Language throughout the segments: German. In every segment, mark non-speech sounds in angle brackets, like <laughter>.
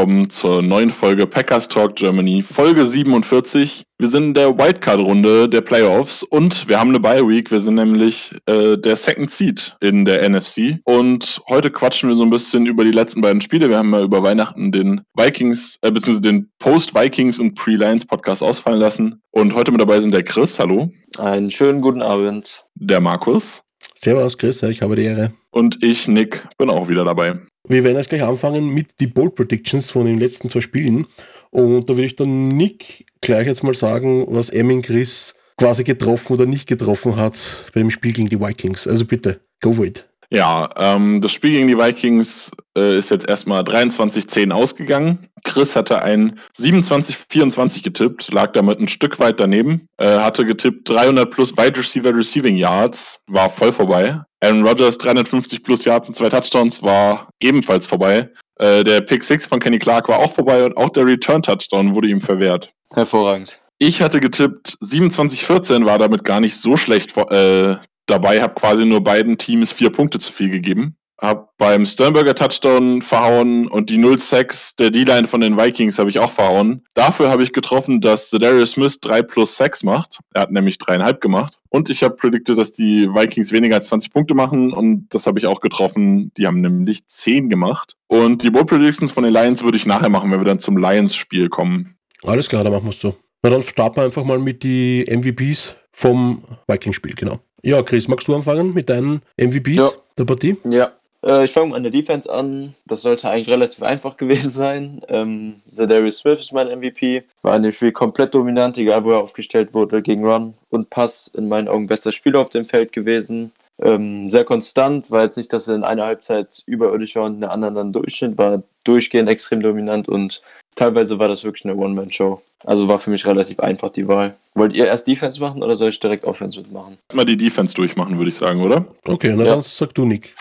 Willkommen zur neuen Folge Packers Talk Germany, Folge 47. Wir sind in der Wildcard-Runde der Playoffs und wir haben eine Bye-Week. Wir sind nämlich äh, der Second Seed in der NFC. Und heute quatschen wir so ein bisschen über die letzten beiden Spiele. Wir haben ja über Weihnachten den Vikings, äh, beziehungsweise den Post-Vikings und Pre-Lions Podcast ausfallen lassen. Und heute mit dabei sind der Chris, hallo. Einen schönen guten Abend. Der Markus. Servus, Chris, ich habe die Ehre. Und ich, Nick, bin auch wieder dabei. Wir werden jetzt gleich anfangen mit die Bold Predictions von den letzten zwei Spielen. Und da würde ich dann Nick gleich jetzt mal sagen, was Emin Chris quasi getroffen oder nicht getroffen hat bei dem Spiel gegen die Vikings. Also bitte, go for it. Ja, ähm, das Spiel gegen die Vikings äh, ist jetzt erstmal 23-10 ausgegangen. Chris hatte ein 27-24 getippt, lag damit ein Stück weit daneben. Äh, hatte getippt 300 plus Wide Receiver Receiving Yards, war voll vorbei. Aaron Rodgers 350 plus Yards und zwei Touchdowns war ebenfalls vorbei. Äh, der Pick 6 von Kenny Clark war auch vorbei und auch der Return Touchdown wurde ihm verwehrt. Hervorragend. Ich hatte getippt 27-14, war damit gar nicht so schlecht äh, dabei, habe quasi nur beiden Teams vier Punkte zu viel gegeben. Hab beim Sternberger Touchdown verhauen und die 0-6 der D-Line von den Vikings habe ich auch verhauen. Dafür habe ich getroffen, dass Darius Smith 3 plus 6 macht. Er hat nämlich dreieinhalb gemacht. Und ich habe predicted, dass die Vikings weniger als 20 Punkte machen und das habe ich auch getroffen. Die haben nämlich 10 gemacht. Und die Bold Predictions von den Lions würde ich nachher machen, wenn wir dann zum Lions-Spiel kommen. Alles klar, dann machen wir es so. Na dann starten wir einfach mal mit die MVPs vom Vikings-Spiel, genau. Ja, Chris, magst du anfangen mit deinen MVPs ja. der Partie? Ja, äh, ich fange an der Defense an. Das sollte eigentlich relativ einfach <laughs> gewesen sein. Ähm, Darius Smith ist mein MVP. War in dem Spiel komplett dominant, egal wo er aufgestellt wurde, gegen Run und Pass. In meinen Augen bester Spieler auf dem Feld gewesen. Ähm, sehr konstant, war jetzt nicht, dass er in einer Halbzeit überirdisch war und in der anderen dann Durchschnitt, war durchgehend extrem dominant und teilweise war das wirklich eine One-Man-Show. Also war für mich relativ einfach die Wahl. Wollt ihr erst Defense machen oder soll ich direkt Offense mitmachen? Mal die Defense durchmachen, würde ich sagen, oder? Okay, na ja. dann sag du, Nick.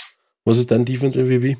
Was ist dein Defense-MVP?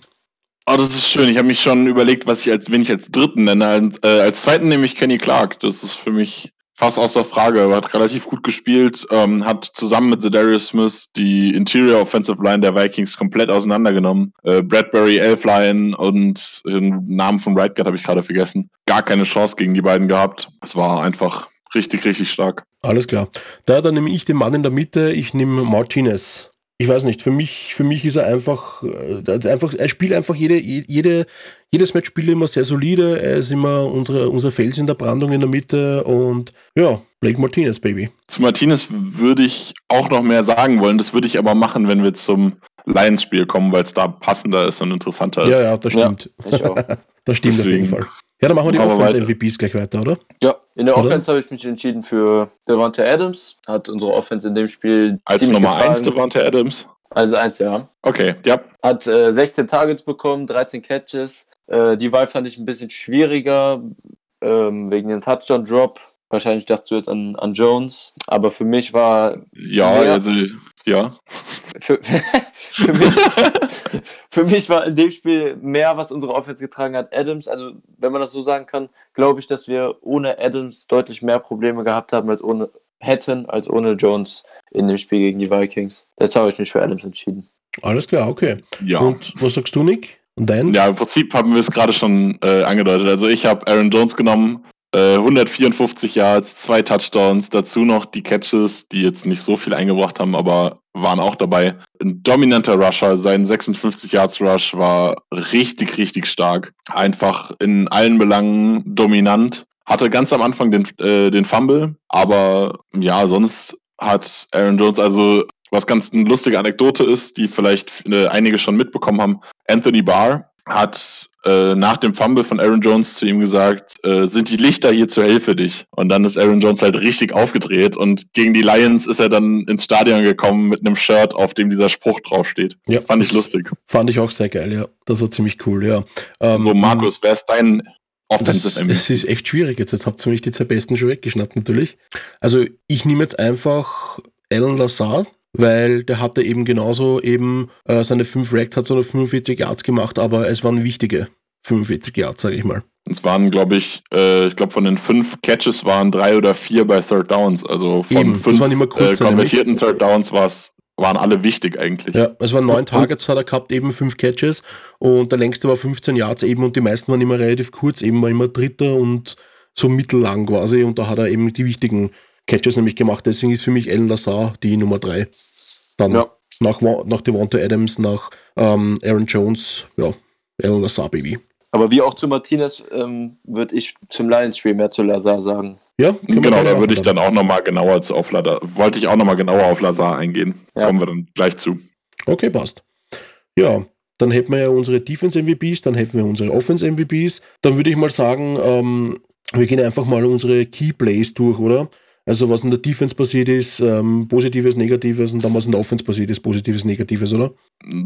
Oh, das ist schön. Ich habe mich schon überlegt, was ich als, wenn ich als dritten nenne. Als, äh, als zweiten nehme ich Kenny Clark. Das ist für mich fast außer Frage. Er hat relativ gut gespielt, ähm, hat zusammen mit Darius Smith die Interior Offensive Line der Vikings komplett auseinandergenommen. Äh, Bradbury, Elfline und den Namen von Right Guard habe ich gerade vergessen. Gar keine Chance gegen die beiden gehabt. Es war einfach richtig, richtig stark. Alles klar. Da, dann nehme ich den Mann in der Mitte. Ich nehme Martinez ich weiß nicht, für mich, für mich ist er einfach, äh, einfach er spielt einfach jede, jede, jedes Match spielt er immer sehr solide. Er ist immer unsere, unser Fels in der Brandung in der Mitte und ja, Blake Martinez, Baby. Zu Martinez würde ich auch noch mehr sagen wollen. Das würde ich aber machen, wenn wir zum Lions-Spiel kommen, weil es da passender ist und interessanter ist. Ja, ja, <laughs> das stimmt. Ja, das stimmt Deswegen. auf jeden Fall. Ja, dann machen wir die Offense-MVPs gleich weiter, oder? Ja, in der Offense habe ich mich entschieden für Devante Adams. Hat unsere Offense in dem Spiel Als Nummer 1 Devante Adams? Also 1, ja. Okay, ja. Hat äh, 16 Targets bekommen, 13 Catches. Äh, die Wahl fand ich ein bisschen schwieriger, ähm, wegen dem Touchdown-Drop. Wahrscheinlich dachtest du jetzt an, an Jones. Aber für mich war... Ja, also, ja. Für, für, mich, für mich war in dem Spiel mehr, was unsere Offense getragen hat, Adams. Also, wenn man das so sagen kann, glaube ich, dass wir ohne Adams deutlich mehr Probleme gehabt haben als ohne hätten als ohne Jones in dem Spiel gegen die Vikings. Jetzt habe ich mich für Adams entschieden. Alles klar, okay. Ja. Und was sagst du, Nick? Und dein? Ja, im Prinzip haben wir es gerade schon äh, angedeutet. Also ich habe Aaron Jones genommen, 154 äh, Yards, zwei Touchdowns, dazu noch die Catches, die jetzt nicht so viel eingebracht haben, aber waren auch dabei. Ein dominanter Rusher, sein 56 Yards Rush war richtig, richtig stark. Einfach in allen Belangen dominant. Hatte ganz am Anfang den, äh, den Fumble, aber ja, sonst hat Aaron Jones also was ganz eine lustige Anekdote ist, die vielleicht äh, einige schon mitbekommen haben. Anthony Barr hat äh, nach dem Fumble von Aaron Jones zu ihm gesagt, äh, sind die Lichter hier zur Hilfe dich? Und dann ist Aaron Jones halt richtig aufgedreht und gegen die Lions ist er dann ins Stadion gekommen mit einem Shirt, auf dem dieser Spruch draufsteht. Ja, Fand ich lustig. Fand ich auch sehr geil, ja. Das war ziemlich cool, ja. Ähm, so, Markus, wer ist dein Das, Offensive MVP? es ist echt schwierig. Jetzt, jetzt habt ihr mich die zwei Besten schon weggeschnappt, natürlich. Also, ich nehme jetzt einfach Alan Lazar, weil der hatte eben genauso eben äh, seine 5 Racks, hat so noch 45 Yards gemacht, aber es waren wichtige 45 Yards, sage ich mal. Es waren, glaube ich, äh, ich glaube, von den fünf Catches waren drei oder vier bei Third Downs. Also von Eben, fünf waren immer äh, kurze, konvertierten Third Downs war's, waren alle wichtig eigentlich. Ja, es waren neun Targets, hat er gehabt, eben fünf Catches und der längste war 15 Yards eben und die meisten waren immer relativ kurz, eben war immer dritter und so mittellang quasi und da hat er eben die wichtigen Catches nämlich gemacht. Deswegen ist für mich Alan Lazar die Nummer drei. Dann Ja. nach, nach Devonta Adams, nach ähm, Aaron Jones, ja, Alan Lazar, Baby. Aber wie auch zu Martinez ähm, würde ich zum Lions-Spiel mehr zu Lazar sagen. Ja, Genau, da würde ich dann auch nochmal genauer zu auf Lazar, wollte ich auch nochmal genauer auf Lazar eingehen. Ja. Kommen wir dann gleich zu. Okay, passt. Ja, dann hätten wir ja unsere Defense-MVPs, dann hätten wir unsere Offense-MVPs. Dann würde ich mal sagen, ähm, wir gehen einfach mal unsere Key Plays durch, oder? Also was in der Defense passiert ist, ähm, Positives, Negatives und dann was in der Offense passiert ist, Positives, Negatives, oder?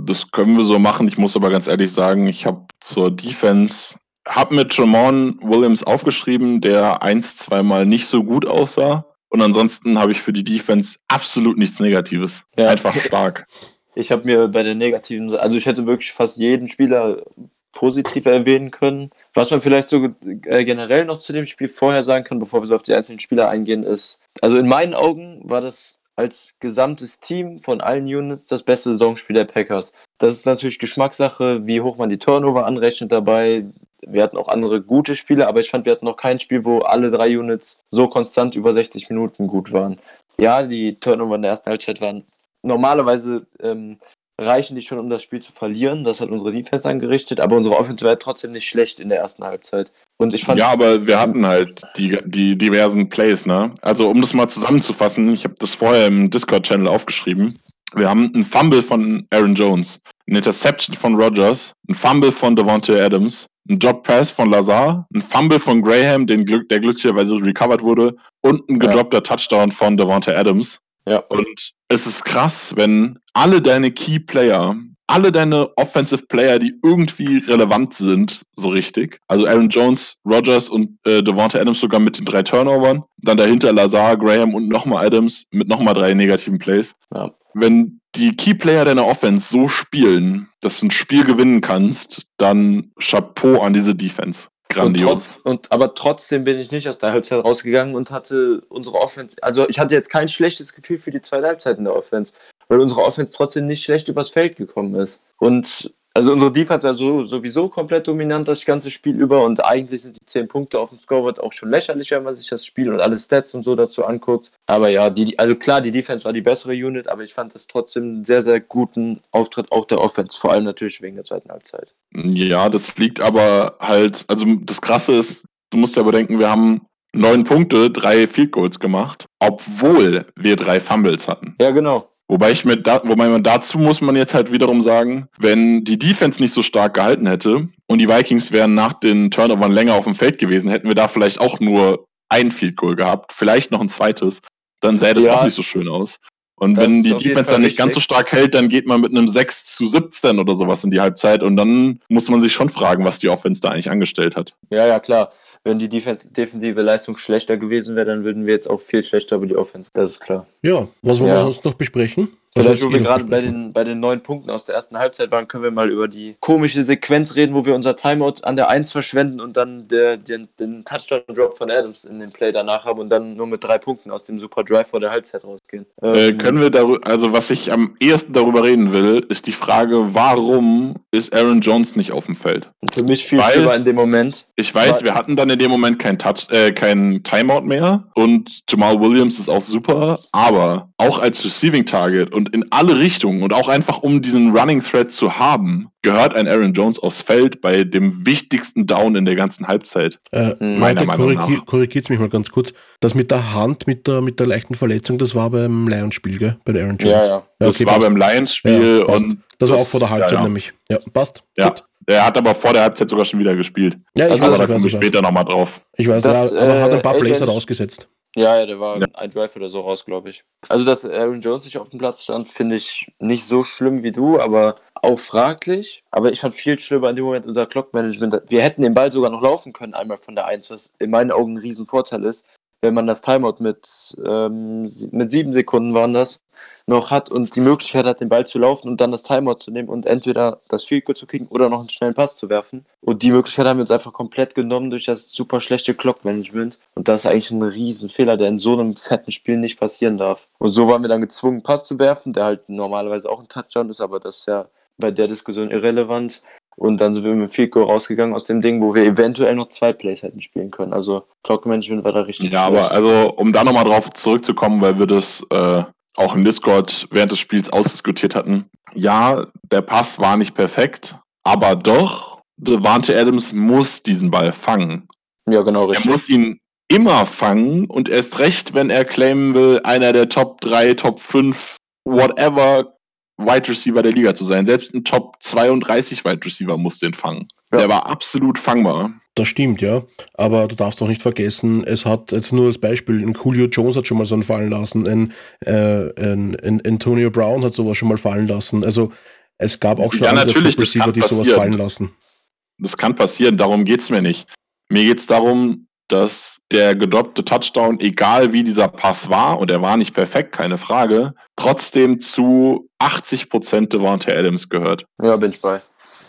Das können wir so machen. Ich muss aber ganz ehrlich sagen, ich habe zur Defense, habe mit Jamon Williams aufgeschrieben, der eins, zweimal nicht so gut aussah. Und ansonsten habe ich für die Defense absolut nichts Negatives. Ja. Einfach stark. Ich habe mir bei der negativen, also ich hätte wirklich fast jeden Spieler positiv erwähnen können. Was man vielleicht so äh, generell noch zu dem Spiel vorher sagen kann, bevor wir so auf die einzelnen Spieler eingehen, ist, also in meinen Augen war das als gesamtes Team von allen Units das beste Saisonspiel der Packers. Das ist natürlich Geschmackssache, wie hoch man die Turnover anrechnet dabei. Wir hatten auch andere gute Spiele, aber ich fand, wir hatten noch kein Spiel, wo alle drei Units so konstant über 60 Minuten gut waren. Ja, die Turnover in der ersten Halbzeit waren normalerweise ähm, reichen die schon, um das Spiel zu verlieren. Das hat unsere Defense angerichtet, aber unsere Offense war trotzdem nicht schlecht in der ersten Halbzeit. Und ich fand Ja, aber wir hatten halt die, die diversen Plays, ne? Also um das mal zusammenzufassen, ich habe das vorher im Discord-Channel aufgeschrieben. Wir haben einen Fumble von Aaron Jones, eine Interception von Rogers, ein Fumble von Devontae Adams, ein Drop Pass von Lazar, ein Fumble von Graham, den Glück, der glücklicherweise recovered wurde, und ein Ja. gedroppter Touchdown von Devontae Adams. Ja. Und es ist krass, wenn alle deine Key Player, alle deine Offensive Player, die irgendwie relevant sind, so richtig, also Aaron Jones, Rogers und äh, Devonta Adams sogar mit den drei Turnovern, dann dahinter Lazar, Graham und nochmal Adams mit nochmal drei negativen Plays. Ja. Wenn die Key Player deiner Offense so spielen, dass du ein Spiel gewinnen kannst, dann Chapeau an diese Defense. Und Grandios. trotz, und, aber trotzdem bin ich nicht aus der Halbzeit rausgegangen und hatte unsere Offense, also ich hatte jetzt kein schlechtes Gefühl für die zweite Halbzeit in der Offense, weil unsere Offense trotzdem nicht schlecht übers Feld gekommen ist. Und also unsere Defense war so, sowieso komplett dominant das ganze Spiel über und eigentlich sind die 10 Punkte auf dem Scoreboard auch schon lächerlich, wenn man sich das Spiel und alle Stats und so dazu anguckt. Aber ja, die, also klar, die Defense war die bessere Unit, aber ich fand das trotzdem einen sehr, sehr guten Auftritt auch der Offense, vor allem natürlich wegen der zweiten Halbzeit. Ja, das liegt aber halt, also das Krasse ist, du musst ja bedenken, wir haben neun Punkte, drei Field Goals gemacht, obwohl wir drei Fumbles hatten. Ja, genau. Wobei ich mir da, wobei man dazu muss man jetzt halt wiederum sagen, wenn die Defense nicht so stark gehalten hätte und die Vikings wären nach den Turnovern länger auf dem Feld gewesen, hätten wir da vielleicht auch nur ein Field Goal gehabt, vielleicht noch ein zweites, dann sähe das Ja. auch nicht so schön aus. Und wenn die Defense dann nicht ganz so stark hält, dann geht man mit einem 6 zu 17 oder sowas in die Halbzeit und dann muss man sich schon fragen, was die Offense da eigentlich angestellt hat. Ja, ja, klar. Wenn die Defense, defensive Leistung schlechter gewesen wäre, dann würden wir jetzt auch viel schlechter über die Offense. Das ist klar. Ja, was wollen Ja. wir sonst noch besprechen? Vielleicht, wo wir gerade bei den, bei den neun Punkten aus der ersten Halbzeit waren, können wir mal über die komische Sequenz reden, wo wir unser Timeout an der 1 verschwenden und dann der, den, den Touchdown-Drop von Adams in dem Play danach haben und dann nur mit drei Punkten aus dem Super Drive vor der Halbzeit rausgehen. Äh, Ähm, können wir darüber, also was ich am ehesten darüber reden will, ist die Frage, warum ist Aaron Jones nicht auf dem Feld? für mich viel schlimmer in dem Moment. Ich weiß, wir hatten dann in dem Moment kein Touch, äh, kein Timeout mehr und Jamal Williams ist auch super, aber auch als Receiving Target und in alle Richtungen und auch einfach um diesen Running Thread zu haben, gehört ein Aaron Jones aufs Feld bei dem wichtigsten Down in der ganzen Halbzeit. Äh, Meiner Meinung nach. korrigiert mich mal ganz kurz. Das mit der Hand, mit der, mit der leichten Verletzung, das war beim Lions-Spiel, gell? Bei der Aaron Jones. Ja, ja. Das okay, war passt. beim Lions-Spiel Ja, und Das war auch vor der Halbzeit ja, ja. nämlich. Ja, passt. Ja, Gut. Er hat aber vor der Halbzeit sogar schon wieder gespielt. Ja, ich Also, weiß, aber da wir ich später nochmal drauf. Ich weiß, Das, ja, aber hat ein paar äh, Plays AJ rausgesetzt. Ja, ja, der war Ja. ein Drive oder so raus, glaube ich. Also, dass Aaron Jones nicht auf dem Platz stand, finde ich nicht so schlimm wie du, aber auch fraglich. Aber ich fand viel schlimmer in dem Moment unser Clock-Management. Wir hätten den Ball sogar noch laufen können, einmal von der 1, was in meinen Augen ein Riesenvorteil ist, wenn man das Timeout mit, ähm, mit sieben Sekunden waren das, noch hat und die Möglichkeit hat, den Ball zu laufen und dann das Timeout zu nehmen und entweder das Field Goal zu kriegen oder noch einen schnellen Pass zu werfen. Und die Möglichkeit haben wir uns einfach komplett genommen durch das super schlechte Clock-Management. Und das ist eigentlich ein Riesenfehler, der in so einem fetten Spiel nicht passieren darf. Und so waren wir dann gezwungen, Pass zu werfen, der halt normalerweise auch ein Touchdown ist, aber das ist ja bei der Diskussion irrelevant. Und dann sind wir mit Field Goal rausgegangen aus dem Ding, wo wir eventuell noch zwei Plays hätten spielen können. Also Clock-Management war da richtig Ja, schlecht. aber also, um da nochmal drauf zurückzukommen, weil wir das äh, auch im Discord während des Spiels ausdiskutiert hatten. Ja, der Pass war nicht perfekt, aber doch, Devante Adams muss diesen Ball fangen. ja, genau, Er richtig. muss ihn immer fangen und erst recht, wenn er claimen will, einer der Top 3, Top 5, whatever Wide Receiver der Liga zu sein. Selbst ein Top 32 Wide Receiver muss den fangen. Ja. Der war absolut fangbar. Das stimmt, ja. Aber du darfst auch nicht vergessen, es hat jetzt nur als Beispiel, ein Julio Jones hat schon mal so einen fallen lassen, ein, äh, ein, ein Antonio Brown hat sowas schon mal fallen lassen. Also es gab auch schon Ja, andere Top-Receiver, kann die sowas fallen lassen. Das kann passieren, darum geht's mir nicht. Mir geht's darum, dass der gedroppte Touchdown, egal wie dieser Pass war, und er war nicht perfekt, keine Frage, trotzdem zu 80% Devontae Adams gehört. Ja, bin ich bei.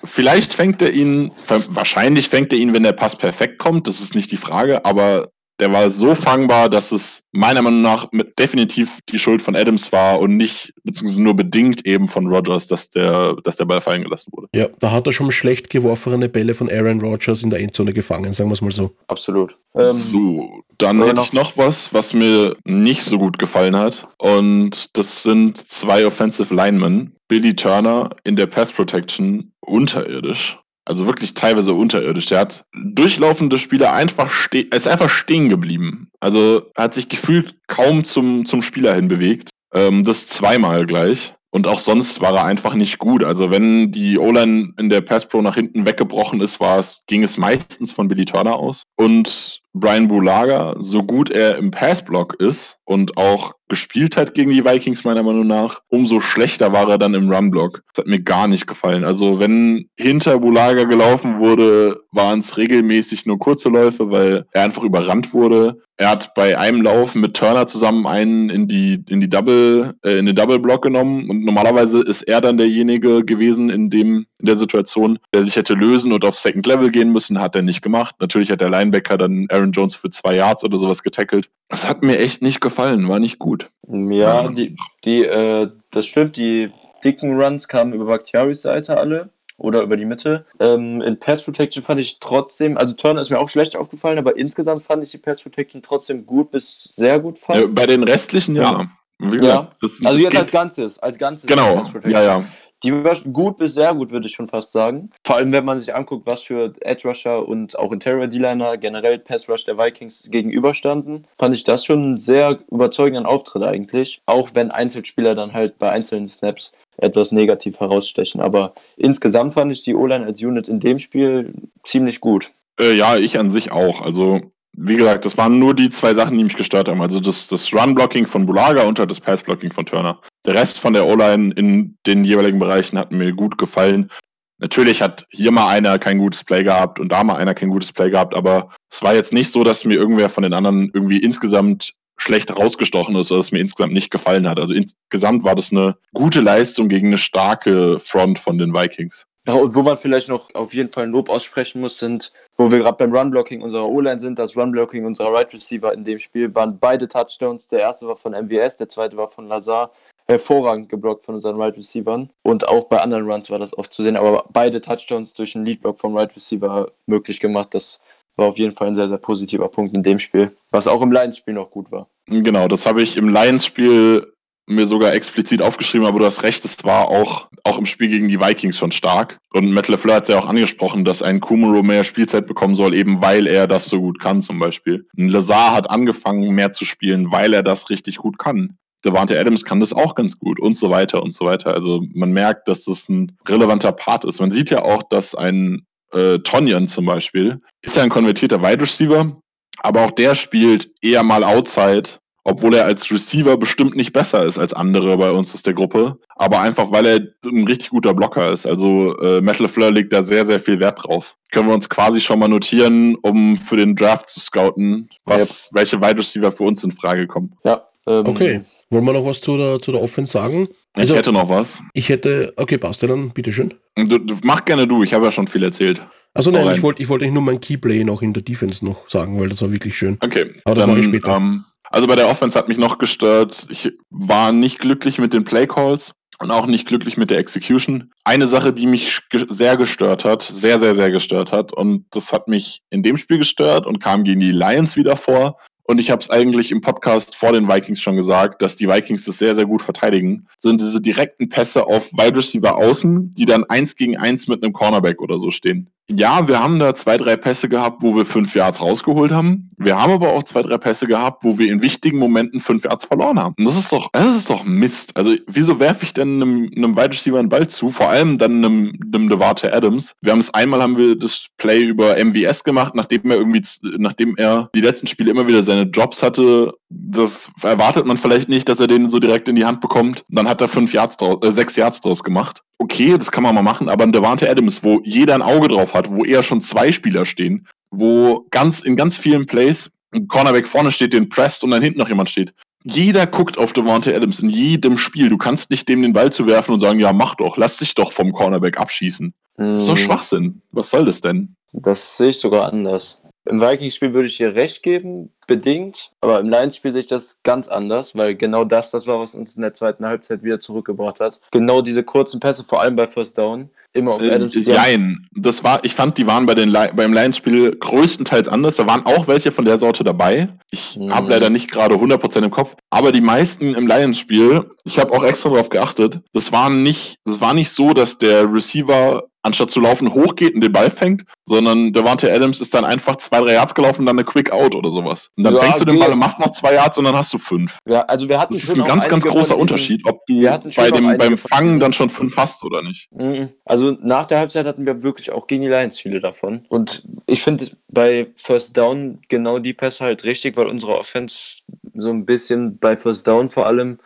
Vielleicht fängt er ihn, wahrscheinlich fängt er ihn, wenn der Pass perfekt kommt, das ist nicht die Frage, aber der war so fangbar, dass es meiner Meinung nach mit definitiv die Schuld von Adams war und nicht, beziehungsweise nur bedingt eben von Rogers, dass der, dass der Ball fallen gelassen wurde. Ja, da hat er schon schlecht geworfene Bälle von Aaron Rodgers in der Endzone gefangen, sagen wir es mal so. Absolut. Ähm, so, dann hätte ich noch was, was mir nicht so gut gefallen hat. Und das sind zwei Offensive Linemen. Billy Turner in der Path Protection unterirdisch. Also wirklich teilweise unterirdisch. Der hat durchlaufende Spieler einfach ste er ist einfach stehen geblieben. Also hat sich gefühlt kaum zum, zum Spieler hinbewegt. Ähm, das zweimal gleich. Und auch sonst war er einfach nicht gut. Also wenn die O-Line in der Pass Pro nach hinten weggebrochen ist, war es, ging es meistens von Billy Turner aus. Und Brian Bulaga, so gut er im Passblock ist und auch gespielt hat gegen die Vikings meiner Meinung nach, umso schlechter war er dann im Runblock. Das hat mir gar nicht gefallen. Also wenn hinter Bulaga gelaufen wurde, waren es regelmäßig nur kurze Läufe, weil er einfach überrannt wurde. Er hat bei einem Lauf mit Turner zusammen einen in die in die Double äh, in den Double Block genommen und normalerweise ist er dann derjenige gewesen in dem in der Situation, der sich hätte lösen und auf Second Level gehen müssen, hat er nicht gemacht. Natürlich hat der Linebacker dann Aaron Jones für zwei Yards oder sowas getackelt. Das hat mir echt nicht gefallen, war nicht gut. Ja, Ja. die, die, äh, das stimmt, die dicken Runs kamen über Bakhtiaris Seite alle oder über die Mitte. Ähm, in Pass Protection fand ich trotzdem, also Turner ist mir auch schlecht aufgefallen, aber insgesamt fand ich die Pass Protection trotzdem gut bis sehr gut Ja, fast. bei den restlichen ja. Wie gesagt, das, also das jetzt geht- als Ganzes, als Ganzes. Genau, ja, ja. Die war gut bis sehr gut, würde ich schon fast sagen. Vor allem, wenn man sich anguckt, was für Edge Rusher und auch Interior D-Liner generell Pass Rush der Vikings gegenüberstanden, fand ich das schon einen sehr überzeugenden Auftritt eigentlich. Auch wenn Einzelspieler dann halt bei einzelnen Snaps etwas negativ herausstechen. Aber insgesamt fand ich die O-Line als Unit in dem Spiel ziemlich gut. Äh, ja, ich an sich auch. Also, wie gesagt, das waren nur die zwei Sachen, die mich gestört haben. Also das, das Run-Blocking von Bulaga und halt das Pass-Blocking von Turner. Der Rest von der O-Line in den jeweiligen Bereichen hat mir gut gefallen. Natürlich hat hier mal einer kein gutes Play gehabt und da mal einer kein gutes Play gehabt, aber es war jetzt nicht so, dass mir irgendwer von den anderen irgendwie insgesamt schlecht rausgestochen ist oder es mir insgesamt nicht gefallen hat. Also insgesamt war das eine gute Leistung gegen eine starke Front von den Vikings. Und wo man vielleicht noch auf jeden Fall ein Lob aussprechen muss, sind, wo wir gerade beim Run-Blocking unserer O-Line sind, das Run-Blocking unserer Right Receiver in dem Spiel waren beide Touchdowns. Der erste war von MVS, der zweite war von Lazar. Hervorragend geblockt von unseren Right Receivern. Und auch bei anderen Runs war das oft zu sehen, aber beide Touchdowns durch einen Lead-Block vom Right Receiver möglich gemacht. Das war auf jeden Fall ein sehr, sehr positiver Punkt in dem Spiel, was auch im Lions-Spiel noch gut war. Genau, das habe ich im Lions-Spiel mir sogar explizit aufgeschrieben, aber du hast recht, es war auch, auch im Spiel gegen die Vikings schon stark. Und Matt LeFleur hat es ja auch angesprochen, dass ein Kumaro mehr Spielzeit bekommen soll, eben weil er das so gut kann zum Beispiel. Ein Lazar hat angefangen mehr zu spielen, weil er das richtig gut kann. Devante Adams kann das auch ganz gut und so weiter und so weiter. Also man merkt, dass das ein relevanter Part ist. Man sieht ja auch, dass ein äh, Tonyan zum Beispiel ist ja ein konvertierter Wide Receiver, aber auch der spielt eher mal Outside obwohl er als Receiver bestimmt nicht besser ist als andere bei uns aus der Gruppe, aber einfach weil er ein richtig guter Blocker ist. Also äh, Matt LeFleur legt da sehr, sehr viel Wert drauf. Können wir uns quasi schon mal notieren, um für den Draft zu scouten, was, yep. welche Wide Receiver für uns in Frage kommen. Ja. Ähm, okay. Wollen wir noch was zu der, zu der Offense sagen? Also, ich hätte noch was. Ich hätte, okay, passt ja dann, bitteschön. Du, du, mach gerne du, ich habe ja schon viel erzählt. Also nein, ich wollte ich wollt nur mein Keyplay noch in der Defense noch sagen, weil das war wirklich schön. Okay. Aber das mache ich später. Ähm, also bei der Offense hat mich noch gestört. Ich war nicht glücklich mit den Play Calls und auch nicht glücklich mit der Execution. Eine Sache, die mich sehr gestört hat, sehr, sehr, sehr gestört hat, und das hat mich in dem Spiel gestört und kam gegen die Lions wieder vor. Und ich habe es eigentlich im Podcast vor den Vikings schon gesagt, dass die Vikings das sehr, sehr gut verteidigen. Sind diese direkten Pässe auf Wide Receiver außen, die dann eins gegen eins mit einem Cornerback oder so stehen. Ja, wir haben da zwei, drei Pässe gehabt, wo wir fünf Yards rausgeholt haben. Wir haben aber auch zwei, drei Pässe gehabt, wo wir in wichtigen Momenten fünf Yards verloren haben. Und das ist doch, das ist doch Mist. Also, wieso werfe ich denn einem, einem Wide Receiver einen Ball zu? Vor allem dann einem, einem Devarte Adams. Wir haben es einmal, haben wir das Play über MVS gemacht, nachdem er irgendwie, nachdem er die letzten Spiele immer wieder seine Jobs hatte. Das erwartet man vielleicht nicht, dass er den so direkt in die Hand bekommt. Dann hat er fünf Yards draus, äh, sechs Yards draus gemacht okay, das kann man mal machen, aber ein Devante Adams, wo jeder ein Auge drauf hat, wo eher schon zwei Spieler stehen, wo ganz in ganz vielen Plays ein Cornerback vorne steht, den presst und dann hinten noch jemand steht. Jeder guckt auf Devante Adams in jedem Spiel. Du kannst nicht dem den Ball zu werfen und sagen, ja, mach doch, lass dich doch vom Cornerback abschießen. Das ist doch hm. Schwachsinn. Was soll das denn? Das sehe ich sogar anders. Im Vikings-Spiel würde ich dir recht geben, bedingt, aber im Lions-Spiel sehe ich das ganz anders, weil genau das, das war, was uns in der zweiten Halbzeit wieder zurückgebracht hat. Genau diese kurzen Pässe, vor allem bei First Down, immer auf Adams. Äh, nein, das war, ich fand, die waren bei den beim Lions-Spiel größtenteils anders. Da waren auch welche von der Sorte dabei. Ich hm. habe leider nicht gerade 100% im Kopf, aber die meisten im Lions-Spiel, ich habe auch extra darauf geachtet, das war nicht, das war nicht so, dass der Receiver anstatt zu laufen, hochgeht und den Ball fängt, sondern Devante Adams ist dann einfach zwei, drei Yards gelaufen und dann eine Quick Out oder sowas. Und dann ja, fängst du den Ball und machst noch zwei Yards und dann hast du fünf. Ja, also wir hatten das ist ein ganz, ganz großer Unterschied, ob du bei dem, beim Fangen dann schon fünf hast oder nicht. Mhm. Also nach der Halbzeit hatten wir wirklich auch gegen die Lions viele davon. Und ich finde bei First Down genau die Pässe halt richtig, weil unsere Offense so ein bisschen bei First Down vor allem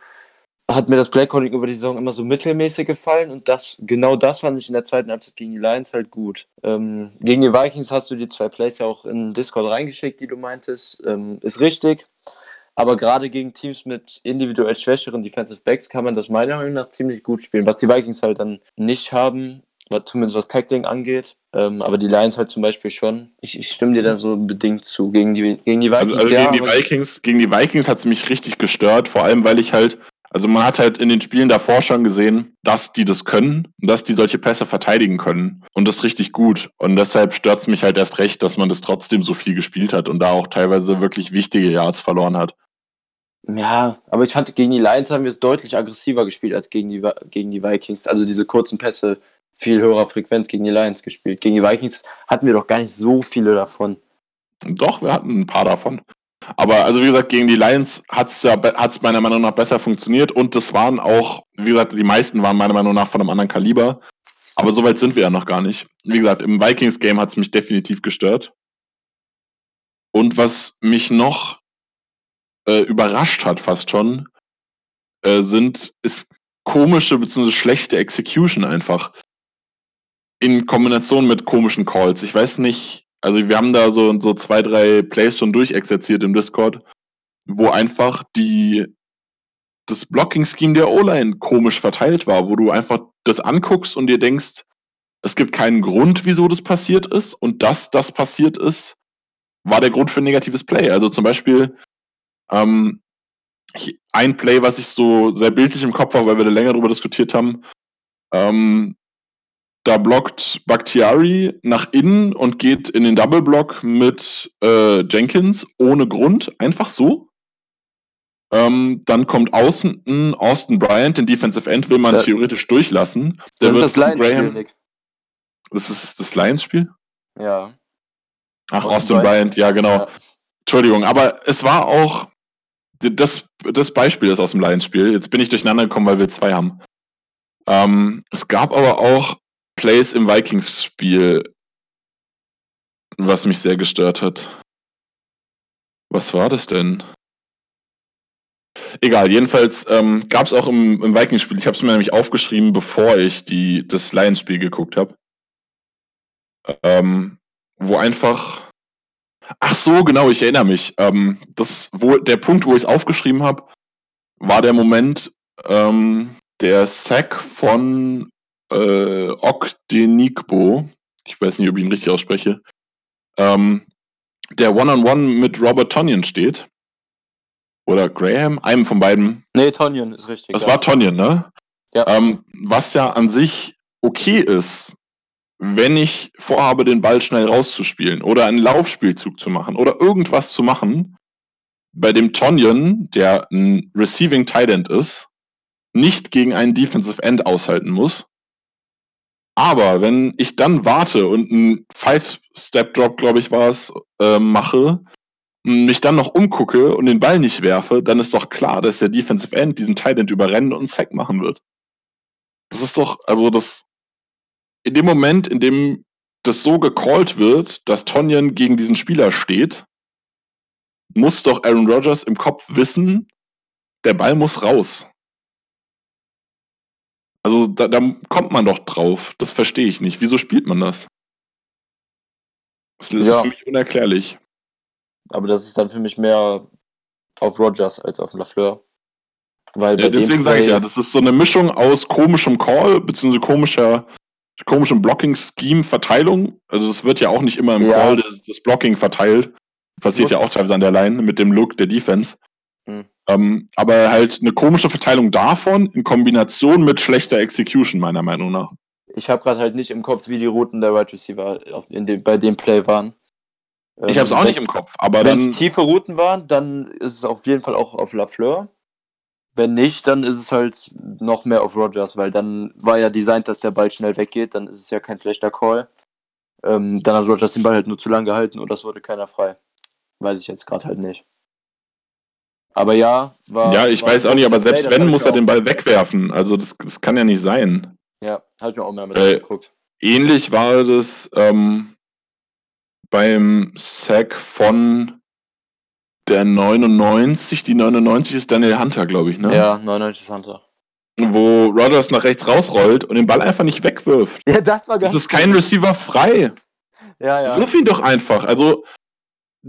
hat mir das Playcalling über die Saison immer so mittelmäßig gefallen und das, genau das fand ich in der zweiten Halbzeit gegen die Lions halt gut. Ähm, gegen die Vikings hast du die zwei Plays ja auch in Discord reingeschickt, die du meintest. Ähm, ist richtig. Aber gerade gegen Teams mit individuell schwächeren Defensive Backs kann man das meiner Meinung nach ziemlich gut spielen. Was die Vikings halt dann nicht haben, zumindest was Tackling angeht. Ähm, aber die Lions halt zum Beispiel schon. Ich, ich, stimme dir da so bedingt zu. Gegen die, gegen die Vikings. Also, also ja, gegen, die Vikings gegen die Vikings hat es mich richtig gestört, vor allem weil ich halt also man hat halt in den Spielen davor schon gesehen, dass die das können, dass die solche Pässe verteidigen können. Und das richtig gut. Und deshalb stört es mich halt erst recht, dass man das trotzdem so viel gespielt hat und da auch teilweise wirklich wichtige Yards verloren hat. Ja, aber ich fand, gegen die Lions haben wir es deutlich aggressiver gespielt als gegen die, gegen die Vikings. Also diese kurzen Pässe, viel höherer Frequenz gegen die Lions gespielt. Gegen die Vikings hatten wir doch gar nicht so viele davon. Doch, wir hatten ein paar davon. Aber also wie gesagt, gegen die Lions hat es ja hat's meiner Meinung nach besser funktioniert und das waren auch, wie gesagt, die meisten waren meiner Meinung nach von einem anderen Kaliber. Aber so weit sind wir ja noch gar nicht. Wie gesagt, im Vikings-Game hat es mich definitiv gestört. Und was mich noch äh, überrascht hat, fast schon, äh, sind, ist komische bzw. schlechte Execution einfach. In Kombination mit komischen Calls. Ich weiß nicht, also wir haben da so, so zwei, drei Plays schon durchexerziert im Discord, wo einfach die das Blocking-Scheme der O-Line komisch verteilt war, wo du einfach das anguckst und dir denkst, es gibt keinen Grund, wieso das passiert ist und dass das passiert ist, war der Grund für ein negatives Play. Also zum Beispiel ähm, ein Play, was ich so sehr bildlich im Kopf habe, weil wir da länger darüber diskutiert haben, ähm, da blockt Bakhtiari nach innen und geht in den Double Block mit äh, Jenkins ohne Grund, einfach so. Ähm, dann kommt außen Austin Bryant, den Defensive End, will man ja. theoretisch durchlassen. Der das ist das Lions-Spiel, Das ist das Lions-Spiel? Ja. Ach, Austin, Austin Bryant. Bryant, ja, genau. Ja. Entschuldigung, aber es war auch das, das Beispiel ist aus dem Lions-Spiel. Jetzt bin ich durcheinander gekommen, weil wir zwei haben. Ähm, es gab aber auch Plays im Vikings-Spiel, was mich sehr gestört hat. Was war das denn? Egal, jedenfalls ähm, gab es auch im, im Vikings-Spiel, ich habe es mir nämlich aufgeschrieben, bevor ich die, das Lions-Spiel geguckt habe, ähm, wo einfach. Ach so, genau, ich erinnere mich. Ähm, das, wo, der Punkt, wo ich es aufgeschrieben habe, war der Moment, ähm, der Sack von äh, Ogdenigbo. Ich weiß nicht, ob ich ihn richtig ausspreche. Ähm, der One-on-One -on -One mit Robert Tonyan steht. Oder Graham, einem von beiden. Nee, Tonyan ist richtig. Das ja. war Tonyan, ne? Ja. Ähm, was ja an sich okay ist, wenn ich vorhabe, den Ball schnell rauszuspielen oder einen Laufspielzug zu machen oder irgendwas zu machen, bei dem Tonyan, der ein Receiving Tight End ist, nicht gegen einen Defensive End aushalten muss. Aber wenn ich dann warte und einen Five-Step-Drop, glaube ich, war es, äh, mache, mich dann noch umgucke und den Ball nicht werfe, dann ist doch klar, dass der Defensive End diesen Tight überrennen und einen Sack machen wird. Das ist doch, also das, in dem Moment, in dem das so gecallt wird, dass Tonyan gegen diesen Spieler steht, muss doch Aaron Rodgers im Kopf wissen, der Ball muss raus. Also da, da kommt man doch drauf. Das verstehe ich nicht. Wieso spielt man das? Das ist Ja. für mich unerklärlich. Aber das ist dann für mich mehr auf Rogers als auf Lafleur. Weil Ja, deswegen sage ich ja, das ist so eine Mischung aus komischem Call beziehungsweise komischer, komischem Blocking-Scheme, Verteilung. Also es wird ja auch nicht immer im Ja. Call das, das Blocking verteilt. Passiert ja auch teilweise an der Line mit dem Look der Defense. Hm. Ähm, aber halt eine komische Verteilung davon in Kombination mit schlechter Execution, meiner Meinung nach. Ich habe gerade halt nicht im Kopf, wie die Routen der Wide Receiver auf, dem, bei dem Play waren. Ich habe es auch Ähm, nicht im Kopf, aber Wenn es tiefe Routen waren, dann ist es auf jeden Fall auch auf Lafleur. Wenn nicht, dann ist es halt noch mehr auf Rogers, weil dann war ja designt, dass der Ball schnell weggeht, dann ist es ja kein schlechter Call. Ähm, dann hat Rogers den Ball halt nur zu lang gehalten und das wurde keiner frei. Weiß ich jetzt gerade halt nicht. Aber ja, war. ja, ich war weiß auch nicht, aber selbst wenn, muss er den Ball wegwerfen. Also das, das kann ja nicht sein. Ja, habe ich mir auch mehr mit Äh, angeguckt. Ähnlich war das ähm, beim Sack von der 99. Die 99 ist Daniel Hunter, glaube ich, ne? Ja, 99 Hunter. Wo Rodgers nach rechts rausrollt und den Ball einfach nicht wegwirft. Ja, das war Es ist kein Receiver frei. Ja, ja. Wirf ihn doch einfach. Also,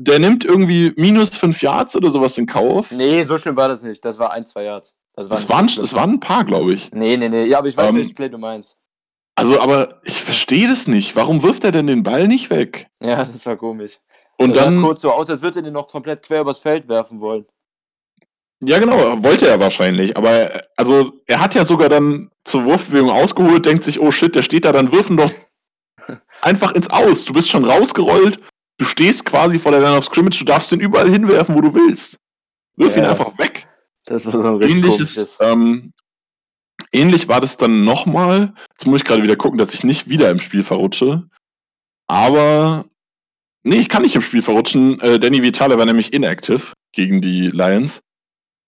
der nimmt irgendwie minus 5 Yards oder sowas in Kauf. Nee, so schlimm war das nicht. Das war ein, zwei Yards. Das war Es nicht waren, es waren ein paar, glaube ich. Nee, nee, nee. Ja, aber ich weiß, Ähm, welches Play du meinst. Also, aber ich verstehe das nicht. Warum wirft er denn den Ball nicht weg? Ja, <laughs> das war komisch. Und das sah dann, kurz so aus, als würde er den noch komplett quer übers Feld werfen wollen. ja genau, wollte er wahrscheinlich. Aber also, er hat ja sogar dann zur Wurfbewegung ausgeholt, denkt sich, oh shit, der steht da, dann wirfen doch <laughs> einfach ins Aus. Du bist schon rausgerollt, du stehst quasi vor der Line of Scrimmage, du darfst den überall hinwerfen, wo du willst. Wirf ihn Ja. einfach weg. Das war so ein richtig Ähnliches, ähm, ähnlich war das dann nochmal. Jetzt muss ich gerade wieder gucken, dass ich nicht wieder im Spiel verrutsche. Aber nee, ich kann nicht im Spiel verrutschen. Äh, Danny Vitale war nämlich inactive gegen die Lions.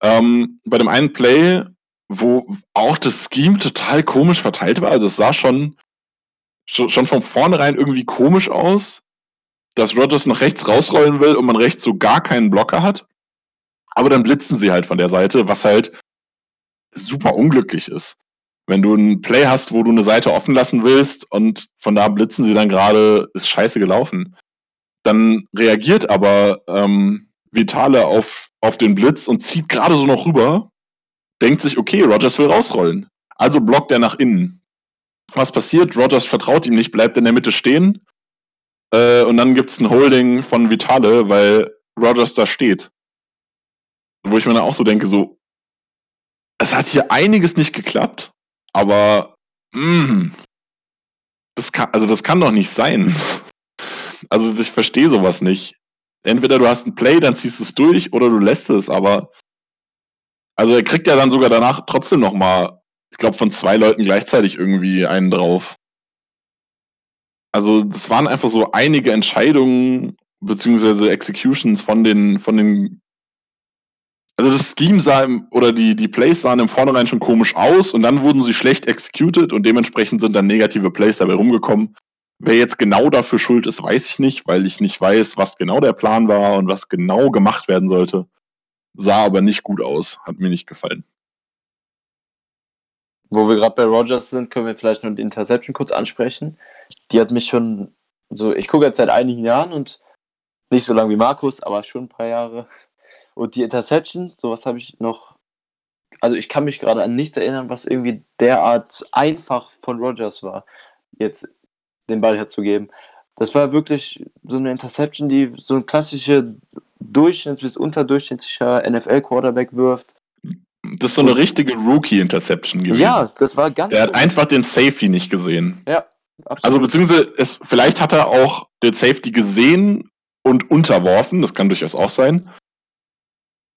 Ähm, bei dem einen Play, wo auch das Scheme total komisch verteilt war. Also es sah schon, schon, schon von vornherein irgendwie komisch aus, dass Rodgers nach rechts rausrollen will und man rechts so gar keinen Blocker hat. Aber dann blitzen sie halt von der Seite, was halt super unglücklich ist. Wenn du ein Play hast, wo du eine Seite offen lassen willst und von da blitzen sie dann gerade, ist scheiße gelaufen. Dann reagiert aber ähm, Vitale auf, auf den Blitz und zieht gerade so noch rüber, denkt sich, okay, Rogers will rausrollen. Also blockt er nach innen. Was passiert? Rogers vertraut ihm nicht, bleibt in der Mitte stehen. Äh, und dann gibt's ein Holding von Vitale, weil Rogers da steht. Wo ich mir dann auch so denke, so, es hat hier einiges nicht geklappt, aber mh, das kann, also das kann doch nicht sein. <laughs> Also ich verstehe sowas nicht. Entweder du hast ein Play, dann ziehst du es durch, oder du lässt es, aber also er kriegt ja dann sogar danach trotzdem noch mal, ich glaube von zwei Leuten gleichzeitig irgendwie einen drauf. Also das waren einfach so einige Entscheidungen beziehungsweise Executions von den von den also das Scheme sah im, oder die, die Plays sahen im Vornherein schon komisch aus und dann wurden sie schlecht executed und dementsprechend sind dann negative Plays dabei rumgekommen. Wer jetzt genau dafür schuld ist, weiß ich nicht, weil ich nicht weiß, was genau der Plan war und was genau gemacht werden sollte. Sah aber nicht gut aus, hat mir nicht gefallen. Wo wir gerade bei Rogers sind, können wir vielleicht noch die Interception kurz ansprechen. Die hat mich schon so, ich gucke jetzt seit einigen Jahren und nicht so lange wie Markus, aber schon ein paar Jahre. Und die Interception, sowas habe ich noch. Also ich kann mich gerade an nichts erinnern, was irgendwie derart einfach von Rogers war, jetzt den Ball herzugeben. Das war wirklich so eine Interception, die so ein klassischer Durchschnitts- bis unterdurchschnittlicher NFL-Quarterback wirft. Das ist so eine richtige Rookie-Interception gewesen. Ja, das war ganz. Er hat einfach den Safety nicht gesehen. Ja, absolut. Also beziehungsweise es, vielleicht hat er auch den Safety gesehen und unterworfen, das kann durchaus auch sein.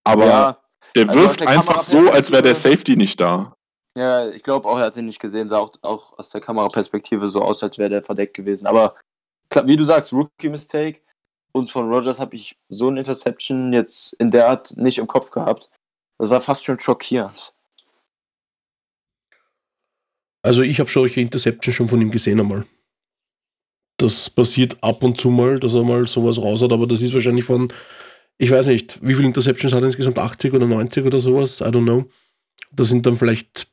Aber ja, der also wirft der einfach so, als wäre der Safety nicht da. ja, ich glaube auch, er hat ihn nicht gesehen, sah auch, auch aus der Kameraperspektive so aus, als wäre der verdeckt gewesen. Aber wie du sagst, Rookie-Mistake. Und von Rogers habe ich so eine Interception jetzt in der Art nicht im Kopf gehabt. Das war fast schon schockierend. Also ich habe solche Interception schon von ihm gesehen einmal. Das passiert ab und zu mal, dass er mal sowas raus hat, aber das ist wahrscheinlich von, ich weiß nicht, wie viele Interceptions hat er insgesamt? 80 oder 90 oder sowas? I don't know. Das sind dann vielleicht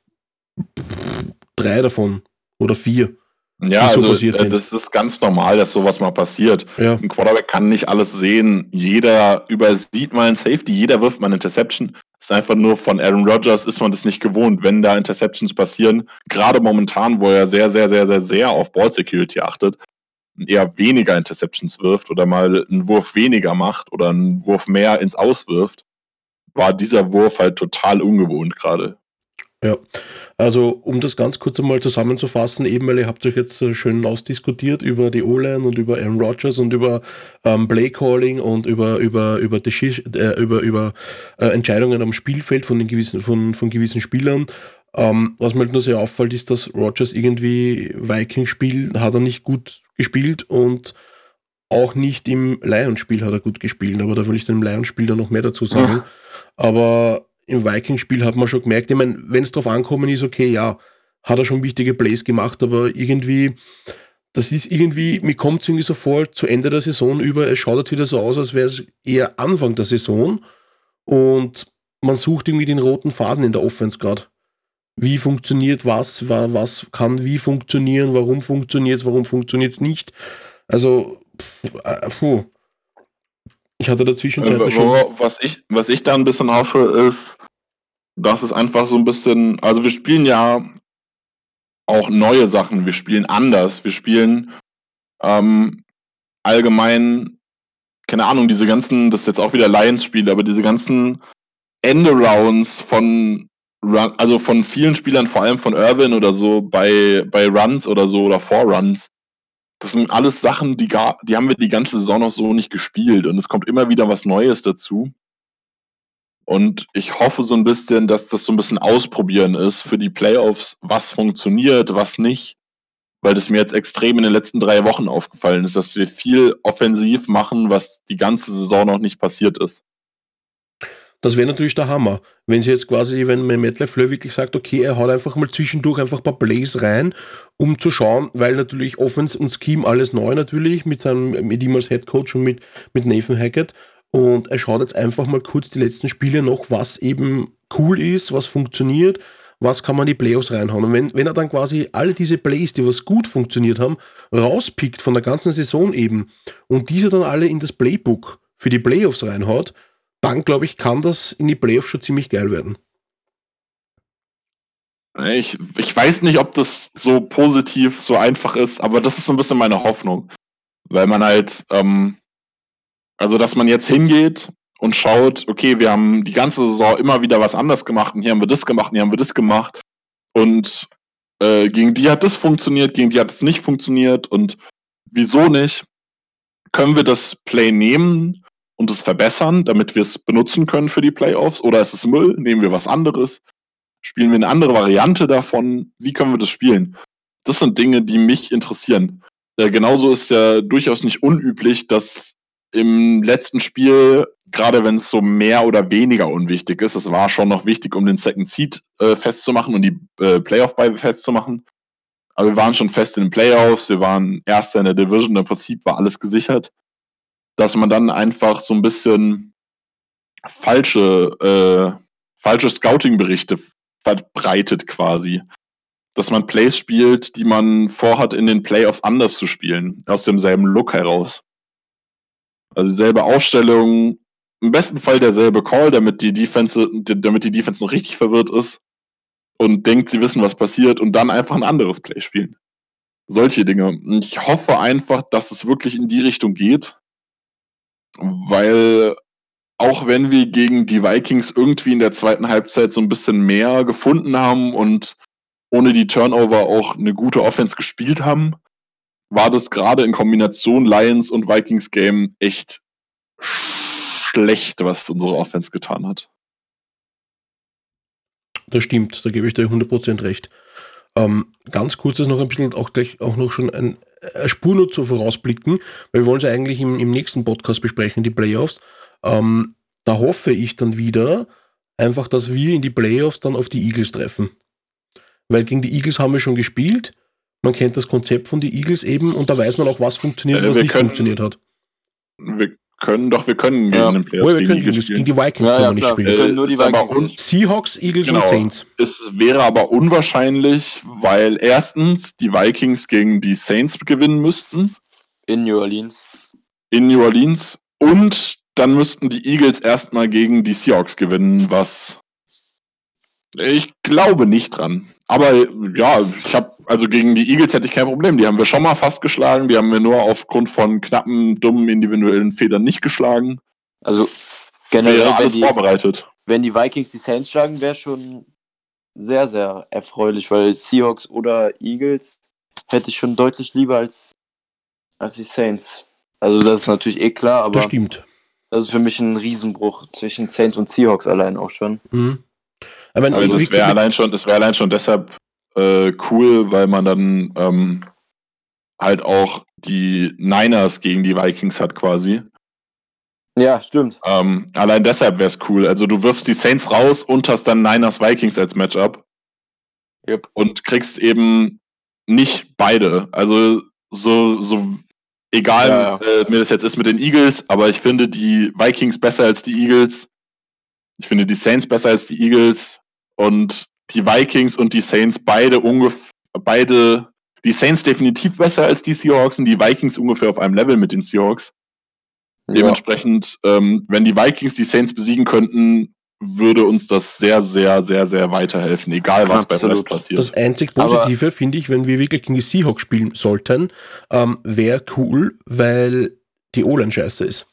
drei davon oder vier. Ja, so also passiert äh, das ist ganz normal, dass sowas mal passiert. Ja, Ein Quarterback kann nicht alles sehen. Jeder übersieht mal ein Safety, jeder wirft mal eine Interception. Ist einfach nur von Aaron Rodgers ist man das nicht gewohnt, wenn da Interceptions passieren. Gerade momentan, wo er sehr, sehr, sehr, sehr, sehr auf Ball Security achtet, eher weniger Interceptions wirft oder mal einen Wurf weniger macht oder einen Wurf mehr ins Auswirft, war dieser Wurf halt total ungewohnt gerade. Ja. Also um das ganz kurz einmal zusammenzufassen, eben weil ihr habt euch jetzt äh, schön ausdiskutiert über die O-Line und über Aaron Rodgers und über ähm, Play Calling und über über über, äh, über, über äh, Entscheidungen am Spielfeld von den gewissen von, von gewissen Spielern. Ähm, was mir halt nur sehr auffällt, ist, dass Rodgers irgendwie Vikings-Spiel hat er nicht gut gespielt und auch nicht im Lions-Spiel hat er gut gespielt, aber da will ich dann im Lions-Spiel dann noch mehr dazu sagen. Aber im Vikings-Spiel hat man schon gemerkt, ich meine, wenn es drauf ankommen ist, okay, ja, hat er schon wichtige Plays gemacht, aber irgendwie, das ist irgendwie, mir kommt es irgendwie so vor, zu Ende der Saison über, es schaut jetzt wieder so aus, als wäre es eher Anfang der Saison und man sucht irgendwie den roten Faden in der Offense gerade. Wie funktioniert was, wa- was kann wie funktionieren, warum funktioniert es, warum funktioniert es nicht. Also, äh, puh. Ich hatte dazwischen Äh, wo- Was ich, was ich da ein bisschen hoffe, ist, dass es einfach so ein bisschen, also wir spielen ja auch neue Sachen, wir spielen anders, wir spielen ähm, allgemein, keine Ahnung, diese ganzen, das ist jetzt auch wieder Lions-Spiele, aber diese ganzen Endarounds von Run, also von vielen Spielern, vor allem von Irvin oder so, bei, bei Runs oder so oder Vor-Runs, das sind alles Sachen, die, gar, die haben wir die ganze Saison noch so nicht gespielt und es kommt immer wieder was Neues dazu. Und ich hoffe so ein bisschen, dass das so ein bisschen ausprobieren ist für die Playoffs, was funktioniert, was nicht. Weil das mir jetzt extrem in den letzten drei Wochen aufgefallen ist, dass wir viel offensiv machen, was die ganze Saison noch nicht passiert ist. Das wäre natürlich der Hammer. Wenn sie jetzt quasi, wenn mir Matt LaFleur wirklich sagt, okay, er haut einfach mal zwischendurch einfach ein paar Plays rein, um zu schauen, weil natürlich Offense und Scheme alles neu natürlich, mit seinem, mit ihm als Head Coach und mit, mit Nathan Hackett. Und er schaut jetzt einfach mal kurz die letzten Spiele noch, was eben cool ist, was funktioniert, was kann man in die Playoffs reinhauen. Und wenn, wenn er dann quasi alle diese Plays, die was gut funktioniert haben, rauspickt von der ganzen Saison eben und diese dann alle in das Playbook für die Playoffs reinhaut, dann glaube ich, kann das in die Playoffs schon ziemlich geil werden. Ich, ich weiß nicht, ob das so positiv, so einfach ist, aber das ist so ein bisschen meine Hoffnung. Weil man halt, ähm, also dass man jetzt hingeht und schaut, okay, wir haben die ganze Saison immer wieder was anders gemacht und hier haben wir das gemacht und hier haben wir das gemacht. Und äh, gegen die hat das funktioniert, gegen die hat es nicht funktioniert und wieso nicht? Können wir das Play nehmen und es verbessern, damit wir es benutzen können für die Playoffs? Oder ist es Müll? Nehmen wir was anderes? Spielen wir eine andere Variante davon? Wie können wir das spielen? Das sind Dinge, die mich interessieren. Äh, genauso ist ja durchaus nicht unüblich, dass im letzten Spiel, gerade wenn es so mehr oder weniger unwichtig ist, es war schon noch wichtig, um den Second Seed äh, festzumachen und die äh, Playoff-Bye festzumachen. Aber wir waren schon fest in den Playoffs, wir waren Erster in der Division, im Prinzip war alles gesichert. Dass man dann einfach so ein bisschen falsche, äh, falsche Scouting-Berichte verbreitet quasi. Dass man Plays spielt, die man vorhat, in den Playoffs anders zu spielen, aus demselben Look heraus. Also dieselbe Ausstellung, im besten Fall derselbe Call, damit die Defense, damit die Defense noch richtig verwirrt ist und denkt, sie wissen, was passiert und dann einfach ein anderes Play spielen. Solche Dinge. Ich hoffe einfach, dass es wirklich in die Richtung geht, weil auch wenn wir gegen die Vikings irgendwie in der zweiten Halbzeit so ein bisschen mehr gefunden haben und ohne die Turnover auch eine gute Offense gespielt haben, war das gerade in Kombination Lions und Vikings Game echt schlecht, was unsere Offense getan hat. Das stimmt, da gebe ich dir 100% recht. Ähm, ganz kurz ist noch ein bisschen auch gleich auch noch schon ein, Spur nur zu vorausblicken, weil wir wollen es ja eigentlich im, im nächsten Podcast besprechen, die Playoffs. Ähm, da hoffe ich dann wieder einfach, dass wir in die Playoffs dann auf die Eagles treffen. Weil gegen die Eagles haben wir schon gespielt. Man kennt das Konzept von den Eagles eben und da weiß man auch, was funktioniert und Ja, was nicht können- funktioniert hat. Wir können doch, wir können gegen Ja. den Oh, Playoffs wir gegen können die gegen, spielen. die Vikings Ja, können ja, wir nicht klar. Wir spielen. können nur die Vikings. Seahawks, Eagles Genau. und Saints. Es wäre aber unwahrscheinlich, weil erstens die Vikings gegen die Saints gewinnen müssten in New Orleans. in New Orleans und dann müssten die Eagles erstmal gegen die Seahawks gewinnen, was ich glaube nicht dran. Aber ja, ich habe also gegen die Eagles hätte ich kein Problem. Die haben wir schon mal fast geschlagen. Die haben wir nur aufgrund von knappen, dummen individuellen Federn nicht geschlagen. Also generell, Wäre wenn alles die, vorbereitet. wenn die Vikings die Saints schlagen, wäre schon sehr, sehr erfreulich, weil Seahawks oder Eagles hätte ich schon deutlich lieber als, als die Saints. Also das ist natürlich eh klar, aber Das stimmt. das ist für mich ein Riesenbruch zwischen Saints und Seahawks allein auch schon. Mhm. Aber ich- das wäre allein schon, das wäre allein schon deshalb äh, cool, weil man dann ähm, halt auch die Niners gegen die Vikings hat quasi. Ja, stimmt. Ähm, allein deshalb wäre es cool. Also du wirfst die Saints raus und hast dann Niners Vikings als Matchup Yep. und kriegst eben nicht beide. Also so, so egal, Ja, Äh, mir das jetzt ist mit den Eagles, aber ich finde die Vikings besser als die Eagles. Ich finde die Saints besser als die Eagles und die Vikings und die Saints beide ungefähr, beide, die Saints definitiv besser als die Seahawks und die Vikings ungefähr auf einem Level mit den Seahawks. Ja. Dementsprechend, ähm, wenn die Vikings die Saints besiegen könnten, würde uns das sehr, sehr, sehr, sehr weiterhelfen, egal was beim Absolut. Rest passiert. Das einzig Positive finde ich, wenn wir wirklich gegen die Seahawks spielen sollten, ähm, wäre cool, weil die O-Line scheiße ist.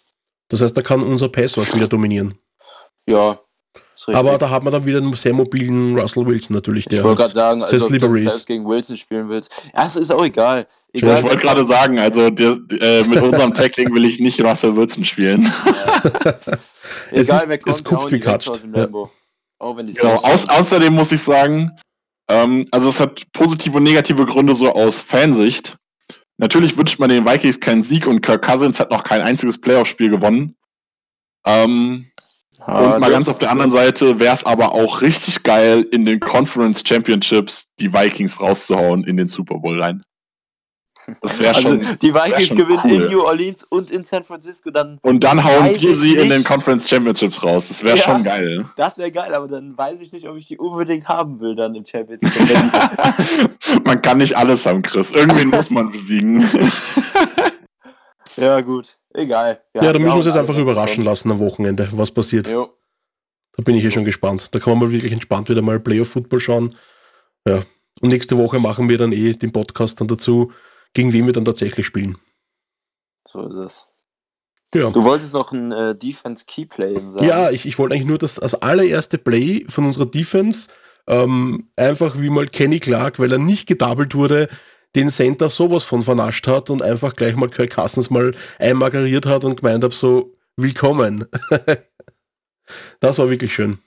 Das heißt, da kann unser Passwatch wieder dominieren. Ja. Aber da hat man dann wieder einen sehr mobilen Russell Wilson natürlich, der ich wollte gerade sagen, also, ob du gegen Wilson spielen willst. Ja, es ist auch egal. ich egal wollte gerade sagen, also der, äh, mit unserem Tackling will ich nicht Russell Wilson spielen. <laughs> Es egal ist- wer es kommt, wir kupft hauen wie die weg katscht. aus dem Ja. Lambo. Auch wenn die Genau. Aus, außerdem muss ich sagen, ähm, also es hat positive und negative Gründe so aus Fansicht. Natürlich wünscht man den Vikings keinen Sieg und Kirk Cousins hat noch kein einziges Playoff-Spiel gewonnen. Ähm, Ah, und mal ganz auf der anderen Seite wäre es aber auch richtig geil, in den Conference Championships die Vikings rauszuhauen in den Super Bowl rein. Das wäre Also schon. die Vikings gewinnen cool. in New Orleans und in San Francisco, dann Und dann hauen wir sie in nicht. den Conference Championships raus. Das wäre Ja. schon geil. das wäre geil, aber dann weiß ich nicht, ob ich die unbedingt haben will dann im Championship. <laughs> Man kann nicht alles haben, Chris. Irgendwen <laughs> muss man besiegen. ja, gut, egal. Ja, da müssen wir uns jetzt einfach überraschen lassen am Wochenende, was passiert. Jo. Da bin ich eh schon gespannt. Da kann man mal wirklich entspannt wieder mal Playoff-Football schauen. Ja. Und nächste Woche machen wir dann eh den Podcast dann dazu, gegen wen wir dann tatsächlich spielen. So ist es. Ja. Du wolltest noch ein äh, Defense Keyplay sagen. Ja, ich, ich wollte eigentlich nur das als allererste Play von unserer Defense ähm, einfach wie mal Kenny Clark, weil er nicht gedoubled wurde, den Center sowas von vernascht hat und einfach gleich mal Kirk Cousins mal einmageriert hat und gemeint hat so, willkommen. <laughs> das war wirklich schön.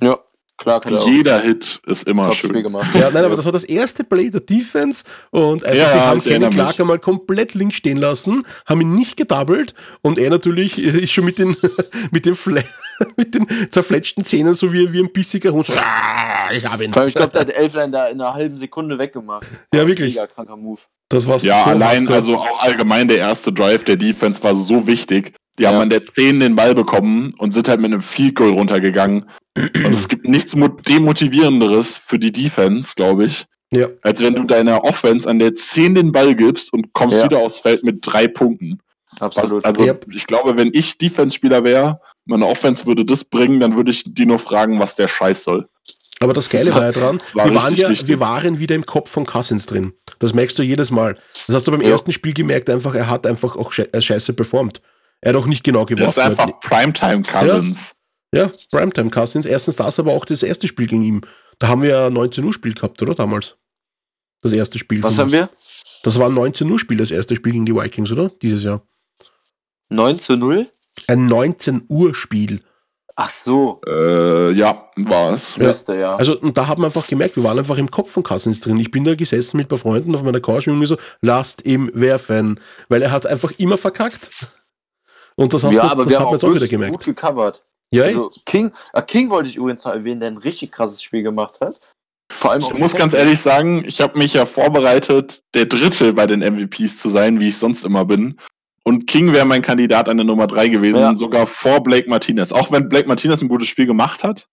Ja, Hat auch Jeder Hit ist immer Top-Spiel schön. gemacht. Ja, nein, aber das war das erste Play der Defense und einfach, Ja, sie haben Kenny Clark einmal komplett links stehen lassen, haben ihn nicht gedoubled und er natürlich <laughs> ist schon mit den, <laughs> mit den, Fle <laughs> mit den zerfletschten Zähnen, so wie, wie ein bissiger Hund. So, "Ah, ich habe ihn. Ich glaube, der hat Elfline da in einer halben Sekunde weggemacht. Ja, wirklich. Mega kranker Move. Das war Ja, so allein, hardcore. also auch allgemein der erste Drive der Defense war so wichtig. Die Ja. haben an der 10 den Ball bekommen und sind halt mit einem Field Goal runtergegangen. Und es gibt nichts mo- demotivierenderes für die Defense, glaube ich, Ja, als wenn du deiner Offense an der 10 den Ball gibst und kommst Ja. wieder aufs Feld mit drei Punkten. Absolut. also Yep. ich glaube, wenn ich Defense-Spieler wäre, meine Offense würde das bringen, dann würde ich die nur fragen, was der Scheiß soll. aber das Geile war ja dran, war wir, waren ja, wichtig. wir waren wieder im Kopf von Cousins drin. Das merkst du jedes Mal. Das hast du beim Ja. ersten Spiel gemerkt, einfach, er hat einfach auch äh, scheiße performt. Er hat auch nicht genau Das ist geworfen. einfach Primetime Cousins. Ja, Primetime Cousins. Erstens das, aber auch das erste Spiel gegen ihn. Da haben wir ja 19 Uhr Spiel gehabt, oder damals? Das erste Spiel. Was von haben uns. wir? Das war ein 19 Uhr Spiel, das erste Spiel gegen die Vikings, oder? Dieses Jahr. 9 zu 0? Ein 19 Uhr Spiel. Ach so. Äh, ja, war es. Ja. Müsste, ja. Also, und da haben wir einfach gemerkt, wir waren einfach im Kopf von Cousins drin. Ich bin da gesessen mit ein paar Freunden auf meiner Couch und irgendwie so, lasst ihm werfen. Weil er hat es einfach immer verkackt. Und das, hast ja, du, aber das wir hat haben man auch wieder gemerkt. gut gecovert. Ja. Also King, äh, King wollte ich übrigens noch erwähnen, der ein richtig krasses Spiel gemacht hat. Vor allem Ich muss ganz ehrlich sagen, ich habe mich ja vorbereitet, der Dritte bei den MVPs zu sein, wie ich sonst immer bin. Und King wäre mein Kandidat an der Nummer 3 gewesen, Ja. sogar vor Blake Martinez. Auch wenn Blake Martinez ein gutes Spiel gemacht hat,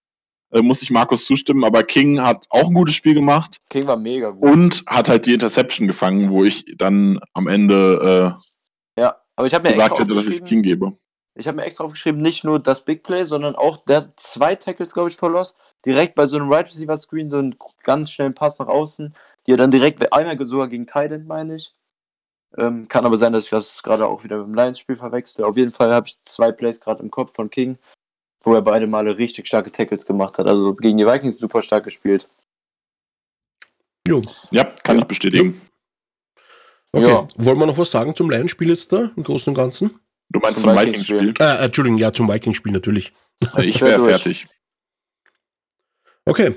äh, muss ich Markus zustimmen, aber King hat auch ein gutes Spiel gemacht King war mega gut. und hat halt die Interception gefangen, wo ich dann am Ende ja, aber ich habe mir gesagt extra hätte, dass ich es aufgeschrieben, King gebe. ich habe mir extra aufgeschrieben, nicht nur das Big Play, sondern auch der zwei Tackles, glaube ich, verlost. Direkt bei so einem Right Receiver Screen, so einen ganz schnellen Pass nach außen, die er dann direkt, einmal sogar gegen Titan, meine ich. Ähm, kann aber sein, dass ich das gerade auch wieder mit dem Lions-Spiel verwechsel. Auf jeden Fall habe ich zwei Plays gerade im Kopf von King, wo er beide Male richtig starke Tackles gemacht hat. Also gegen die Vikings super stark gespielt. Jo. Ja, kann Ja. ich bestätigen. Okay. Ja. Wollen wir noch was sagen zum Lions-Spiel jetzt da, im Großen und Ganzen? Du meinst Zum zum Vikings-Spiel. Vikings-Spiel? Äh, Entschuldigung, ja, zum Vikings-Spiel natürlich. Ich Wär wäre fertig. Okay,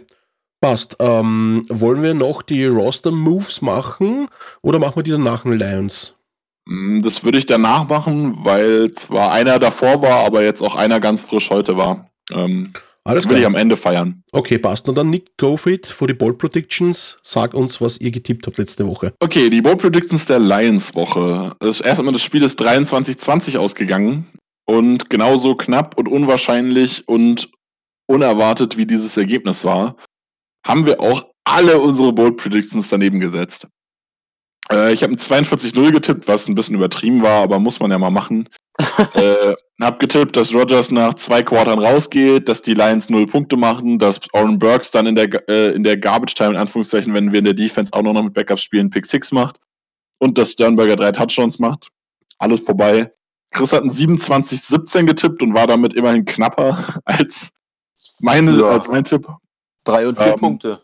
passt. Ähm, wollen wir noch die Roster-Moves machen oder machen wir die dann nach den Lions? Mm, Das würde ich danach machen, weil zwar einer davor war, aber jetzt auch einer ganz frisch heute war. Ähm, Alles das will ich klar. am Ende feiern. Okay, passt. Und dann Nick Gofrid für die Ball Predictions. Sag uns, was ihr getippt habt letzte Woche. Okay, die Bowl Predictions der Lions-Woche. Das erste Mal, das Spiel ist 23-20 ausgegangen. Und genauso knapp und unwahrscheinlich und unerwartet, wie dieses Ergebnis war, haben wir auch alle unsere Bowl Predictions daneben gesetzt. Äh, ich habe ein 42-0 getippt, was ein bisschen übertrieben war, aber muss man ja mal machen. <laughs> äh, hab getippt, dass Rogers nach zwei Quartern rausgeht, dass die Lions null Punkte machen, dass Aaron Burks dann in der, äh, in der Garbage Time, in Anführungszeichen, wenn wir in der Defense auch noch mit Backups spielen, Pick 6 macht und dass Sternberger drei Touchdowns macht. Alles vorbei. Chris hat ein 27-17 getippt und war damit immerhin knapper <laughs> als, meine, Ja. als mein Tipp. Drei und vier Ähm, Punkte.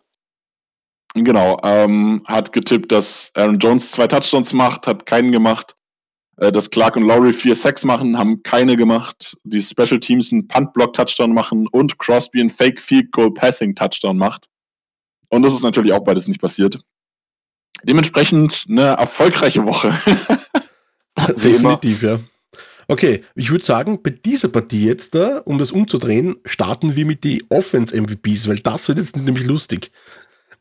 Genau, ähm, hat getippt, dass Aaron Jones zwei Touchdowns macht, hat keinen gemacht. Äh, dass Clark und Lowry vier Sacks machen, haben keine gemacht. Die Special Teams einen Punt-Block-Touchdown machen und Crosby einen Fake-Field-Goal-Passing-Touchdown macht. Und das ist natürlich auch beides nicht passiert. Dementsprechend eine erfolgreiche Woche. <laughs> Definitiv, ja. Okay, ich würde sagen, bei dieser Partie jetzt da, um das umzudrehen, starten wir mit die Offense-MVPs, weil das wird jetzt nämlich lustig.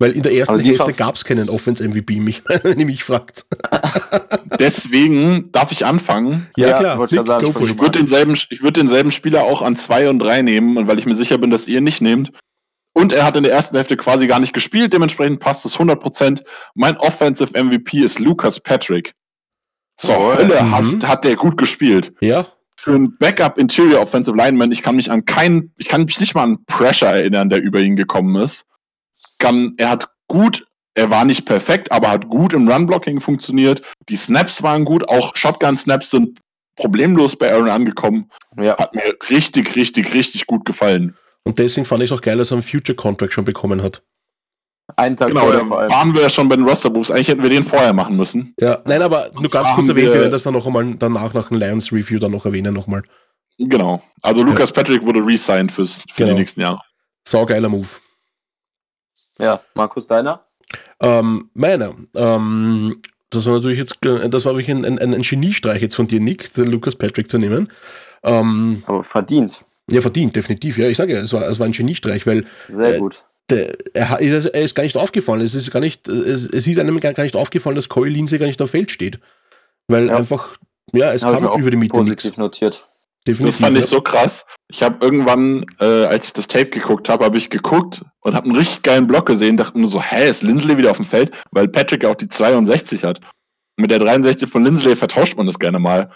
Weil in der ersten die Hälfte gab es keinen Offense-MVP, <laughs> mich, wenn ihr mich fragt. <laughs> Deswegen darf ich anfangen. Ja, Ja, klar, Nick, sagen, ich. Ich würde denselben, ich würd denselben Spieler auch an 2 und 3 nehmen, und weil ich mir sicher bin, dass ihr nicht nehmt. Und er hat in der ersten Hälfte quasi gar nicht gespielt, dementsprechend passt es 100%. Mein Offensive MVP ist Lucas Patrick. Zur Jawohl. Hölle Mhm. hat, hat der gut gespielt. Ja, Für einen Backup Interior Offensive Lineman, ich kann mich an keinen, ich kann mich nicht mal an Pressure erinnern, der über ihn gekommen ist. Kann, er hat gut, er war nicht perfekt, aber hat gut im Run-Blocking funktioniert. Die Snaps waren gut, auch Shotgun-Snaps sind problemlos bei Aaron angekommen. Ja. Hat mir richtig, richtig, richtig gut gefallen. und deswegen fand ich es auch geil, dass er einen Future-Contract schon bekommen hat. Einen Tag Genau, vorher allem. waren wir ja schon bei den Roster-Moves. Eigentlich hätten wir den vorher machen müssen. Ja, nein, aber nur ganz kurz erwähnt, wir wir- werden das dann noch einmal danach nach dem Lions Review dann noch erwähnen nochmal. Genau. Also Lucas Patrick wurde resigned fürs, für Genau. die nächsten Jahre. Saugeiler Move. Ja, Markus, deiner? Ähm, meiner. Ähm, das war natürlich jetzt, äh, das war wirklich ein, ein, ein Geniestreich jetzt von dir, Nick, den Lucas Patrick zu nehmen. Ähm, Aber verdient. ja, verdient, definitiv. Ja, ich sage ja, es war, es war ein Geniestreich, weil Sehr Äh, gut. der, er, er ist- gar nicht aufgefallen. Es ist gar nicht, es, es ist einem gar nicht aufgefallen, dass Corey Lindsay gar nicht auf Feld steht. Weil Ja. einfach, ja, es ich kam über die Mitte positiv nichts. notiert. Definitiv. Das fand ich so krass. Ich habe irgendwann, äh, als ich das Tape geguckt habe, habe ich geguckt und habe einen richtig geilen Block gesehen. Dachte mir so, hä, ist Lindsley wieder auf dem Feld? Weil Patrick ja auch die 62 hat. Mit der 63 von Lindsley vertauscht man das gerne mal.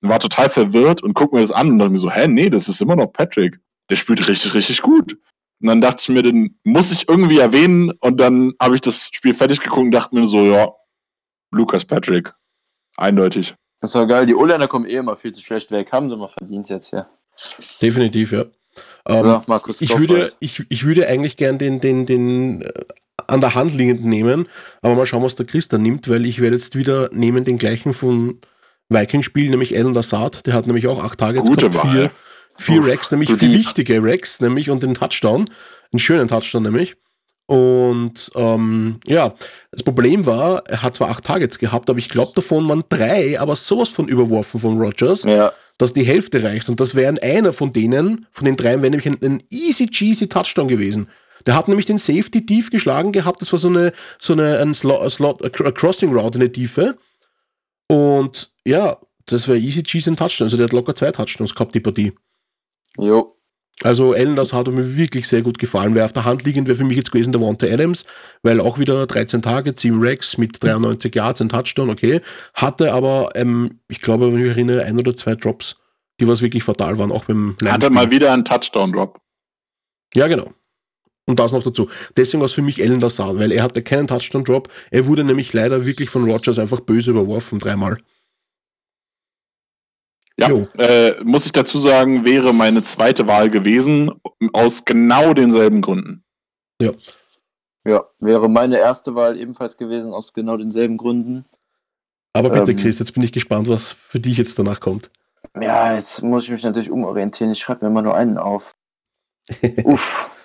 War total verwirrt und guck mir das an und dachte mir so, hä, nee, das ist immer noch Patrick. Der spielt richtig, richtig gut. Und dann dachte ich mir, den muss ich irgendwie erwähnen und dann habe ich das Spiel fertig geguckt und dachte mir so, ja, Lukas Patrick. Eindeutig. Das war geil. Die O-Liner kommen eh immer viel zu schlecht weg. Haben sie mal verdient jetzt hier. Definitiv, ja. Ähm, Markus, ich würde, ich, ich würde eigentlich gern den, den, den äh, an der Hand liegenden nehmen, aber mal schauen, was der Chris da nimmt, weil ich werde jetzt wieder nehmen den gleichen von Vikings spielen, nämlich Alan Lazard, der hat nämlich auch acht Targets Gute gehabt, vier, vier Uff, Racks, nämlich vier die- wichtige Racks, nämlich und den Touchdown, einen schönen Touchdown nämlich. Und ähm, ja, das Problem war, er hat zwar acht Targets gehabt, aber ich glaube davon waren drei, aber sowas von überworfen von Rogers Ja, dass die Hälfte reicht. Und das wäre einer von denen, von den dreien, wäre nämlich ein, ein easy cheesy Touchdown gewesen. Der hat nämlich den Safety tief geschlagen gehabt. Das war so eine, so eine ein Slot, Slot, a Crossing Route in der Tiefe. Und ja, das wäre easy cheesy ein Touchdown. Also der hat locker zwei Touchdowns gehabt, die Partie. jo. Also Allen, das hat mir wirklich sehr gut gefallen. Wer auf der Hand liegend wäre für mich jetzt gewesen der Wante Adams, weil auch wieder 13 Tage, 7 Racks mit 93 Yards, ein Touchdown, okay. Hatte aber, ähm, ich glaube, wenn ich mich erinnere, ein oder zwei Drops, die was wirklich fatal waren, auch beim Hatte mal wieder einen Touchdown-Drop. Ja, genau. Und das noch dazu. Deswegen war es für mich Allen Lazard, weil er hatte keinen Touchdown-Drop. Er wurde nämlich leider wirklich von Rogers einfach böse überworfen, dreimal. Ja, äh, muss ich dazu sagen, wäre meine zweite Wahl gewesen, aus genau denselben Gründen. Ja, wäre meine erste Wahl ebenfalls gewesen, aus genau denselben Gründen. Aber bitte, Ähm. Chris, jetzt bin ich gespannt, was für dich jetzt danach kommt. Ja, jetzt muss ich mich natürlich umorientieren. Ich schreibe mir immer nur einen auf. <laughs> Uff. <laughs>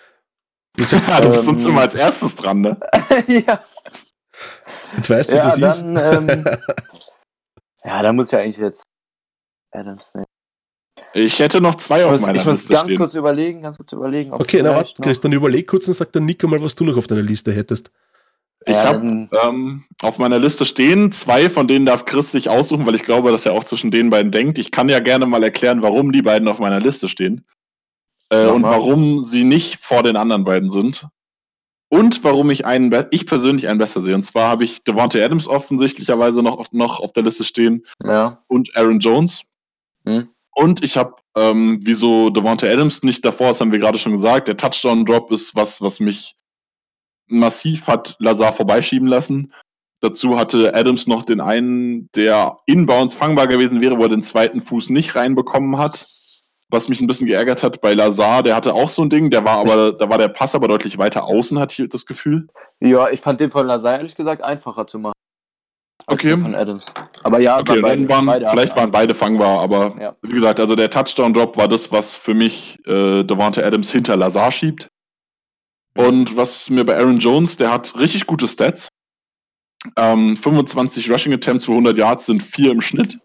Ja, du bist Ähm. sonst immer als erstes dran, ne? <laughs> ja, Jetzt weißt du, wie ja das ist. dann. Ähm, ja, da muss ich ja eigentlich jetzt Adams nehmen. Ich hätte noch zwei Ich auf muss, meiner ich muss Liste ganz stehen. kurz überlegen, ganz kurz überlegen. ob Okay, na warte, Chris, dann überleg kurz und sag dann Nico mal, was du noch auf deiner Liste hättest. Ich Ja, habe ähm, auf meiner Liste stehen, zwei von denen darf Chris sich aussuchen, weil ich glaube, dass er auch zwischen den beiden denkt. Ich kann ja gerne mal erklären, warum die beiden auf meiner Liste stehen. Äh, und warum sie nicht vor den anderen beiden sind. Und warum ich einen, be- ich persönlich einen besser sehe. Und zwar habe ich Devontae Adams offensichtlicherweise noch, noch auf der Liste stehen Ja. und Aaron Jones. Hm. Und ich habe, ähm, wieso Devontae Adams nicht davor ist, haben wir gerade schon gesagt. Der Touchdown-Drop ist was, was mich massiv hat Lazar vorbeischieben lassen. Dazu hatte Adams noch den einen, der inbounds fangbar gewesen wäre, wo er den zweiten Fuß nicht reinbekommen hat. Was mich ein bisschen geärgert hat bei Lazar, der hatte auch so ein Ding, der war aber, da war der Pass aber deutlich weiter außen, hatte ich das Gefühl. ja, ich fand den von Lazar ehrlich gesagt einfacher zu machen. Okay. Von Adams. Aber ja, Okay, bei dann waren, beide vielleicht waren beide fangbar, aber Ja. wie gesagt, also der Touchdown-Drop war das, was für mich äh, Devonta Adams hinter Lazar schiebt. Und was mir bei Aaron Jones, der hat richtig gute Stats. Ähm, 25 Rushing Attempts für 100 Yards sind vier im Schnitt.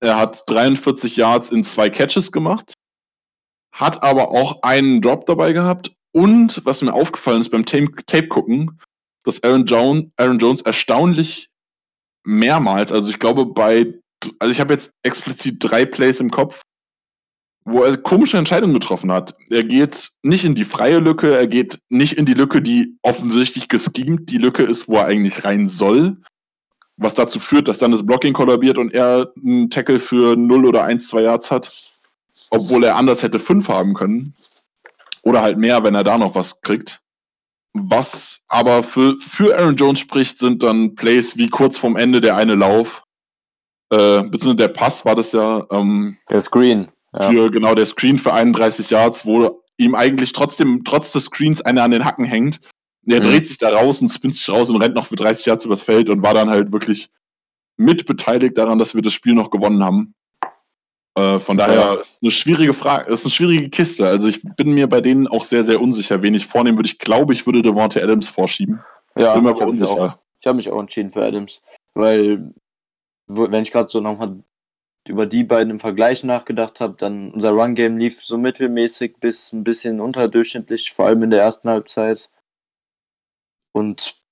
Er hat 43 Yards in zwei Catches gemacht, hat aber auch einen Drop dabei gehabt. Und was mir aufgefallen ist beim Tape, Tape gucken, dass Aaron, Jones, Aaron Jones erstaunlich mehrmals, also ich glaube bei, also ich habe jetzt explizit drei Plays im Kopf, wo er komische Entscheidungen getroffen hat. Er geht nicht in die freie Lücke, er geht nicht in die Lücke, die offensichtlich geschemt die Lücke ist, wo er eigentlich rein soll. Was dazu führt, dass dann das Blocking kollabiert und er einen Tackle für 0 oder 1, 2 Yards hat. Obwohl er anders hätte 5 haben können. Oder halt mehr, wenn er da noch was kriegt. Was aber für, für Aaron Jones spricht, sind dann Plays wie kurz vorm Ende der eine Lauf. Äh, beziehungsweise der Pass war das ja, ähm, Der Screen. Ja. für genau der Screen für 31 Yards, wo ihm eigentlich trotzdem, trotz des Screens, einer an den Hacken hängt. Der Mhm. dreht sich da raus und spinnt sich raus und rennt noch für 30 Yards übers Feld und war dann halt wirklich mitbeteiligt daran, dass wir das Spiel noch gewonnen haben. Äh, von daher ja. ist eine schwierige Frage, ist eine schwierige Kiste. Also ich bin mir bei denen auch sehr, sehr unsicher, wen ich vornehmen würde. Ich glaube, ich würde Devontae Adams vorschieben. Ja, bin mir ich habe mich, auch entschieden für Adams, weil wenn ich gerade so nochmal über die beiden im Vergleich nachgedacht habe, dann unser Run-Game lief so mittelmäßig bis ein bisschen unterdurchschnittlich, vor allem in der ersten Halbzeit. Und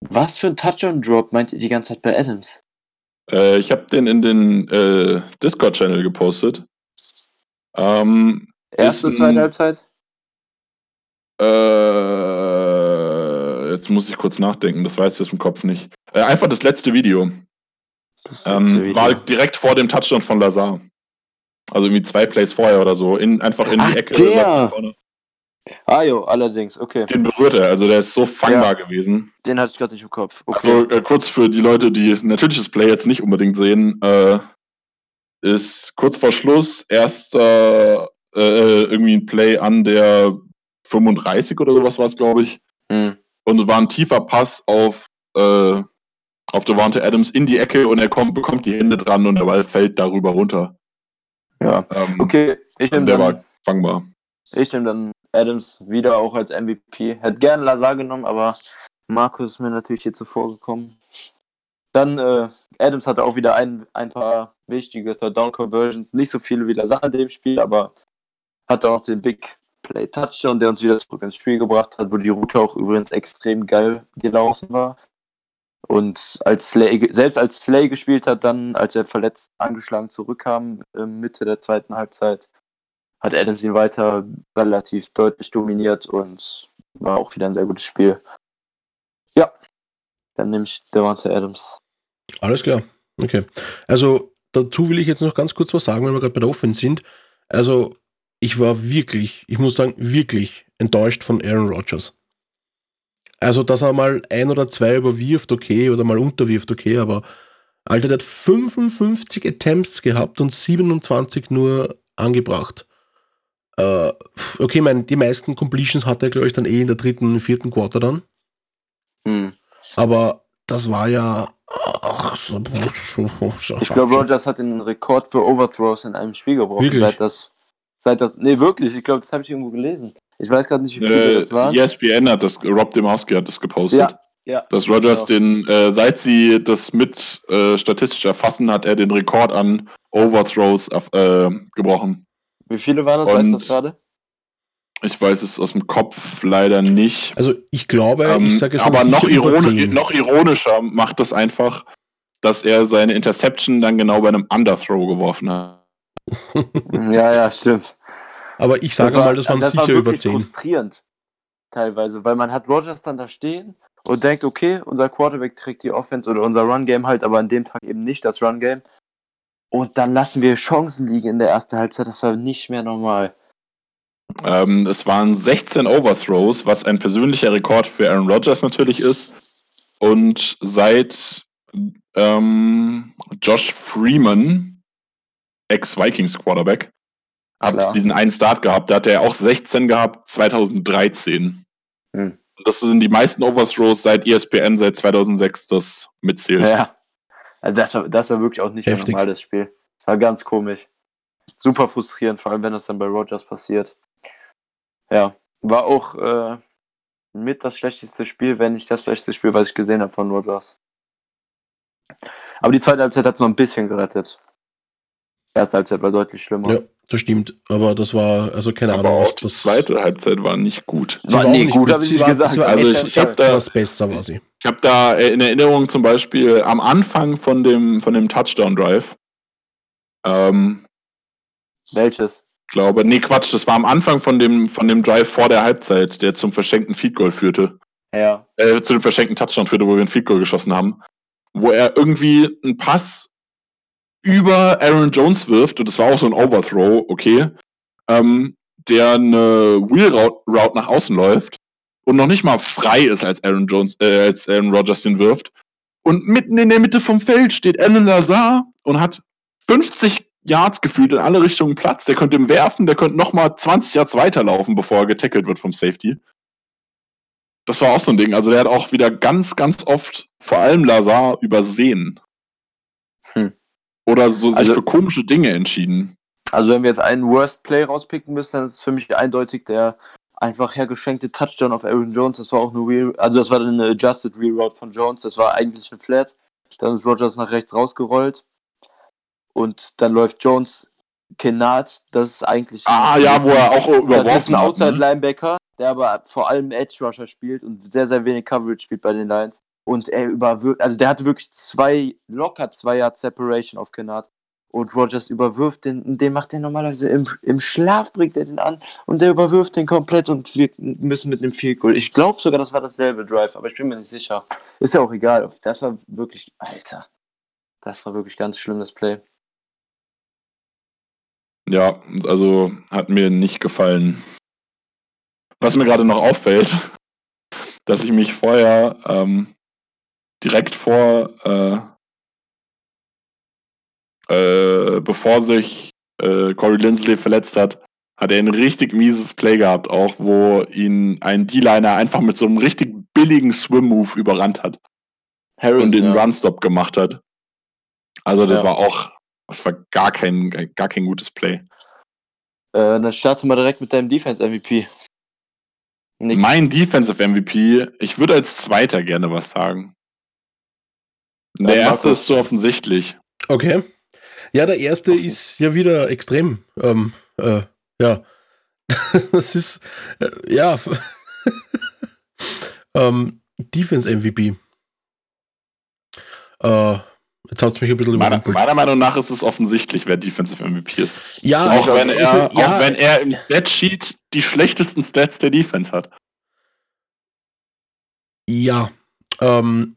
was für ein Touchdown-Drop meint ihr die ganze Zeit bei Adams? Äh, ich habe den in den äh, Discord-Channel gepostet. Ähm, Erste, zweite Halbzeit? Äh, jetzt muss ich kurz nachdenken, das weiß ich aus dem Kopf nicht. Äh, einfach das letzte Video. Das letzte ähm, Video. War direkt vor dem Touchdown von Lazar. Also irgendwie zwei Plays vorher oder so. In, einfach in Ach, die Ecke. Der. Ah jo, allerdings, okay. Den berührt er, also der ist so fangbar ja, gewesen. Den hatte ich gerade nicht im Kopf. Okay. Also äh, kurz für die Leute, die natürlich das Play jetzt nicht unbedingt sehen, äh, ist kurz vor Schluss erst äh, äh irgendwie ein Play an der 35 oder sowas war es, glaube ich. Hm. Und es war ein tiefer Pass auf, äh, auf Devonta Adams in die Ecke und er kommt, bekommt die Hände dran und der Ball fällt darüber runter. Ja, ähm, okay. Ich nehme der dann, war fangbar. Ich nehme dann Adams wieder auch als MVP. Hätte gern Lazar genommen, aber Markus ist mir natürlich hier zuvor gekommen. Dann äh, Adams hatte auch wieder ein, ein paar wichtige Third Down Conversions. Nicht so viele wie Lazar in dem Spiel, aber hatte auch den Big Play Touchdown, der uns wieder zurück ins Spiel gebracht hat, wo die Route auch übrigens extrem geil gelaufen war. Und als Slay, selbst als Slay gespielt hat, dann, als er verletzt angeschlagen zurückkam, äh, Mitte der zweiten Halbzeit, hat Adams ihn weiter relativ deutlich dominiert und war auch wieder ein sehr gutes Spiel. Ja, dann nehme ich Devante Adams. Alles klar. Okay. Also dazu will ich jetzt noch ganz kurz was sagen, wenn wir gerade bei der Offense sind. Also ich war wirklich, ich muss sagen, wirklich enttäuscht von Aaron Rodgers. Also, dass er mal ein oder zwei überwirft, okay, oder mal unterwirft, okay, aber Alter, der hat 55 Attempts gehabt und 27 nur angebracht. Äh, okay, mein, die meisten Completions hat er, glaube ich, dann eh in der dritten, vierten Quarter dann. Mhm. Aber das war ja. Ach, so, so, ich glaube, Rogers hat den Rekord für Overthrows in einem Spiel gebrochen. Wirklich? Seit das, seit das. Nee, wirklich, ich glaube, das habe ich irgendwo gelesen. Ich weiß gerade nicht, wie viele äh, das waren. ESPN hat das, Rob Demowski hat das gepostet. Ja, ja. Dass Rogers genau. den, äh, seit sie das mit äh, statistisch erfassen, hat er den Rekord an Overthrows äh, gebrochen. Wie viele waren das? Und weißt du das gerade? Ich weiß es aus dem Kopf leider nicht. Also ich glaube, ähm, ich sage es Aber noch, ironi noch ironischer macht das einfach, dass er seine Interception dann genau bei einem Underthrow geworfen hat. <laughs> ja, ja, stimmt. Aber ich sage das mal, das waren das sicher war über 10. frustrierend teilweise, weil man hat Rogers dann da stehen und denkt, okay, unser Quarterback trägt die Offense oder unser Run-Game halt, aber an dem Tag eben nicht das Run-Game. Und dann lassen wir Chancen liegen in der ersten Halbzeit. Das war nicht mehr normal. Ähm, es waren 16 Overthrows, was ein persönlicher Rekord für Aaron Rodgers natürlich ist. Und seit ähm, Josh Freeman, Ex-Vikings Quarterback, hat diesen einen Start gehabt. Da hat er auch 16 gehabt, 2013. Hm. Das sind die meisten Overthrows seit ESPN seit 2006 das mitzählt. Ja. Also das war, das war wirklich auch nicht Heftig. normal, das Spiel. Das war ganz komisch. Super frustrierend, vor allem wenn das dann bei Rogers passiert. Ja, war auch äh, mit das schlechteste Spiel, wenn nicht das schlechteste Spiel, was ich gesehen habe von Rogers. Aber die zweite Halbzeit hat es noch ein bisschen gerettet. Erste Halbzeit war deutlich schlimmer. Ja, das stimmt. Aber das war, also keine aber Ahnung, was die das. zweite Halbzeit war nicht gut. War, war nicht gut, habe ich nicht gesagt. also ich, ich habe da, besser war sie. Ich habe da in Erinnerung zum Beispiel am Anfang von dem, von dem Touchdown-Drive. Ähm, Welches? glaube, nee, Quatsch, das war am Anfang von dem, von dem Drive vor der Halbzeit, der zum verschenkten Feed Goal führte. Ja. Äh, zu dem verschenkten Touchdown führte, wo wir ein Feed Goal geschossen haben. Wo er irgendwie einen Pass über Aaron Jones wirft, und das war auch so ein Overthrow, okay, ähm, der eine Wheel Route nach außen läuft und noch nicht mal frei ist, als Aaron Jones, äh, als Aaron Rodgers den wirft. Und mitten in der Mitte vom Feld steht Alan Lazar und hat 50 Yards gefühlt in alle Richtungen Platz. Der könnte ihm werfen, der könnte nochmal 20 Yards weiterlaufen, bevor er getackelt wird vom Safety. Das war auch so ein Ding. Also der hat auch wieder ganz, ganz oft vor allem Lazar übersehen. Oder so sich Also- für komische Dinge entschieden. Also wenn wir jetzt einen Worst Play rauspicken müssen, dann ist es für mich eindeutig der einfach hergeschenkte Touchdown auf Aaron Jones. Das war auch eine Real, also das war eine Adjusted Real Route von Jones. Das war eigentlich ein Flat. Dann ist Rogers nach rechts rausgerollt und dann läuft Jones Kennard. Das ist eigentlich ein- Ah ja, wo er auch überworfen Das ist ein ne? Outside Linebacker, der aber vor allem Edge Rusher spielt und sehr sehr wenig Coverage spielt bei den Lions. Und er überwirft, also der hatte wirklich zwei locker zwei Yard Separation auf Kennard. Und Rogers überwirft den, den macht er normalerweise im, im Schlaf, bringt er den an und der überwirft den komplett und wir müssen mit einem Field Goal. Ich glaube sogar, das war dasselbe Drive, aber ich bin mir nicht sicher. Ist ja auch egal. Das war wirklich, Alter. Das war wirklich ganz schlimmes Play. Ja, also hat mir nicht gefallen. Was mir gerade noch auffällt, <laughs> dass ich mich vorher ähm, direkt vor, äh, äh, bevor sich äh, Corey Lindsley verletzt hat, hat er ein richtig mieses Play gehabt, auch wo ihn ein D-Liner einfach mit so einem richtig billigen Swim-Move überrannt hat Harrison, und den ja. Run-Stop gemacht hat. Also das Ja. war auch, das war gar kein, gar kein gutes Play. Äh, dann starte mal direkt mit deinem Defense-MVP. Mein Defensive MVP, ich würde als Zweiter gerne was sagen. Der erste Markus. ist so offensichtlich. Okay. Ja, der erste ist ja wieder extrem. Ähm, äh, ja. <laughs> das ist, äh, ja. <laughs> ähm, Defense MVP. Äh, jetzt hat es mich ein bisschen Meiner, meiner Meinung nach ist es offensichtlich, wer Defensive MVP ist. Ja, Auch wenn, ist er, ja, auch wenn er im Statsheet die schlechtesten Stats der Defense hat. ja. Ähm,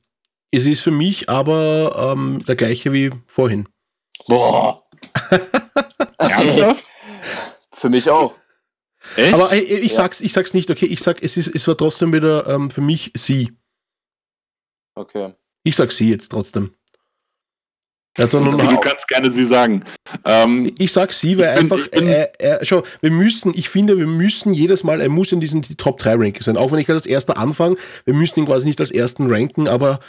es ist für mich aber ähm, der gleiche wie vorhin. Boah. <laughs> Ernsthaft? Für mich auch. Echt? Aber äh, ich Ja. sag's, ich sag's nicht, okay, ich sag, es ist, es war trotzdem wieder ähm, für mich sie. Okay. Ich sag sie jetzt trotzdem. Also, du kannst gerne sie sagen. Ähm, ich sag sie, weil Ich bin- einfach, ich bin- äh, äh, schau, wir müssen, ich finde, wir müssen jedes Mal, er muss in diesen die Top 3 Ranking sein. Auch wenn ich als erster anfange, wir müssen ihn quasi nicht als ersten ranken, aber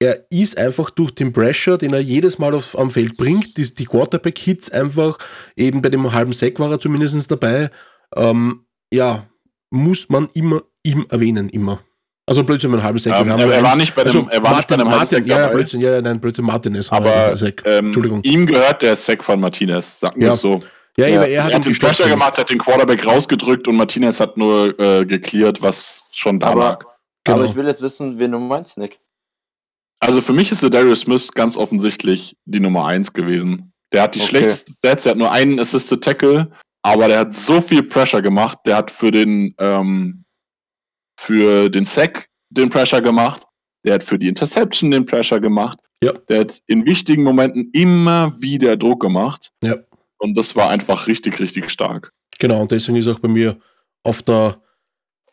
er ist einfach durch den Pressure, den er jedes Mal auf, am Feld bringt, die, die Quarterback-Hits einfach, eben bei dem halben Sack war er zumindest dabei, ähm, ja, muss man immer ihm erwähnen, immer. Also Blödsinn, mein halben Sack. ähm, er, nur er war nicht bei dem, also er war nicht bei Martin, einem Martin, ja, ja. Blödsinn, ja, ja, nein, Blödsinn, Martin ist Aber Sack. ähm, Entschuldigung. ihm gehört der Sack von Martinez, sagen wir Ja. es so. Ja, Ja, aber er Er hat hat ihn den. Pressure gemacht, hat den Quarterback rausgedrückt und Martinez hat nur äh, geklärt, was schon da Aber, lag. Genau. aber ich will jetzt wissen, wen du meinst, Nick. Also für mich ist der Darius Smith ganz offensichtlich die Nummer 1 gewesen. Der hat die Okay. schlechtesten Stats, der hat nur einen Assisted Tackle, aber der hat so viel Pressure gemacht. Der hat für den, ähm, für den Sack den Pressure gemacht. Der hat für die Interception den Pressure gemacht. Ja. Der hat in wichtigen Momenten immer wieder Druck gemacht. Ja. Und das war einfach richtig, richtig stark. Genau, und deswegen ist auch bei mir auf der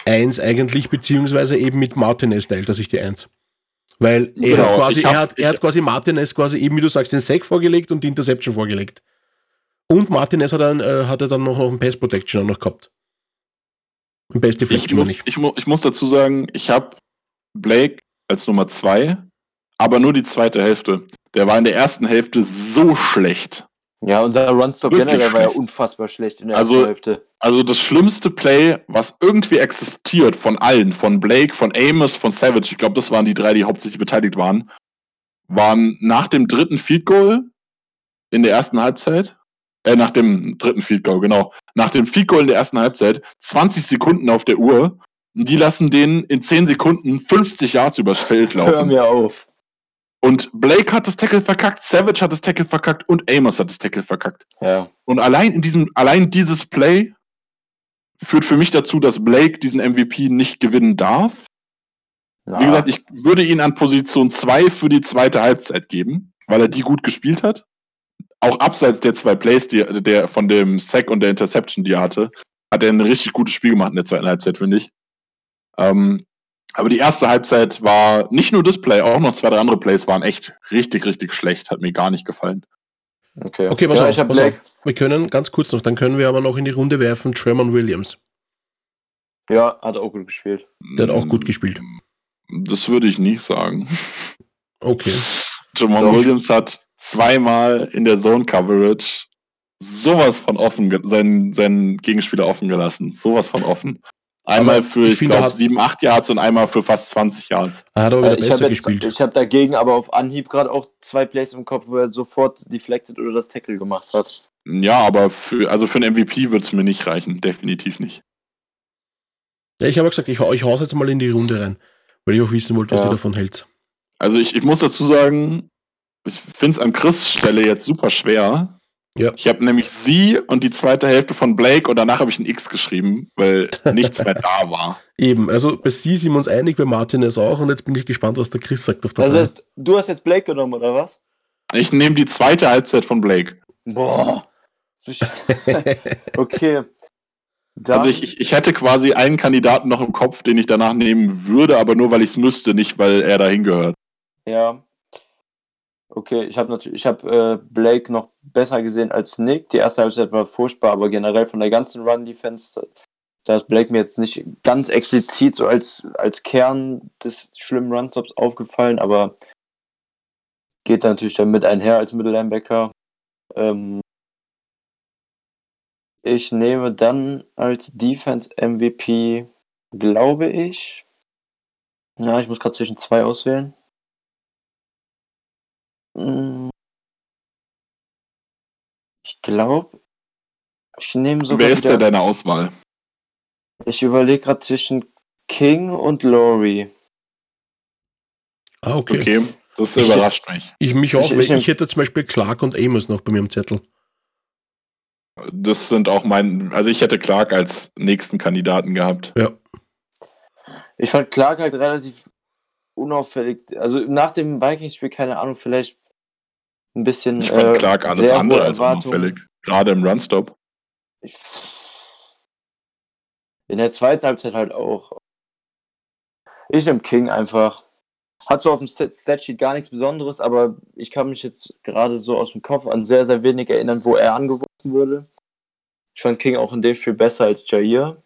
1 eigentlich, beziehungsweise eben mit Martinez teilt er sich die 1. Weil er, Genau, hat quasi, hab- er, hat, er hat quasi Martinez quasi eben, wie du sagst, den Sack vorgelegt und die Interception vorgelegt. Und Martinez hat, dann, äh, hat er dann noch, noch einen Pass Protection auch noch gehabt. Ein Ich Deflection muss, ich. ich, mu ich muss dazu sagen, ich habe Blake als Nummer 2, aber nur die zweite Hälfte. Der war in der ersten Hälfte so schlecht. Ja, unser Runstop generell war ja unfassbar schlecht in der Also- ersten Hälfte. Also das schlimmste Play, was irgendwie existiert von allen, von Blake, von Amos, von Savage, ich glaube, das waren die drei, die hauptsächlich beteiligt waren, waren nach dem dritten Field Goal in der ersten Halbzeit, äh, nach dem dritten Field Goal, genau, nach dem Field Goal in der ersten Halbzeit, 20 Sekunden auf der Uhr, und die lassen den in 10 Sekunden 50 Yards übers Feld Hör laufen. mir auf. Und Blake hat das Tackle verkackt, Savage hat das Tackle verkackt und Amos hat das Tackle verkackt. Ja. Und allein in diesem, allein dieses Play führt für mich dazu, dass Blake diesen MVP nicht gewinnen darf. ja. Wie gesagt, ich würde ihn an Position 2 für die zweite Halbzeit geben, weil er die gut gespielt hat. Auch abseits der zwei Plays, die, der von dem Sack und der Interception, die er hatte, hat er ein richtig gutes Spiel gemacht in der zweiten Halbzeit, finde ich. Ähm, aber die erste Halbzeit war nicht nur das Play, auch noch zwei, drei andere Plays waren echt richtig, richtig schlecht. Hat mir gar nicht gefallen. Okay. Okay, pass ja, auf, ich pass auf. Wir können ganz kurz noch, dann können wir aber noch in die Runde werfen, Tremon Williams. Ja, hat auch gut gespielt. Der hat auch gut gespielt. Das würde ich nicht sagen. Okay. Jamal. Williams hat zweimal in der Zone Coverage sowas von offen, seinen, seinen Gegenspieler offen gelassen. Sowas von offen. Einmal Aber für, ich ich, glaube, hat- 7, 8 Yards und einmal für fast 20 Yards. Er hat aber Äh, wieder ich besser habe gespielt. ich hab dagegen aber auf Anhieb gerade auch zwei Plays im Kopf, wo er sofort deflected oder das Tackle gemacht hat. Ja, aber für, also für einen MVP wird es mir nicht reichen. Definitiv nicht. Ja, ich habe gesagt, ich, ich hau's jetzt mal in die Runde rein, weil ich auch wissen wollte, was Ja. ihr davon hält. Also ich, ich muss dazu sagen, ich finde es an Chris Stelle jetzt super schwer. Ja. Ich habe nämlich sie und die zweite Hälfte von Blake und danach habe ich ein X geschrieben, weil nichts mehr da war. <laughs> Eben, also bei Sie sind wir uns einig, bei Martinez auch und jetzt bin ich gespannt, was der Chris sagt auf der Das heißt, du hast jetzt Blake genommen, oder was? Ich nehme die zweite Halbzeit von Blake. Boah. <laughs> okay. Dann, Also ich, ich, ich hätte quasi einen Kandidaten noch im Kopf, den ich danach nehmen würde, aber nur weil ich es müsste, nicht weil er dahin gehört. Ja. Okay, ich habe natürlich, ich habe äh, Blake noch besser gesehen als Nick. Die erste Halbzeit war furchtbar, aber generell von der ganzen Run-Defense, da ist Blake mir jetzt nicht ganz explizit so als, als Kern des schlimmen Runstops aufgefallen, aber geht natürlich damit einher als Mittellinebacker. Ähm, ich nehme dann als Defense MVP, glaube ich. Ja, ich muss gerade zwischen zwei auswählen. Mm. Ich glaube, ich nehme sogar Wer ist wieder, denn deine Auswahl? Ich überlege gerade zwischen King und Laurie. Ah, okay. Okay, das Ich- überrascht mich. Ich mich auch, Ich- weil ich- ich, hätte zum Beispiel Clark und Amos noch bei mir im Zettel. Das sind auch mein, also ich hätte Clark als nächsten Kandidaten gehabt. Ja. Ich fand Clark halt relativ unauffällig. Also nach dem Vikings-Spiel, keine Ahnung, vielleicht ein bisschen. Ich fand äh, Clark alles sehr andere als unauffällig. Gerade im Runstop. In der zweiten Halbzeit halt auch. Ich nehme King einfach. Hat so auf dem Stat- Statsheet gar nichts Besonderes, aber ich kann mich jetzt gerade so aus dem Kopf an sehr, sehr wenig erinnern, wo er angeworfen wurde. Ich fand King auch in dem Spiel besser als Jair.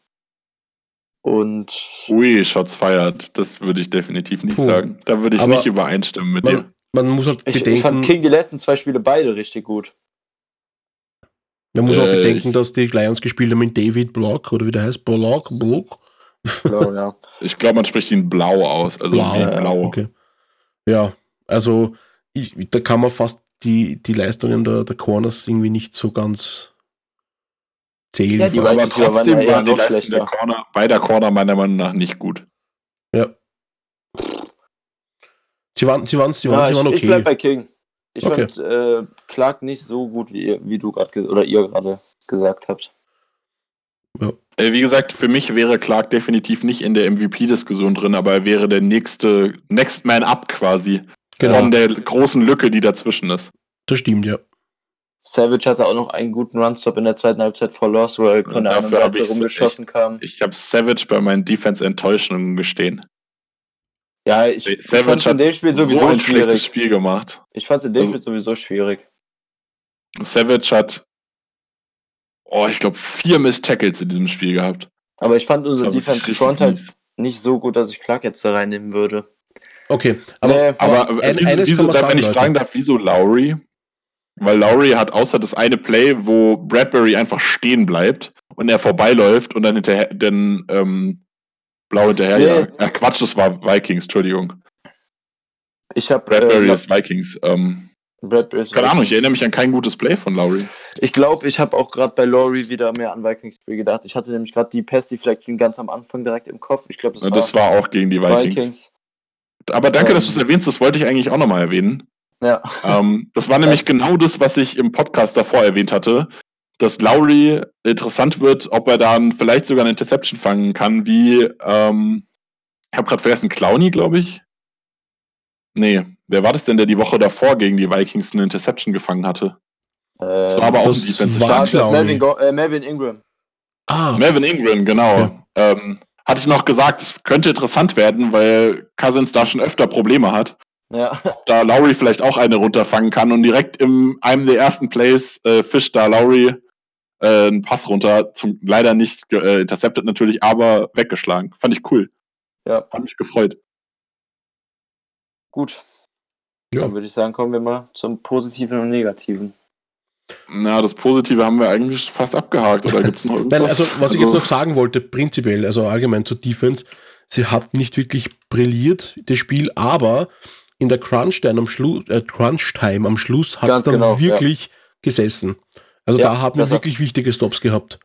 Und Ui, Shots fired. Das würde ich definitiv nicht Puh. sagen. Da würde ich Aber nicht übereinstimmen mit dir. Man, muss halt ich, ich bedenken, fand King die letzten zwei Spiele beide richtig gut. man muss auch Äh, bedenken, ich- dass die Lions gespielt haben mit David Block oder wie der heißt, Block, Block. Blau, ja. <laughs> Ich glaube, man spricht ihn blau aus. Also Blau, wie blau. Okay. Ja, also ich, da kann man fast die, die Leistungen der, der Corners irgendwie nicht so ganz zählen. Ja, die. Aber Vikings waren trotzdem ja waren die noch Leistungen schlechter. der Corner, beider Corner meiner Meinung nach nicht gut. ja. Sie waren, sie waren, sie ja waren, sie ich, waren ich okay. bleib bei King. Ich Okay. fand äh, Clark nicht so gut, wie, ihr, wie du gerade oder ihr gerade gesagt habt. Äh, Wie gesagt, für mich wäre Clark definitiv nicht in der MVP-Diskussion drin, aber er wäre der nächste Next Man Up quasi. genau, Von der großen Lücke, die dazwischen ist. das stimmt, ja. Savage hatte auch noch einen guten Runstop in der zweiten Halbzeit vor Loss, wo er von der anderen Seite rumgeschossen kam. Ich habe Savage bei meinen Defense-Enttäuschungen gestehen. Ja, ich, ich fand es in dem Spiel sowieso so ein schlechtes schwierig. Spiel gemacht. Ich fand es in dem Also- Spiel sowieso schwierig. Savage hat, oh, ich glaube, vier Miss Tackles in diesem Spiel gehabt. Aber ich fand unsere Defense Front halt nicht so gut, dass ich Clark jetzt da reinnehmen würde. Okay, aber, Nee, Aber, wieso, eines wieso, sagen, wenn ich Leute. fragen darf, wieso Lowry? Weil Lowry hat außer das eine Play, wo Bradbury einfach stehen bleibt und er vorbeiläuft und dann hinterher, dann ähm, blau hinterher. Nee. Ja. Ach, Quatsch, das war Vikings, Entschuldigung. Ich habe Bradbury äh, ist Vikings. Ähm, Bradbury ist keine Ahnung, ich erinnere mich an kein gutes Play von Lowry. Ich glaube, ich habe auch gerade bei Laurie wieder mehr an Vikings Spiel gedacht. Ich hatte nämlich gerade die Pass Deflection ganz am Anfang direkt im Kopf. Ich glaube, das, Das, das war auch gegen die war Vikings. Vikings. Aber danke, Ähm. dass du es erwähnst, das wollte ich eigentlich auch nochmal erwähnen. Ja. Ähm, das war <laughs> nämlich Das- genau das, was ich im Podcast davor erwähnt hatte, dass Lowry interessant wird, ob er dann vielleicht sogar eine Interception fangen kann, wie, ähm, ich habe gerade vergessen, Clowny, glaube ich. Nee, wer war das denn, der die Woche davor gegen die Vikings eine Interception gefangen hatte? Das war aber auch das ein Defensive war Clowny. Melvin, Go äh, Melvin Ingram. Ah, Melvin Ingram, genau. Okay. Ähm, hatte ich noch gesagt, es könnte interessant werden, weil Cousins da schon öfter Probleme hat. Ja. da Lowry vielleicht auch eine runterfangen kann und direkt in einem der ersten Plays äh, fischt da Lowry äh, einen Pass runter, zum, leider nicht äh, intercepted natürlich, aber weggeschlagen. Fand ich cool. Ja. Hat mich gefreut. Gut. Ja. Dann würde ich sagen, kommen wir mal zum Positiven und Negativen. Na, das Positive haben wir eigentlich fast abgehakt, oder gibt es noch <laughs> irgendwas? Nein, also was ich jetzt noch sagen wollte, prinzipiell, also allgemein zur Defense, sie hat nicht wirklich brilliert, das Spiel, aber in der Crunch-Time am, Schlu äh, Crunch -Time am Schluss hat es dann genau, wirklich gesessen. Also Ja, da hat man das hat- wirklich wichtige Stops gehabt.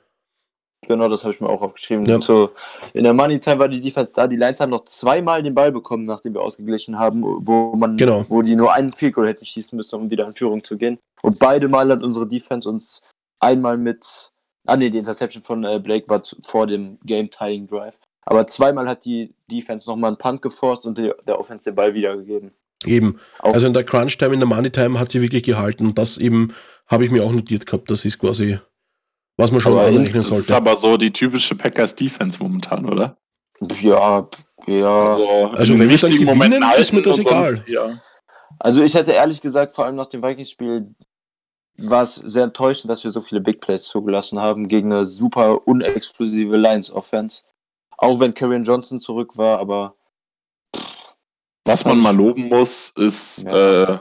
Genau, das habe ich mir auch aufgeschrieben. Ja. So, in der Money Time war die Defense da. Die Lions haben noch zweimal den Ball bekommen, nachdem wir ausgeglichen haben, wo man, Genau. wo die nur einen Field Goal hätten schießen müssen, um wieder in Führung zu gehen. Und beide Mal hat unsere Defense uns einmal mit, ah nee, die Interception von äh, Blake war zu, vor dem Game Tying Drive. Aber zweimal hat die Defense nochmal einen Punt geforst und die, der Offense den Ball wiedergegeben. Eben. Auch- Also in der Crunch-Time, in der Money-Time hat sie wirklich gehalten. Und das eben habe ich mir auch notiert gehabt. Das ist quasi, was man schon Aber anrechnen das ist sollte. aber so die typische Packers-Defense momentan, oder? Ja, ja. Also in wenn wir dann gewinnen, ist mir das egal. sonst- Ja. Also ich hätte ehrlich gesagt, vor allem nach dem Vikings-Spiel, war es sehr enttäuschend, dass wir so viele Big Plays zugelassen haben gegen eine super unexplosive Lions-Offense. Auch wenn Karrion Johnson zurück war, aber Was man mal loben muss, ist Ja. äh,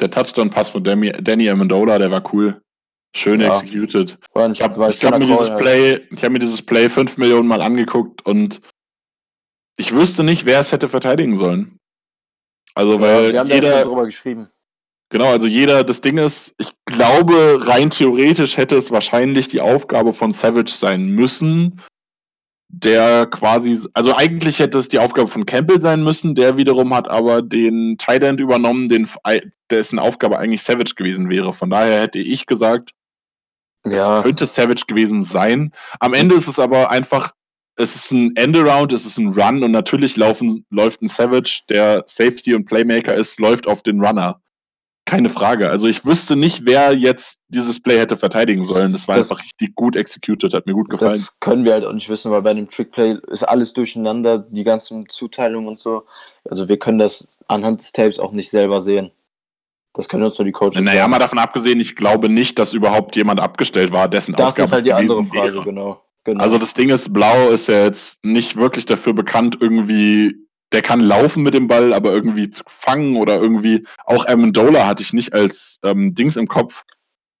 der Touchdown-Pass von Danny, Danny Amendola, der war cool. Schön Ja. executed. ein, Ich habe hab mir, dieses. Play, ich hab mir dieses Play fünf Millionen Mal angeguckt und ich wüsste nicht, wer es hätte verteidigen sollen. Also, weil wir haben ja jeder, drüber geschrieben. genau, also jeder, das Ding ist, ich glaube, rein theoretisch hätte es wahrscheinlich die Aufgabe von Savage sein müssen, der quasi, also eigentlich hätte es die Aufgabe von Campbell sein müssen, der wiederum hat aber den Tight End übernommen, den, dessen Aufgabe eigentlich Savage gewesen wäre. Von daher hätte ich gesagt, Ja, es könnte Savage gewesen sein. Am Ende ist es aber einfach, es ist ein Endaround, es ist ein Run und natürlich laufen, läuft ein Savage, der Safety und Playmaker ist, läuft auf den Runner. Keine Frage. Also ich wüsste nicht, wer jetzt dieses Play hätte verteidigen sollen. Das war Das- einfach richtig gut executed, hat mir gut gefallen. das können wir halt auch nicht wissen, weil bei einem Trickplay ist alles durcheinander, die ganzen Zuteilungen und so. Also wir können das anhand des Tapes auch nicht selber sehen. Das können uns nur die Coaches naja, sagen. mal davon abgesehen, ich glaube nicht, dass überhaupt jemand abgestellt war, dessen Das Aufgabe ist halt die andere Frage, genau. genau. Also das Ding ist, Blau ist ja jetzt nicht wirklich dafür bekannt, irgendwie, der kann laufen mit dem Ball, aber irgendwie zu fangen oder irgendwie, auch Amendola hatte ich nicht als ähm, Dings im Kopf,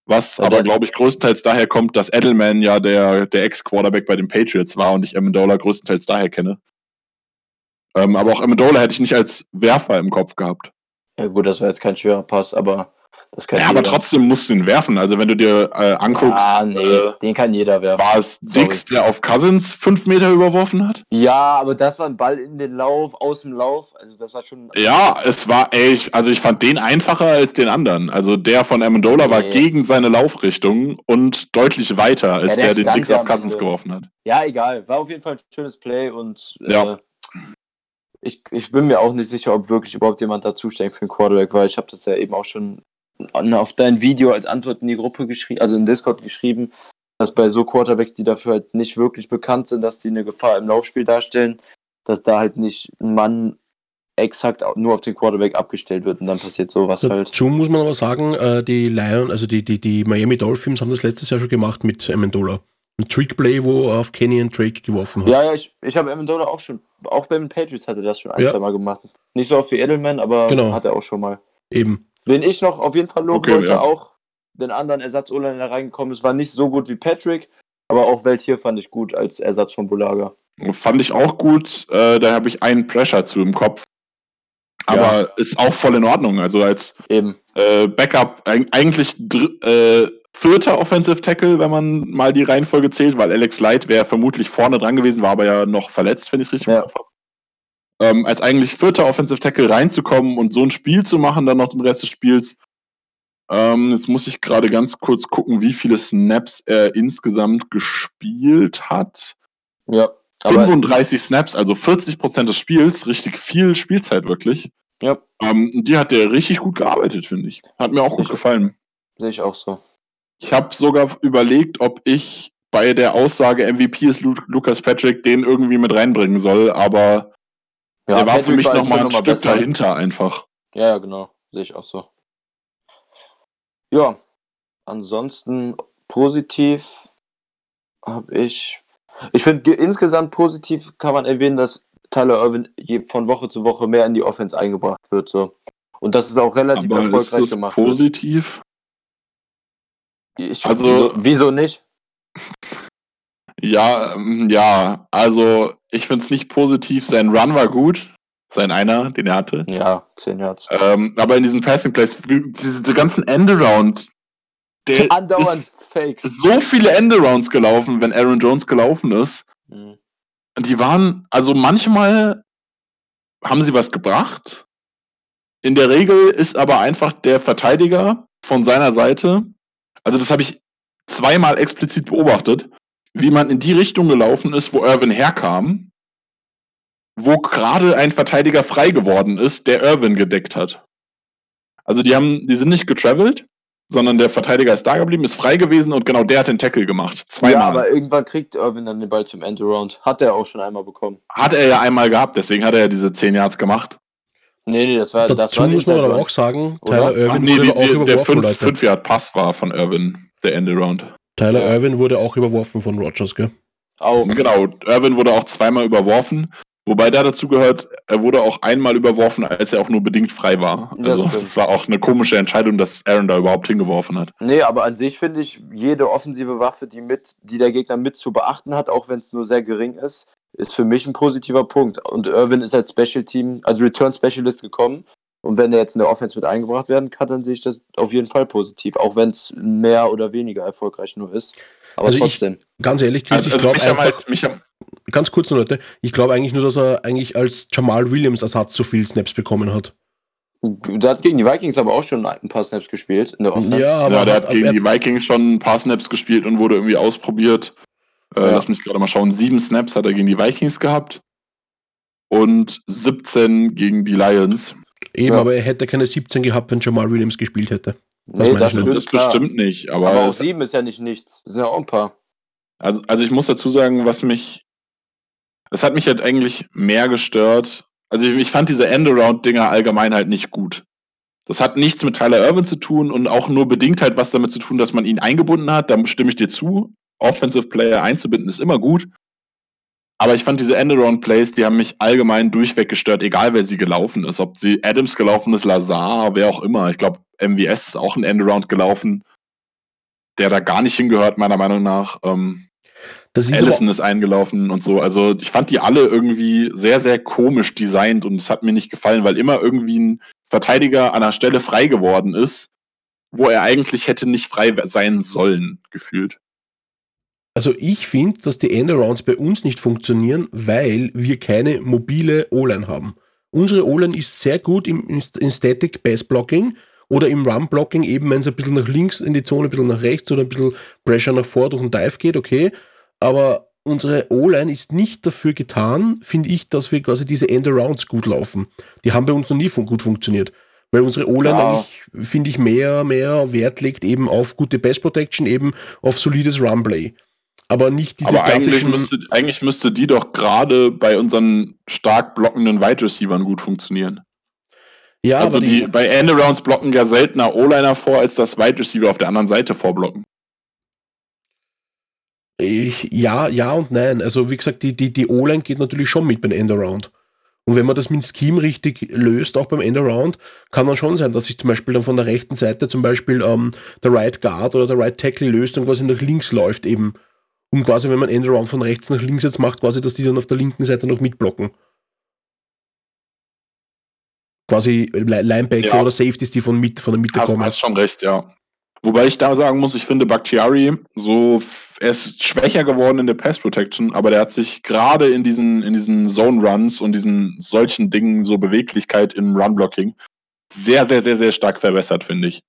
was aber, glaube ich, größtenteils daher kommt, dass Edelman ja der, der Ex-Quarterback bei den Patriots war und ich Amendola größtenteils daher kenne. Ähm, aber auch Amendola hätte ich nicht als Werfer im Kopf gehabt. ja gut, das war jetzt kein schwerer Pass, aber Ja, aber trotzdem musst du ihn werfen. Also wenn du dir äh, anguckst, Ah, nee, äh, den kann jeder werfen. war es Sorry. Dix, der auf Cousins fünf Meter überworfen hat? Ja, aber das war ein Ball in den Lauf, aus dem Lauf. Also das war schon. Ja, es war, ey, ich, also ich fand den einfacher als den anderen. Also der von Amendola war Nee. gegen seine Laufrichtung und deutlich weiter, als Ja, der der, den ja auf Cousins Ende. geworfen hat. Ja, egal. War auf jeden Fall ein schönes Play und äh, Ja. ich, ich bin mir auch nicht sicher, ob wirklich überhaupt jemand da zuständig für den Quarterback war. Ich habe das ja eben auch schon auf dein Video als Antwort in die Gruppe geschrieben, also in Discord geschrieben, dass bei so Quarterbacks, die dafür halt nicht wirklich bekannt sind, dass die eine Gefahr im Laufspiel darstellen, dass da halt nicht ein Mann exakt nur auf den Quarterback abgestellt wird und dann passiert sowas halt. Dazu muss man aber sagen, äh, die Lion, also die, die, die Miami Dolphins haben das letztes Jahr schon gemacht mit Amendola. Ein Trickplay, wo er auf Kenny and Drake geworfen hat. Ja, ja, ich, ich habe Amendola auch schon, auch beim Patriots hatte das schon ein, Ja. zwei Mal gemacht. Nicht so oft wie Edelman, aber Genau. hat er auch schon mal. Eben. Wen ich noch auf jeden Fall loben Okay, wollte, ja. auch den anderen ersatz der reingekommen ist, war nicht so gut wie Patrick, aber auch Weltier fand ich gut als Ersatz von Bulaga. Fand ich auch gut. Äh, da habe ich einen Pressure zu im Kopf. Aber ist auch voll in Ordnung. Also als äh, Backup eig- eigentlich äh, vierter Offensive Tackle, wenn man mal die Reihenfolge zählt, weil Alex Light wäre vermutlich vorne dran gewesen, war aber ja noch verletzt, wenn ich es richtig Ja. im Kopf habe. Ähm, als eigentlich vierter Offensive Tackle reinzukommen und so ein Spiel zu machen, dann noch den Rest des Spiels. Ähm, jetzt muss ich gerade ganz kurz gucken, wie viele Snaps er insgesamt gespielt hat. Ja. Aber 35 Snaps, also 40 Prozent des Spiels, richtig viel Spielzeit wirklich. ja, Ähm, die hat der richtig gut gearbeitet, finde ich. Hat mir auch gut gefallen. sehe ich auch so. Ich habe sogar überlegt, ob ich bei der Aussage MVP ist Lu Lukas Patrick den irgendwie mit reinbringen soll, aber Ja, der war für mich nochmal ein noch Stück dahinter einfach. Ja, ja, genau. Sehe ich auch so. Ja, ansonsten positiv habe ich. Ich finde insgesamt positiv kann man erwähnen, dass Tyler Irvin je- von Woche zu Woche mehr in die Offense eingebracht wird. So. Und das ist auch relativ Aber ist erfolgreich das gemacht. wird. positiv? Ich, Also- wieso, wieso nicht? Ja, ähm, ja, also ich finde es nicht positiv. Sein Run war gut. Sein einer, den er hatte. Ja, 10 Yards. Ähm, aber in diesen Passing Plays, diese, ganzen Endaround, der <laughs> Andauernd ist Fakes. so viele Endarounds gelaufen, wenn Aaron Jones gelaufen ist. Mhm. Die waren, also manchmal haben sie was gebracht. In der Regel ist aber einfach der Verteidiger von seiner Seite, also das habe ich zweimal explizit beobachtet, wie man in die Richtung gelaufen ist, wo Irvin herkam, wo gerade ein Verteidiger frei geworden ist, der Irvin gedeckt hat. Also die haben, die sind nicht getravelt, sondern der Verteidiger ist da geblieben, ist frei gewesen und genau der hat den Tackle gemacht. Zweimal. Ja, aber irgendwann kriegt Irvin dann den Ball zum Endaround. Hat er auch schon einmal bekommen. Hat er ja einmal gehabt, deswegen hat er ja diese 10 Yards gemacht. Nee, nee, das war, das Dazu war muss man der aber auch sagen? Tyler Ach, Irvin nee, wurde die, auch die, der überworfen, 5 Leute. 5 Yard Pass war von Irvin, der Endaround. Tyler Ja. Irvin wurde auch überworfen von Rogers, gell? Auch. Genau, Irvin wurde auch zweimal überworfen. Wobei da dazu gehört, er wurde auch einmal überworfen, als er auch nur bedingt frei war. Das Also stimmt. es war auch eine komische Entscheidung, dass Aaron da überhaupt hingeworfen hat. Nee, aber an sich finde ich, jede offensive Waffe, die, mit, die der Gegner mit zu beachten hat, auch wenn es nur sehr gering ist, ist für mich ein positiver Punkt. Und Irvin ist als Special Team, als Return Specialist gekommen. Und wenn er jetzt in der Offense mit eingebracht werden kann, dann sehe ich das auf jeden Fall positiv. Auch wenn es mehr oder weniger erfolgreich nur ist. Aber Also ich- trotzdem. Ganz ehrlich, Chris, Also, ich also glaube haben einfach, ganz kurz nur, Leute, ich glaube eigentlich nur, dass er eigentlich als Jamal Williams Ersatz so viel Snaps bekommen hat. Der hat gegen die Vikings aber auch schon ein paar Snaps gespielt in der Offense. Ja, aber ja, der hat, hat gegen die Vikings schon ein paar Snaps gespielt und wurde irgendwie ausprobiert. Äh, Ja. Lass mich gerade mal schauen. Sieben Snaps hat er gegen die Vikings gehabt. Und 17 gegen die Lions. Eben, Ja. aber er hätte keine 17 gehabt, wenn Jamal Williams gespielt hätte. nee, das ich nur. stimmt. das bestimmt nicht. Aber, Aber auch es- sieben ist ja nicht nichts. Das sind ja auch ein paar. Also, also ich muss dazu sagen, was mich. Es hat mich halt eigentlich mehr gestört. Also ich, ich fand diese Endaround-Dinger allgemein halt nicht gut. Das hat nichts mit Tyler Irvin zu tun und auch nur bedingt halt was damit zu tun, dass man ihn eingebunden hat. Da stimme ich dir zu. Offensive Player einzubinden ist immer gut. Aber ich fand diese Endaround-Plays, die haben mich allgemein durchweg gestört, egal wer sie gelaufen ist. Ob sie Adams gelaufen ist, Lazar, wer auch immer. Ich glaube, MWS ist auch ein Endaround gelaufen, der da gar nicht hingehört, meiner Meinung nach. Ähm, Das ist Allison ist eingelaufen und so. Also ich fand die alle irgendwie sehr, sehr komisch designt und es hat mir nicht gefallen, weil immer irgendwie ein Verteidiger an der Stelle frei geworden ist, wo er eigentlich hätte nicht frei sein sollen, gefühlt. Also ich finde, dass die Endarounds bei uns nicht funktionieren, weil wir keine mobile O-Line haben. Unsere O-Line ist sehr gut im, im, Static Pass Blocking oder im Run Blocking, eben wenn es ein bisschen nach links in die Zone, ein bisschen nach rechts oder ein bisschen Pressure nach vor durch den Dive geht, okay. Aber unsere O-Line ist nicht dafür getan, finde ich, dass wir quasi diese Endarounds gut laufen. Die haben bei uns noch nie fun gut funktioniert. Weil unsere O-Line Ja. eigentlich, finde ich, mehr, mehr Wert legt eben auf gute Pass Protection, eben auf solides Runplay. Aber nicht diese Aber eigentlich müsste, eigentlich müsste die doch gerade bei unseren stark blockenden Wide Receivern gut funktionieren. ja, also aber die, die, bei Endarounds blocken ja seltener O-Liner vor, als das Wide Receiver auf der anderen Seite vorblocken. ich, ja, ja und nein. Also wie gesagt, die, die, die O-Line geht natürlich schon mit beim Endaround. Und wenn man das mit dem Scheme richtig löst, auch beim Endaround, kann dann schon sein, dass sich zum Beispiel dann von der rechten Seite zum Beispiel ähm, der Right Guard oder der Right Tackle löst und quasi nach links läuft eben. Um quasi, wenn man Endaround von rechts nach links jetzt macht, quasi, dass die dann auf der linken Seite noch mitblocken. Quasi Li- Linebacker Ja. oder Safeties, die von, mit, von der Mitte Hast, kommen. hast schon recht, ja. Wobei ich da sagen muss, ich finde Bakhtiari so, er ist schwächer geworden in der Pass Protection, aber der hat sich gerade in diesen, in diesen Zone Runs und diesen solchen Dingen, so Beweglichkeit im Run Blocking, sehr, sehr, sehr, sehr stark verbessert, finde ich.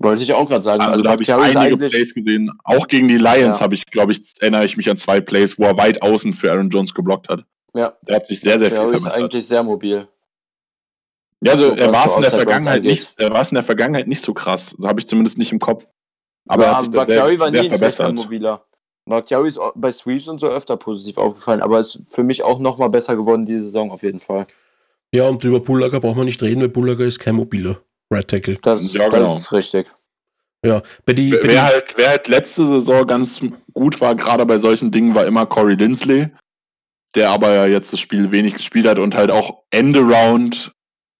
Wollte ich auch gerade sagen. Also, da habe ich einige eigentlich- Plays gesehen. Auch gegen die Lions Ja. habe ich, glaube ich, erinnere ich mich an zwei Plays, wo er weit außen für Aaron Jones geblockt hat. Ja, Der hat sich sehr, sehr viel Bakhtiari ist verbessert. eigentlich sehr mobil. Ja, also so, er war es in der Vergangenheit nicht, er war es in der Vergangenheit nicht so krass. So habe ich zumindest nicht im Kopf. Aber ja, er hat sich da sehr, war nie sehr ein schlechter verbessert. Mobiler. Bakhtiari ist bei Sweeps und so öfter positiv aufgefallen, aber ist für mich auch nochmal besser geworden diese Saison auf jeden Fall. Ja, und über Bullager braucht man nicht reden, weil Bullager ist kein mobiler Right Tackle. Das, Ja, genau. das ist richtig. Ja, bei die, bei Wer die halt, wer halt letzte Saison ganz gut war, gerade bei solchen Dingen, war immer Corey Lindsley, der aber ja jetzt das Spiel wenig gespielt hat und halt auch Endaround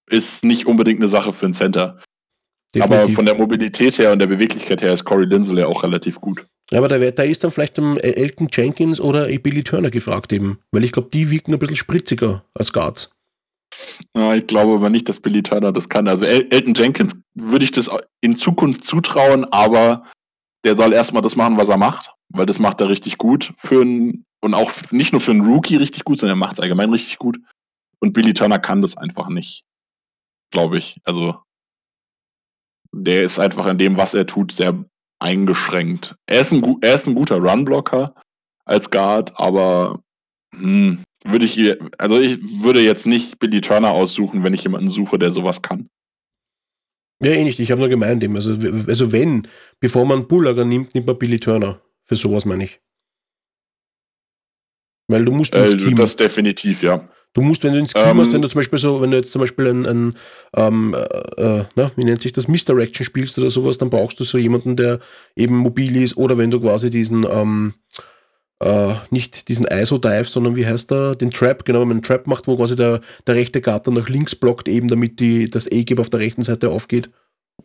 ist nicht unbedingt eine Sache für einen Center. Definitiv. Aber von der Mobilität her und der Beweglichkeit her ist Corey Linsley auch relativ gut. Ja, aber da, wär- da ist dann vielleicht um Elton Jenkins oder Billy Turner gefragt eben. Weil ich glaube, die wirken ein bisschen spritziger als Guards. Ja, ich glaube aber nicht, dass Billy Turner das kann. Also El Elton Jenkins würde ich das in Zukunft zutrauen, aber der soll erstmal das machen, was er macht, weil das macht er richtig gut für einen, und auch nicht nur für einen Rookie richtig gut, sondern er macht es allgemein richtig gut. Und Billy Turner kann das einfach nicht, glaube ich. Also der ist einfach in dem, was er tut, sehr eingeschränkt. Er ist ein, er ist ein guter Runblocker als Guard, aber hm, würde ich ihr, also ich würde jetzt nicht Billy Turner aussuchen, wenn ich jemanden suche, der sowas kann. Ja, eh nicht. Ich habe nur gemeint eben. Also, also wenn, bevor man Bullager nimmt, nimmt man Billy Turner. Für sowas meine ich. Weil du musst ins Äh, Scheme. das definitiv, ja. Du musst, wenn du ins Scheme Ähm, hast, wenn du zum Beispiel so, wenn du jetzt zum Beispiel ein, ein ähm, äh, äh, na, wie nennt sich das, Misdirection spielst oder sowas, dann brauchst du so jemanden, der eben mobil ist, oder wenn du quasi diesen, ähm, äh, nicht diesen ISO-Dive, sondern wie heißt der, den Trap, genau, wenn man einen Trap macht, wo quasi der, der rechte Guard dann nach links blockt, eben damit die, das A-Gap auf der rechten Seite aufgeht.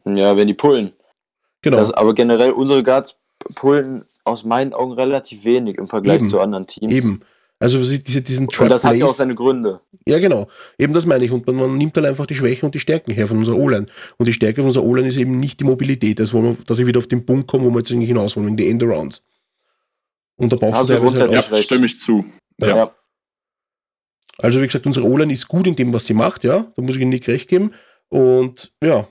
Ja, wenn die pullen. Genau. Das, aber generell, unsere Guards pullen aus meinen Augen relativ wenig im Vergleich Eben. zu anderen Teams. Eben. Also diese, diesen Und das hat ja auch seine Gründe. Ja, genau. Eben das meine ich. Und man, man nimmt dann einfach die Schwächen und die Stärken her von unserer O-Line. Und die Stärke von unserer O-Line ist eben nicht die Mobilität. Das wollen wir, dass ich wieder auf den Punkt komme, wo wir jetzt eigentlich hinaus wollen, in die Endarounds. Und da brauchst Hast du halt auch, Ja, stimme ich zu. Ja. Ja. Also wie gesagt, unsere O-Line ist gut in dem, was sie macht, ja. Da muss ich Ihnen nicht recht geben. Und ja,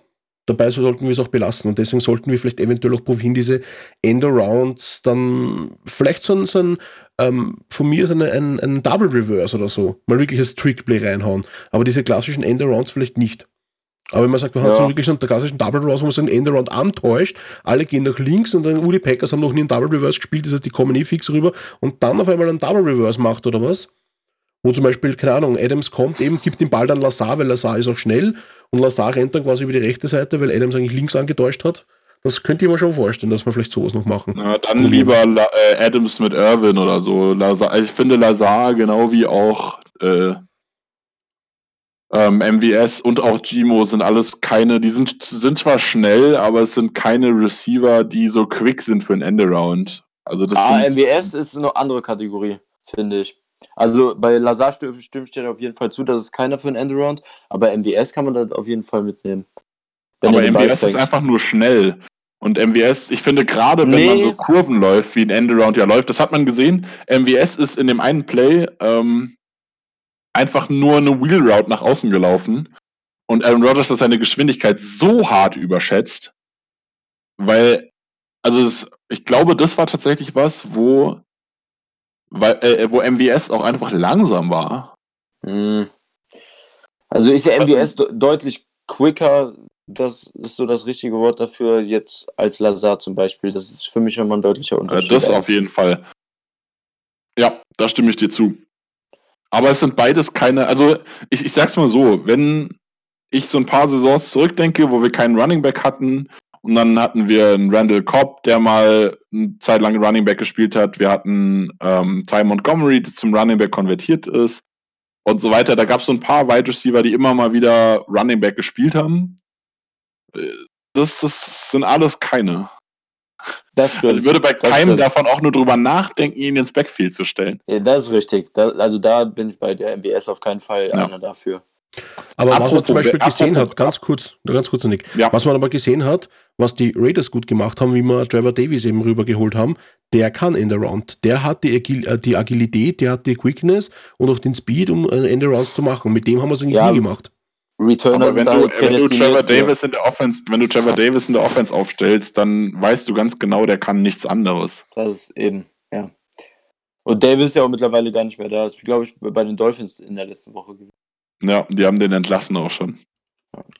dabei sollten wir es auch belassen. Und deswegen sollten wir vielleicht eventuell auch probieren, diese Endarounds dann vielleicht so ein, so ein ähm, von mir ist eine, ein, ein Double Reverse oder so. Mal wirklich als Trickplay reinhauen. Aber diese klassischen Endarounds vielleicht nicht. Aber wenn man sagt, man hat Ja. so wirklich einen klassischen Double Reverse, wo man so einen Endaround antäuscht, alle gehen nach links und dann Uli Packers haben noch nie einen Double Reverse gespielt, das heißt, die kommen eh fix rüber und dann auf einmal einen Double Reverse macht oder was? Wo zum Beispiel, keine Ahnung, Adams kommt eben, gibt den Ball dann Lazar, weil Lazar ist auch schnell und Lazar rennt dann quasi über die rechte Seite, weil Adams eigentlich links angetäuscht hat. Das könnte ich mir schon vorstellen, dass wir vielleicht sowas noch machen. Na, dann lieber La äh, Adams mit Irvin oder so. Lazar, ich finde Lazar genau wie auch äh, ähm, MVS und auch Gimo sind alles keine, die sind, sind zwar schnell, aber es sind keine Receiver, die so quick sind für ein Endaround. Also das Ah, MWS ist eine andere Kategorie, finde ich. Also bei Lazar stimme ich dir auf jeden Fall zu, das ist keiner für ein Endaround, aber MWS kann man da auf jeden Fall mitnehmen. Aber er MVS ist einfach nur schnell. Und MVS, ich finde gerade, wenn Nee. man so Kurven läuft, wie ein Endaround ja läuft, das hat man gesehen. MVS ist in dem einen Play ähm, einfach nur eine Wheel Route nach außen gelaufen. Und Aaron Rodgers hat seine Geschwindigkeit so hart überschätzt, weil, also es, ich glaube, das war tatsächlich was, wo, weil, äh, wo MVS auch einfach langsam war. Hm. Also ist ja MWS de deutlich quicker, das ist so das richtige Wort dafür, jetzt als Lazar zum Beispiel. Das ist für mich schon mal ein deutlicher Äh, Unterschied. das auf jeden Fall. Ja, da stimme ich dir zu. Aber es sind beides keine, also ich, ich sag's mal so, wenn ich so ein paar Saisons zurückdenke, wo wir keinen Running Back hatten und dann hatten wir einen Randall Cobb, der mal eine Zeit lang Running Back gespielt hat, wir hatten ähm, Ty Montgomery, der zum Running Back konvertiert ist und so weiter. Da gab es so ein paar Wide Receiver, die immer mal wieder Running Back gespielt haben. Äh, Das, das sind alles keine. Das stimmt. Also ich würde bei keinem davon auch nur drüber nachdenken, ihn ins Backfield zu stellen. Ja, das ist richtig. Da, also da bin ich bei der MWS auf keinen Fall Ja. einer dafür. Aber was man Apropos- zum Beispiel gesehen apropos- hat, ganz kurz, nur ganz kurz, Nick, Ja. was man aber gesehen hat, was die Raiders gut gemacht haben, wie wir Trevor Davies eben rübergeholt haben, der kann Endaround. Der hat die, Agil äh, die Agilität, der hat die Quickness und auch den Speed, um äh, Endarounds zu machen. Mit dem haben wir es eigentlich Ja, nie gemacht. Returner Aber wenn sind da du, wenn du Trevor Davis in der Offense, wenn du Trevor Davis in der Offense aufstellst, dann weißt du ganz genau, der kann nichts anderes. Das ist eben, ja. Und Davis ist ja auch mittlerweile gar nicht mehr da. Ist, glaube ich, bei den Dolphins in der letzten Woche gewesen. Ja, die haben den entlassen auch schon.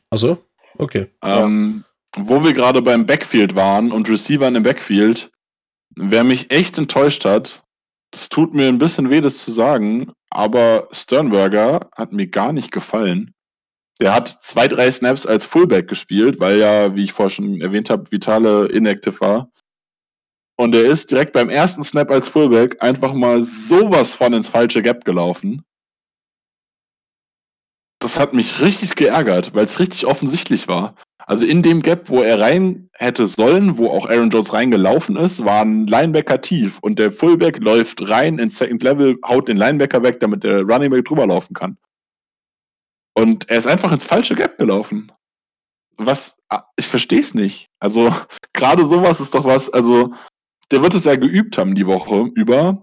Also, okay. Ja. Ähm, wo wir gerade beim Backfield waren und Receivern im Backfield, wer mich echt enttäuscht hat, es tut mir ein bisschen weh, das zu sagen, aber Sternberger hat mir gar nicht gefallen. Der hat zwei, drei Snaps als Fullback gespielt, weil ja, wie ich vorher schon erwähnt habe, Vitale inactive war. Und er ist direkt beim ersten Snap als Fullback einfach mal sowas von ins falsche Gap gelaufen. Das hat mich richtig geärgert, weil es richtig offensichtlich war. Also in dem Gap, wo er rein hätte sollen, wo auch Aaron Jones reingelaufen ist, war ein Linebacker tief und der Fullback läuft rein ins Second Level, haut den Linebacker weg, damit der Running Back drüber laufen kann. Und er ist einfach ins falsche Gap gelaufen. Was, ah, ich verstehe es nicht. Also <laughs> gerade sowas ist doch was, also der wird es ja geübt haben die Woche über.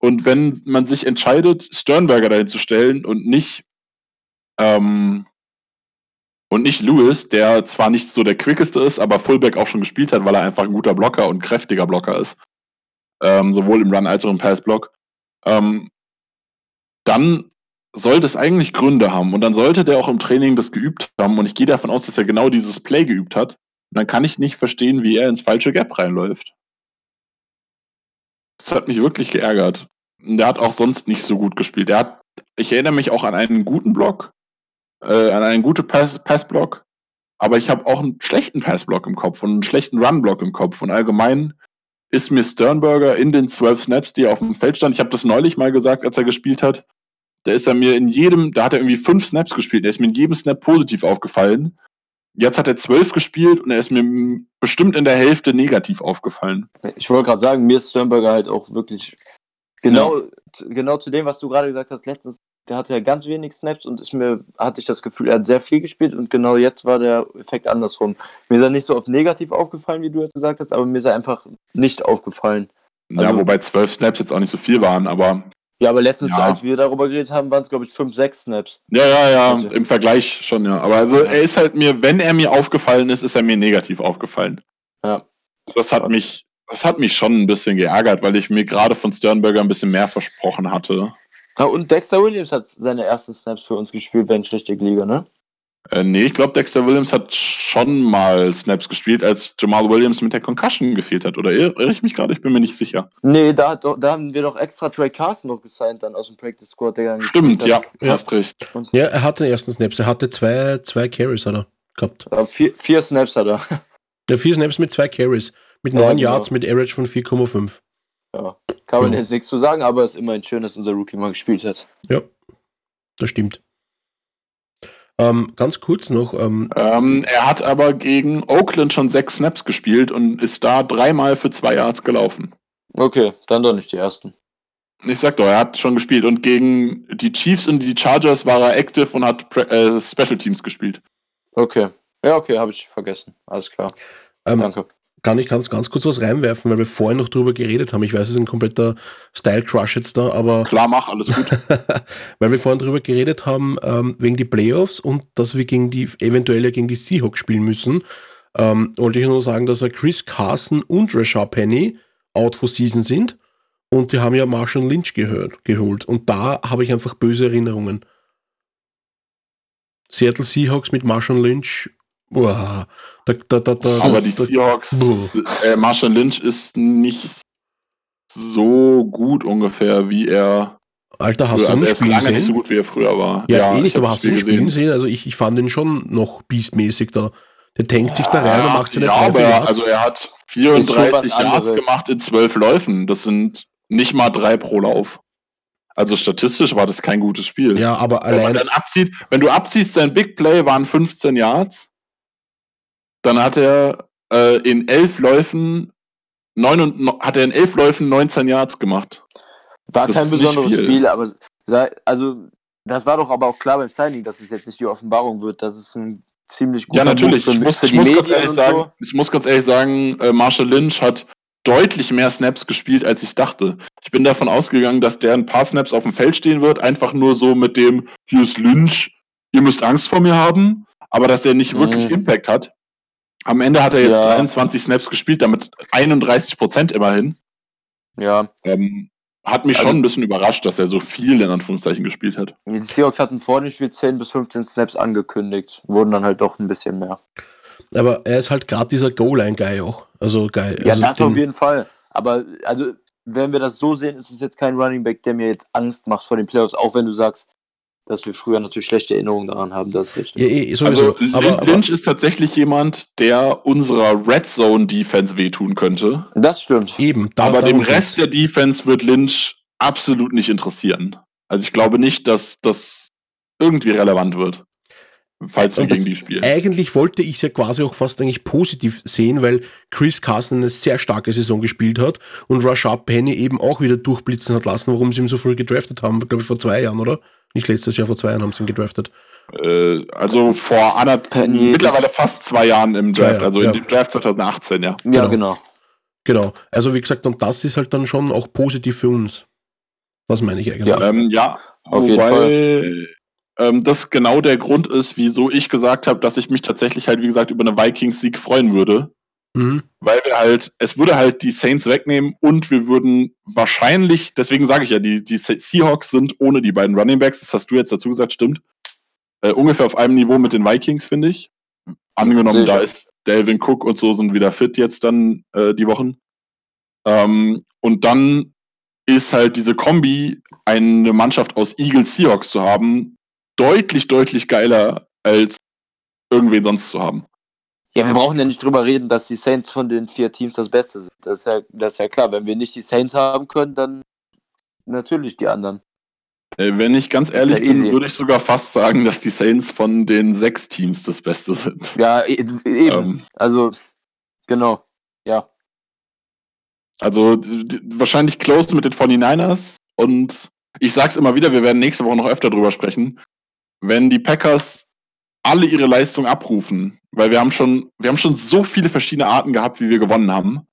Und wenn man sich entscheidet, Sternberger dahin zu stellen und nicht ähm, und nicht Lewis, der zwar nicht so der quickeste ist, aber Fullback auch schon gespielt hat, weil er einfach ein guter Blocker und kräftiger Blocker ist. Ähm, sowohl im Run als auch im Passblock. Ähm, dann sollte es eigentlich Gründe haben. Und dann sollte der auch im Training das geübt haben. Und ich gehe davon aus, dass er genau dieses Play geübt hat. Und dann kann ich nicht verstehen, wie er ins falsche Gap reinläuft. Das hat mich wirklich geärgert. Und der hat auch sonst nicht so gut gespielt. Der hat, ich erinnere mich auch an einen guten Block, äh, an einen guten Pass, Passblock, aber ich habe auch einen schlechten Passblock im Kopf und einen schlechten Runblock im Kopf. Und allgemein ist mir Sternberger in den zwölf Snaps, die er auf dem Feld stand, ich habe das neulich mal gesagt, als er gespielt hat, da ist er mir in jedem, da hat er irgendwie fünf Snaps gespielt, der ist mir in jedem Snap positiv aufgefallen. Jetzt hat er zwölf gespielt und er ist mir bestimmt in der Hälfte negativ aufgefallen. Ich wollte gerade sagen, mir ist Sternberger halt auch wirklich genau, ja. genau zu dem, was du gerade gesagt hast, letztens der hatte ja ganz wenig Snaps und ist mir, hatte ich das Gefühl, er hat sehr viel gespielt und genau jetzt war der Effekt andersrum. Mir ist er nicht so oft negativ aufgefallen, wie du jetzt gesagt hast, aber mir ist er einfach nicht aufgefallen. Also, ja, wobei zwölf Snaps jetzt auch nicht so viel waren, aber. Ja, aber letztens, ja. als wir darüber geredet haben, waren es, glaube ich, fünf, sechs Snaps. Ja, ja, ja, also, im Vergleich schon, ja. Aber also er ist halt mir, wenn er mir aufgefallen ist, ist er mir negativ aufgefallen. Ja. Das hat mich, das hat mich schon ein bisschen geärgert, weil ich mir gerade von Sternberger ein bisschen mehr versprochen hatte. Ja, und Dexter Williams hat seine ersten Snaps für uns gespielt, wenn ich richtig liege, ne? Äh, nee, ich glaube, Dexter Williams hat schon mal Snaps gespielt, als Jamal Williams mit der Concussion gefehlt hat. Oder irre ich mich gerade? Ich bin mir nicht sicher. Nee, da, da haben wir doch extra Trey Carson noch gesigned dann aus dem Practice Squad. Der Stimmt, ja, ja, hast recht. Und ja, er hatte den ersten Snaps. Er hatte zwei, zwei Carries hat er gehabt. Ja, vier, vier Snaps hat er. Ja, vier Snaps mit zwei Carries. Mit neun ja, genau. Yards, mit Average von 4,5. Ja, kann man ja. jetzt nichts zu sagen, aber es ist immerhin schön, dass unser Rookie mal gespielt hat. Ja, das stimmt. Ähm, ganz kurz noch. Ähm, ähm, er hat aber gegen Oakland schon sechs Snaps gespielt und ist da dreimal für zwei Yards gelaufen. Okay, dann doch nicht die ersten. Ich sag doch, er hat schon gespielt und gegen die Chiefs und die Chargers war er active und hat äh, Special Teams gespielt. Okay. Ja, okay, habe ich vergessen. Alles klar. Ähm, Danke kann ich ganz, ganz kurz was reinwerfen, weil wir vorhin noch drüber geredet haben. Ich weiß, es ist ein kompletter Style-Crush jetzt da, aber. Klar, mach, alles gut. <laughs> weil wir vorhin drüber geredet haben, ähm, wegen die Playoffs und dass wir gegen die, eventuell ja gegen die Seahawks spielen müssen, ähm, wollte ich nur sagen, dass er Chris Carson und Rashad Penny out for season sind und sie haben ja Marshall Lynch gehört, geholt und da habe ich einfach böse Erinnerungen. Seattle Seahawks mit Marshall Lynch Uah, da, da, da, Aber die Seahawks, äh, Marshall Lynch ist nicht so gut ungefähr, wie er. Alter, hast du ihn spielen lange sehen? nicht so gut, wie er früher war. Ja, ja eh nicht, aber hast du ihn spielen sehen? Also ich, ich fand ihn schon noch beastmäßig da. Der tankt sich da rein und macht seine ja, aber Yards. Also er hat 34 Yards gemacht in 12 Läufen. Das sind nicht mal drei pro Lauf. Also statistisch war das kein gutes Spiel. Ja, aber allein. Wenn, man dann abzieht, wenn du abziehst, sein Big Play waren 15 Yards. Dann hat er äh, in elf Läufen neun und, hat er in elf Läufen 19 Yards gemacht. War das kein besonderes Spiel, aber also das war doch aber auch klar beim Signing, dass es jetzt nicht die Offenbarung wird, dass es ein ziemlich guter Ja, natürlich. Für, ich, muss, ich, muss ganz ehrlich sagen, so. ich muss ganz ehrlich sagen, äh, Marshall Lynch hat deutlich mehr Snaps gespielt, als ich dachte. Ich bin davon ausgegangen, dass der ein paar Snaps auf dem Feld stehen wird, einfach nur so mit dem, hier ist Lynch, ihr müsst Angst vor mir haben, aber dass er nicht mhm. wirklich Impact hat. Am Ende hat er jetzt ja. 23 Snaps gespielt, damit 31 Prozent immerhin. Ja. Ähm, hat mich also, schon ein bisschen überrascht, dass er so viel in Anführungszeichen gespielt hat. Die Seahawks hatten vor dem Spiel 10 bis 15 Snaps angekündigt, wurden dann halt doch ein bisschen mehr. Aber er ist halt gerade dieser Goal-Line-Guy auch. Also geil. Ja, also das auf jeden Fall. Aber also, wenn wir das so sehen, ist es jetzt kein Running Back, der mir jetzt Angst macht vor den Playoffs, auch wenn du sagst, dass wir früher natürlich schlechte Erinnerungen daran haben, das ist richtig. Ja, eh, also aber, Lynch ist tatsächlich jemand, der unserer Red Zone Defense wehtun könnte. Das stimmt. Eben. Da, aber dem Rest der Defense wird Lynch absolut nicht interessieren. Also ich glaube nicht, dass das irgendwie relevant wird. falls wir gegen die spielen. eigentlich wollte ich es ja quasi auch fast eigentlich positiv sehen, weil Chris Carson eine sehr starke Saison gespielt hat und Rashad Penny eben auch wieder durchblitzen hat lassen, warum sie ihn so früh gedraftet haben, glaube ich vor zwei Jahren, oder? Nicht letztes Jahr, vor zwei Jahren haben sie ihn gedraftet. Äh, also vor anderthalb, Penny- mittlerweile fast zwei Jahren im Draft, Jahre, also in ja. dem Draft 2018, ja. Ja, Genau. genau. Genau. Also wie gesagt, und das ist halt dann schon auch positiv für uns. Das meine ich eigentlich. Ja. Ähm, ja, Auf jeden Fall. Ähm, das genau der Grund ist, wieso ich gesagt habe, dass ich mich tatsächlich halt, wie gesagt, über eine Vikings-Sieg freuen würde. Mhm. Weil wir halt, es würde halt die Saints wegnehmen und wir würden wahrscheinlich, deswegen sage ich ja, die, die Seahawks sind ohne die beiden Running Backs, das hast du jetzt dazu gesagt, stimmt. Äh, ungefähr auf einem Niveau mit den Vikings, finde ich. Angenommen, da ist Delvin Cook und so sind wieder fit jetzt dann äh, die Wochen. Ähm, und dann ist halt diese Kombi, eine Mannschaft aus Eagles Seahawks zu haben, deutlich, deutlich geiler als irgendwen sonst zu haben. Ja, wir brauchen ja nicht drüber reden, dass die Saints von den vier Teams das Beste sind. Das ist ja, das ist ja klar. Wenn wir nicht die Saints haben können, dann natürlich die anderen. Äh, wenn ich ganz ehrlich ja bin, würde ich sogar fast sagen, dass die Saints von den sechs Teams das Beste sind. Ja, e- eben. Ähm, Also, genau. Ja. also wahrscheinlich close mit den 49ers und ich sag's immer wieder, wir werden nächste Woche noch öfter drüber sprechen. Wenn die Packers alle ihre Leistung abrufen, weil wir haben schon, wir haben schon so viele verschiedene Arten gehabt, wie wir gewonnen haben.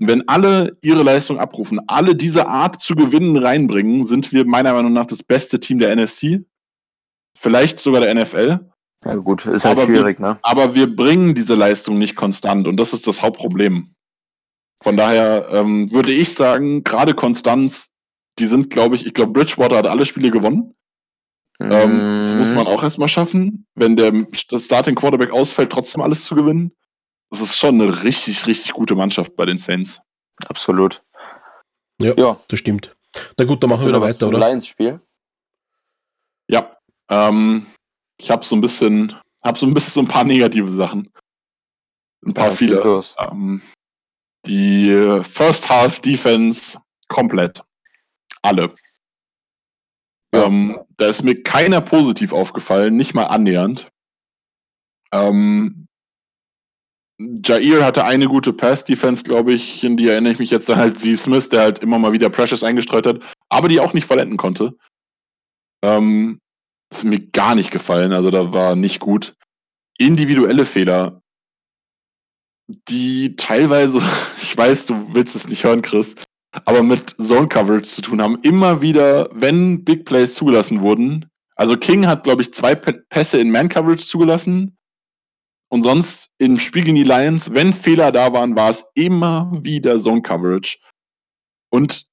Und wenn alle ihre Leistung abrufen, alle diese Art zu gewinnen reinbringen, sind wir meiner Meinung nach das beste Team der NFC. Vielleicht sogar der NFL. Ja, gut. Ist halt Aber schwierig, ne? Aber wir bringen diese Leistung nicht konstant und das ist das Hauptproblem. Von daher ähm, würde ich sagen, gerade Konstanz, die sind, glaube ich, ich glaube, Bridgewater hat alle Spiele gewonnen. Ähm, das muss man Mhm. auch erstmal schaffen, wenn der das Starting Quarterback ausfällt, trotzdem alles zu gewinnen. Das ist schon eine richtig, richtig gute Mannschaft bei den Saints. Absolut. Ja, Ja. das stimmt. Na gut, dann machen wir Wieder weiter, zum oder? Lions-Spiel. Ja, ähm, ich habe so ein bisschen, habe so ein bisschen so ein paar negative Sachen. Ein paar Ja, viele. Ähm, die First Half Defense komplett. Alle. Ähm, da ist mir keiner positiv aufgefallen, nicht mal annähernd. Ähm, Jair hatte eine gute Pass-Defense, glaube ich, in die erinnere ich mich jetzt dann halt <laughs> Z. Smith, der halt immer mal wieder Pressures eingestreut hat, aber die auch nicht vollenden konnte. Ähm, ist mir gar nicht gefallen, also da war nicht gut. Individuelle Fehler, die teilweise, <laughs> ich weiß, du willst es nicht hören, Chris, aber mit Zone Coverage zu tun haben. Immer wieder, wenn Big Plays zugelassen wurden. Also King hat, glaube ich, zwei Pässe in Man Coverage zugelassen. Und sonst im Spiel gegen die Lions, wenn Fehler da waren, war es immer wieder Zone Coverage. Und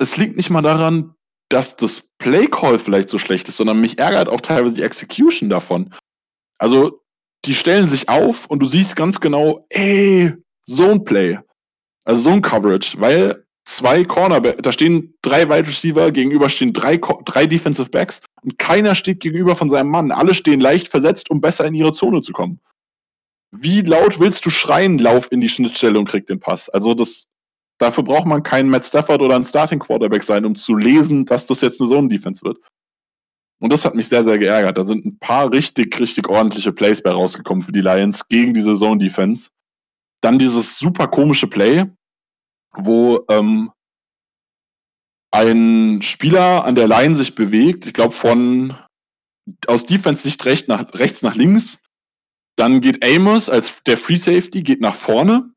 es liegt nicht mal daran, dass das Play Call vielleicht so schlecht ist, sondern mich ärgert auch teilweise die Execution davon. Also, die stellen sich auf und du siehst ganz genau, ey, Zone Play. Also Zone Coverage, weil zwei Cornerback, da stehen drei Wide Receiver, gegenüber stehen drei, drei Defensive Backs und keiner steht gegenüber von seinem Mann. Alle stehen leicht versetzt, um besser in ihre Zone zu kommen. Wie laut willst du schreien, lauf in die Schnittstelle und krieg den Pass? Also das, dafür braucht man keinen Matt Stafford oder einen Starting Quarterback sein, um zu lesen, dass das jetzt eine Zone-Defense wird. Und das hat mich sehr, sehr geärgert. Da sind ein paar richtig, richtig ordentliche Plays bei rausgekommen für die Lions gegen diese Zone-Defense. Dann dieses super komische Play, wo ähm, ein Spieler an der Line sich bewegt, ich glaube von aus Defense-Sicht recht nach, rechts nach links. Dann geht Amos als der Free Safety, geht nach vorne.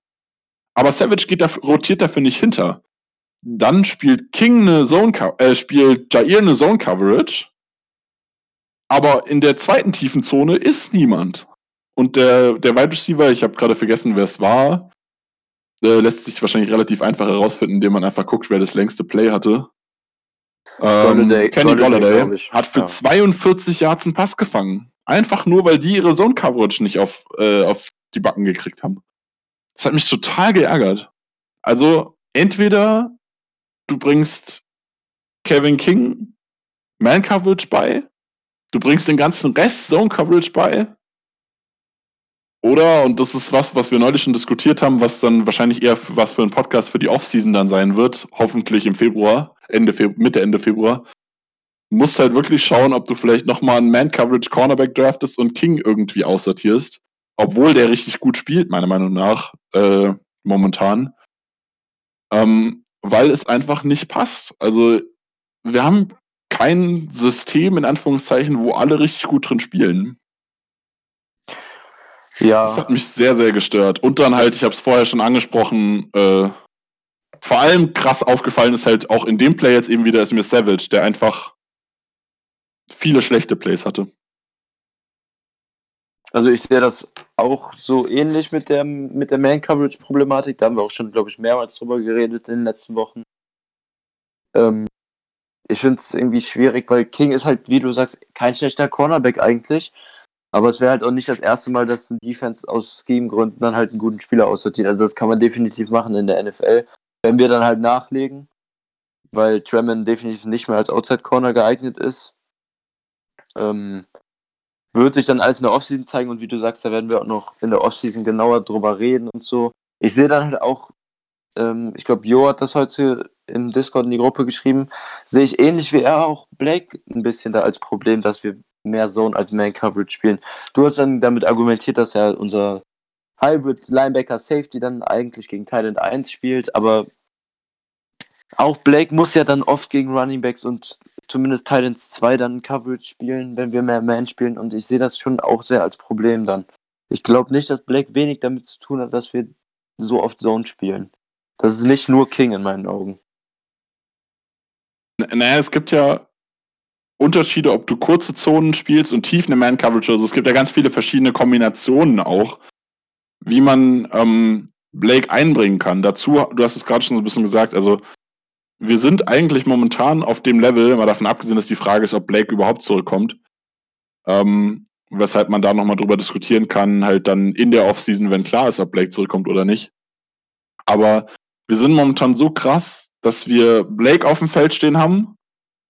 Aber Savage geht da, rotiert dafür nicht hinter. Dann spielt King eine Zone, äh, spielt Jair eine Zone Coverage. Aber in der zweiten tiefen Zone ist niemand. Und der, der Wide Receiver, ich habe gerade vergessen, wer es war, äh, lässt sich wahrscheinlich relativ einfach herausfinden, indem man einfach guckt, wer das längste Play hatte. Ähm, Golladay- Kenny Golladay, Golladay hat für Ja. 42 Yards einen Pass gefangen. Einfach nur, weil die ihre Zone Coverage nicht auf, äh, auf die Backen gekriegt haben. Das hat mich total geärgert. Also, entweder du bringst Kevin King Man Coverage bei, du bringst den ganzen Rest Zone Coverage bei, oder, und das ist was, was wir neulich schon diskutiert haben, was dann wahrscheinlich eher was für ein Podcast für die Offseason dann sein wird, hoffentlich im Februar, Ende Februar, Mitte, Ende Februar. musst halt wirklich schauen, ob du vielleicht nochmal einen Man-Coverage-Cornerback draftest und King irgendwie aussortierst. Obwohl der richtig gut spielt, meiner Meinung nach, äh, momentan. Ähm, weil es einfach nicht passt. Also, wir haben kein System, in Anführungszeichen, wo alle richtig gut drin spielen. Ja. Das hat mich sehr, sehr gestört. Und dann halt, ich habe es vorher schon angesprochen, äh, vor allem krass aufgefallen ist halt auch in dem Play jetzt eben wieder ist mir Savage, der einfach viele schlechte Plays hatte. Also ich sehe das auch so ähnlich mit der, mit der Man-Coverage-Problematik. Da haben wir auch schon, glaube ich, mehrmals drüber geredet in den letzten Wochen. Ähm, ich finde es irgendwie schwierig, weil King ist halt, wie du sagst, kein schlechter Cornerback eigentlich. Aber es wäre halt auch nicht das erste Mal, dass ein Defense aus Scheme-Gründen dann halt einen guten Spieler aussortiert. Also das kann man definitiv machen in der NFL. Wenn wir dann halt nachlegen, weil Tremont definitiv nicht mehr als Outside-Corner geeignet ist, ähm, wird sich dann alles in der Offseason zeigen und wie du sagst, da werden wir auch noch in der Offseason genauer drüber reden und so. Ich sehe dann halt auch, ähm, ich glaube, Jo hat das heute im Discord in die Gruppe geschrieben, sehe ich ähnlich wie er auch Blake ein bisschen da als Problem, dass wir mehr Zone als Man Coverage spielen. Du hast dann damit argumentiert, dass er unser Hybrid Linebacker Safety dann eigentlich gegen Thailand 1 spielt, aber auch Blake muss ja dann oft gegen Running Backs und zumindest Titans 2 dann Coverage spielen, wenn wir mehr Man spielen und ich sehe das schon auch sehr als Problem dann. Ich glaube nicht, dass Blake wenig damit zu tun hat, dass wir so oft Zone spielen. Das ist nicht nur King in meinen Augen. Naja, es gibt ja Unterschiede, ob du kurze Zonen spielst und tief eine Man-Coverage. Also es gibt ja ganz viele verschiedene Kombinationen auch, wie man ähm, Blake einbringen kann. Dazu, du hast es gerade schon so ein bisschen gesagt, also wir sind eigentlich momentan auf dem Level, mal davon abgesehen, dass die Frage ist, ob Blake überhaupt zurückkommt. Ähm, weshalb man da nochmal drüber diskutieren kann, halt dann in der Offseason, wenn klar ist, ob Blake zurückkommt oder nicht. Aber wir sind momentan so krass, dass wir Blake auf dem Feld stehen haben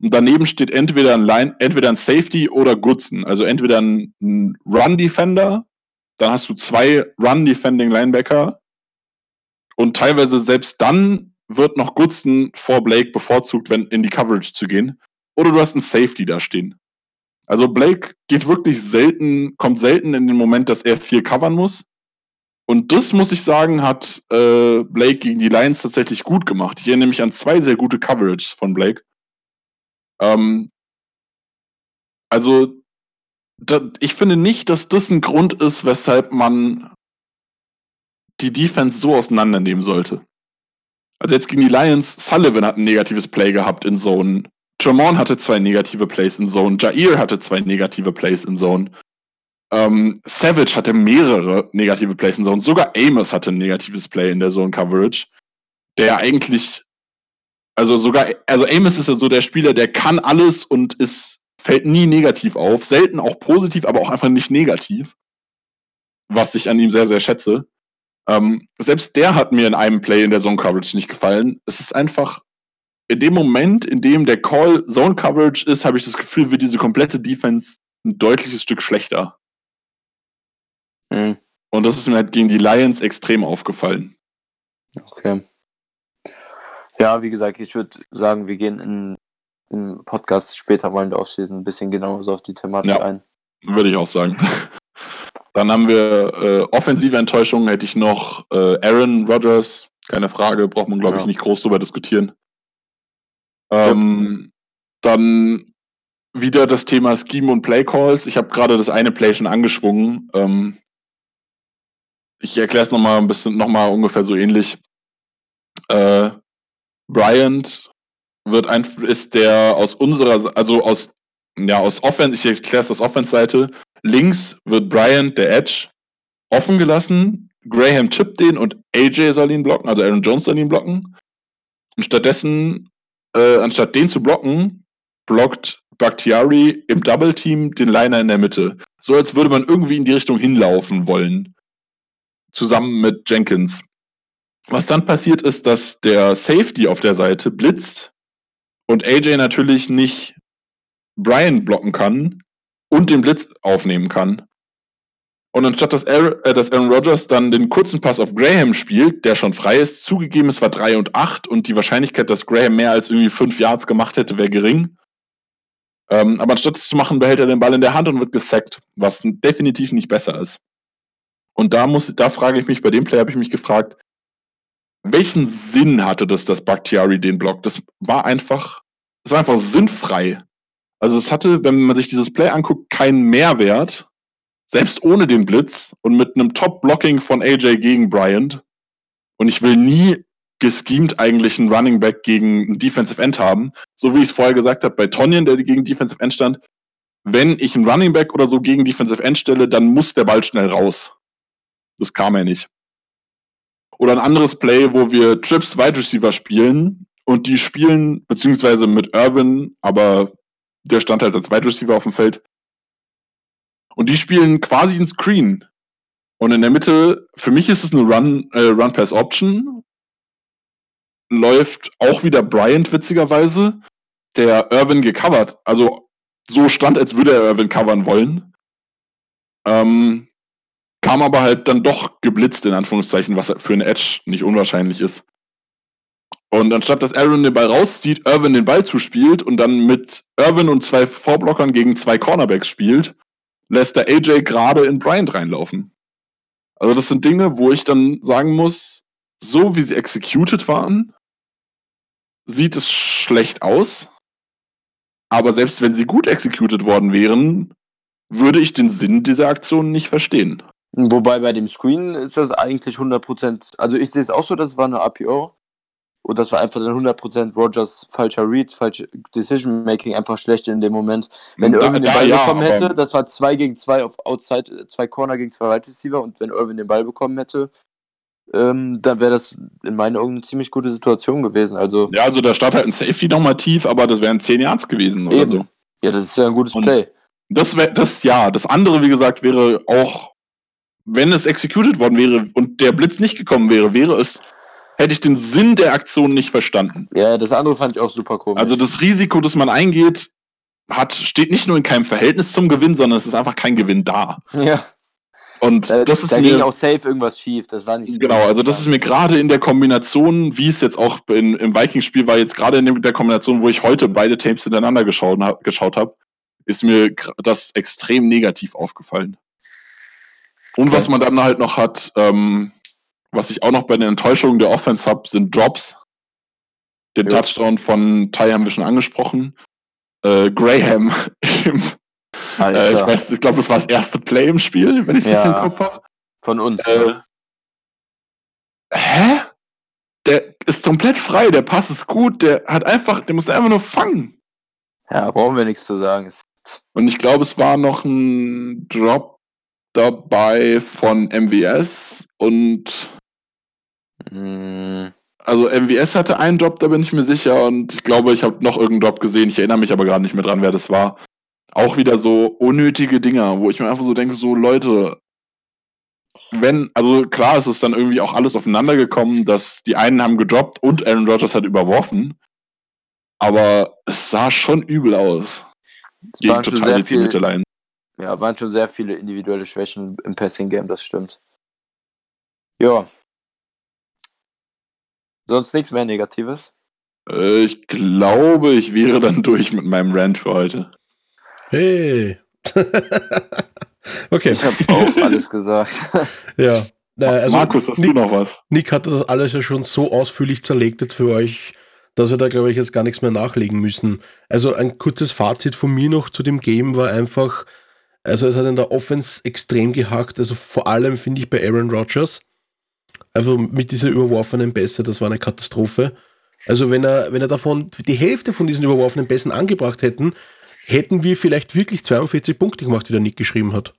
und daneben steht entweder ein Line, entweder ein Safety oder Goodson. Also entweder ein, ein Run-Defender, dann hast du zwei Run-Defending Linebacker und teilweise selbst dann wird noch Goodson vor Blake bevorzugt, wenn in die Coverage zu gehen. Oder du hast einen Safety da stehen. Also Blake geht wirklich selten, kommt selten in den Moment, dass er viel covern muss. Und das muss ich sagen, hat äh, Blake gegen die Lions tatsächlich gut gemacht. Ich erinnere mich an zwei sehr gute Coverages von Blake. Ähm, also, da, ich finde nicht, dass das ein Grund ist, weshalb man die Defense so auseinandernehmen sollte. Also jetzt gegen die Lions, Sullivan hat ein negatives Play gehabt in Zone. Tremont hatte zwei negative Plays in Zone. Jair hatte zwei negative Plays in Zone. Ähm, Savage hatte mehrere negative Plays in Zone. Sogar Amos hatte ein negatives Play in der Zone Coverage. Der eigentlich, also sogar, also Amos ist ja so der Spieler, der kann alles und ist, fällt nie negativ auf. Selten auch positiv, aber auch einfach nicht negativ. Was ich an ihm sehr, sehr schätze. Ähm, selbst der hat mir in einem Play in der Zone Coverage nicht gefallen. Es ist einfach, in dem Moment, in dem der Call Zone Coverage ist, habe ich das Gefühl, wird diese komplette Defense ein deutliches Stück schlechter. Mhm. Und das ist mir halt gegen die Lions extrem aufgefallen. Okay. Ja, wie gesagt, ich würde sagen, wir gehen in, im Podcast später mal in der Offseason ein bisschen genauer so auf die Thematik Ja. ein. Würde ich auch sagen. <laughs> Dann haben wir äh, offensive Enttäuschungen, hätte ich noch äh, Aaron Rodgers, keine Frage, braucht man, glaube ich, Ja. nicht groß drüber diskutieren. Ähm, Dann wieder das Thema Scheme und Play Calls. Ich habe gerade das eine Play schon angeschwungen. Ähm, ich erkläre es nochmal ein bisschen, nochmal ungefähr so ähnlich. Äh, Bryant wird ein, ist der aus unserer, also aus, ja, aus Offense, ich erkläre es aus Offense-Seite. Links wird Bryant, der Edge, offen gelassen. Graham chippt den und AJ soll ihn blocken, also Aaron Jones soll ihn blocken. Und stattdessen, äh, anstatt den zu blocken, blockt Bakhtiari im Double Team den Liner in der Mitte. So als würde man irgendwie in die Richtung hinlaufen wollen. Zusammen mit Jenkins. Was dann passiert ist, dass der Safety auf der Seite blitzt und AJ natürlich nicht Brian blocken kann und den Blitz aufnehmen kann. Und anstatt dass Aaron, äh, dass Aaron Rodgers dann den kurzen Pass auf Graham spielt, der schon frei ist, zugegeben, es war 3 und 8 und die Wahrscheinlichkeit, dass Graham mehr als irgendwie 5 Yards gemacht hätte, wäre gering. Ähm, aber anstatt es zu machen, behält er den Ball in der Hand und wird gesackt, was definitiv nicht besser ist. Und da muss, da frage ich mich, bei dem Play habe ich mich gefragt, welchen Sinn hatte das, dass Bakhtiari den Block? Das war einfach, das war einfach sinnfrei. Also es hatte, wenn man sich dieses Play anguckt, keinen Mehrwert, selbst ohne den Blitz und mit einem Top-Blocking von AJ gegen Bryant. Und ich will nie geschemt eigentlich einen Running Back gegen einen Defensive End haben. So wie ich es vorher gesagt habe, bei Tonyan, der gegen Defensive End stand, wenn ich einen Running Back oder so gegen Defensive End stelle, dann muss der Ball schnell raus. Das kam ja nicht. Oder ein anderes Play, wo wir Trips Wide Receiver spielen und die spielen, beziehungsweise mit Irvin, aber der stand halt als Wide Receiver auf dem Feld. Und die spielen quasi ein Screen. Und in der Mitte, für mich ist es eine Run, äh, Run Pass Option. Läuft auch wieder Bryant witzigerweise, der Irvin gecovert. Also so stand, als würde er Irvin covern wollen. Ähm, kam aber halt dann doch geblitzt, in Anführungszeichen, was für ein Edge nicht unwahrscheinlich ist. Und anstatt dass Aaron den Ball rauszieht, Irvin den Ball zuspielt und dann mit Irvin und zwei Vorblockern gegen zwei Cornerbacks spielt, lässt der AJ gerade in Bryant reinlaufen. Also das sind Dinge, wo ich dann sagen muss, so wie sie executed waren, sieht es schlecht aus. Aber selbst wenn sie gut executed worden wären, würde ich den Sinn dieser Aktion nicht verstehen. Wobei bei dem Screen ist das eigentlich 100%, also ich sehe es auch so, das war eine APO und das war einfach dann 100% Rogers falscher Read, falsche Decision Making, einfach schlecht in dem Moment. Wenn Da- Irvin den Ball ja, bekommen hätte, das war 2 gegen 2 auf Outside, zwei Corner gegen zwei Wide Receiver und wenn Irvin den Ball bekommen hätte, ähm, dann wäre das in meinen Augen eine ziemlich gute Situation gewesen. Also Ja, also da stand halt ein Safety nochmal tief, aber das wären 10 Yards gewesen oder Eben. so. ja, das ist ja ein gutes Und- Play. Das wäre, das ja. Das andere, wie gesagt, wäre auch, wenn es executed worden wäre und der Blitz nicht gekommen wäre, wäre es, hätte ich den Sinn der Aktion nicht verstanden. Ja, das andere fand ich auch super komisch. Also das Risiko, das man eingeht, hat, steht nicht nur in keinem Verhältnis zum Gewinn, sondern es ist einfach kein Gewinn da. <laughs> ja, Und da, das ist da mir, ging auch safe irgendwas schief. Das war nicht so genau, also das ist mir gerade in der Kombination, wie es jetzt auch in, im Vikings-Spiel war, jetzt gerade in der Kombination, wo ich heute beide Tapes hintereinander geschaut, geschaut habe, ist mir das extrem negativ aufgefallen. Und was man dann halt noch hat, ähm, was ich auch noch bei den Enttäuschungen der Offense habe, sind Drops. Den Ja. Touchdown von Ty haben wir schon angesprochen. Äh, Graham, <laughs> im, äh, ich, weiß- ich glaube, das war das erste Play im Spiel, wenn ich es Ja. richtig im Kopf habe. von uns. Äh, hä? Der ist komplett frei, der Pass ist gut, der hat einfach, der muss einfach nur fangen. ja, brauchen wir nichts zu sagen. Und ich glaube, es war noch ein Drop dabei von MWS und Mm, also MWS hatte einen Drop, da bin ich mir sicher und ich glaube, ich habe noch irgendeinen Drop gesehen, ich erinnere mich aber gerade nicht mehr dran, wer das war. Auch wieder so unnötige Dinger, wo ich mir einfach so denke, so Leute, wenn, also klar ist es dann irgendwie auch alles aufeinander gekommen, dass die einen haben gedroppt und Aaron Rodgers hat überworfen, aber es sah schon übel aus. Gegen total viel-. Ja, waren schon sehr viele individuelle Schwächen im Passing-Game, das stimmt. Ja. Sonst nichts mehr Negatives. Äh, ich glaube, ich wäre dann durch mit meinem Rant für heute. Hey. <laughs> okay, Ich habe auch alles gesagt. <laughs> ja. Äh, also Markus, hast Nick, du noch was? Nick hat das alles ja schon so ausführlich zerlegt jetzt für euch, dass wir da, glaube ich, jetzt gar nichts mehr nachlegen müssen. Also ein kurzes Fazit von mir noch zu dem Game war einfach, also es hat in der Offense extrem gehackt, also vor allem finde ich bei Aaron Rodgers, also mit dieser überworfenen Pässe, das war eine Katastrophe. Also wenn er, wenn er davon die Hälfte von diesen überworfenen Pässen angebracht hätten, hätten wir vielleicht wirklich 42 Punkte gemacht, die der Nick geschrieben hat.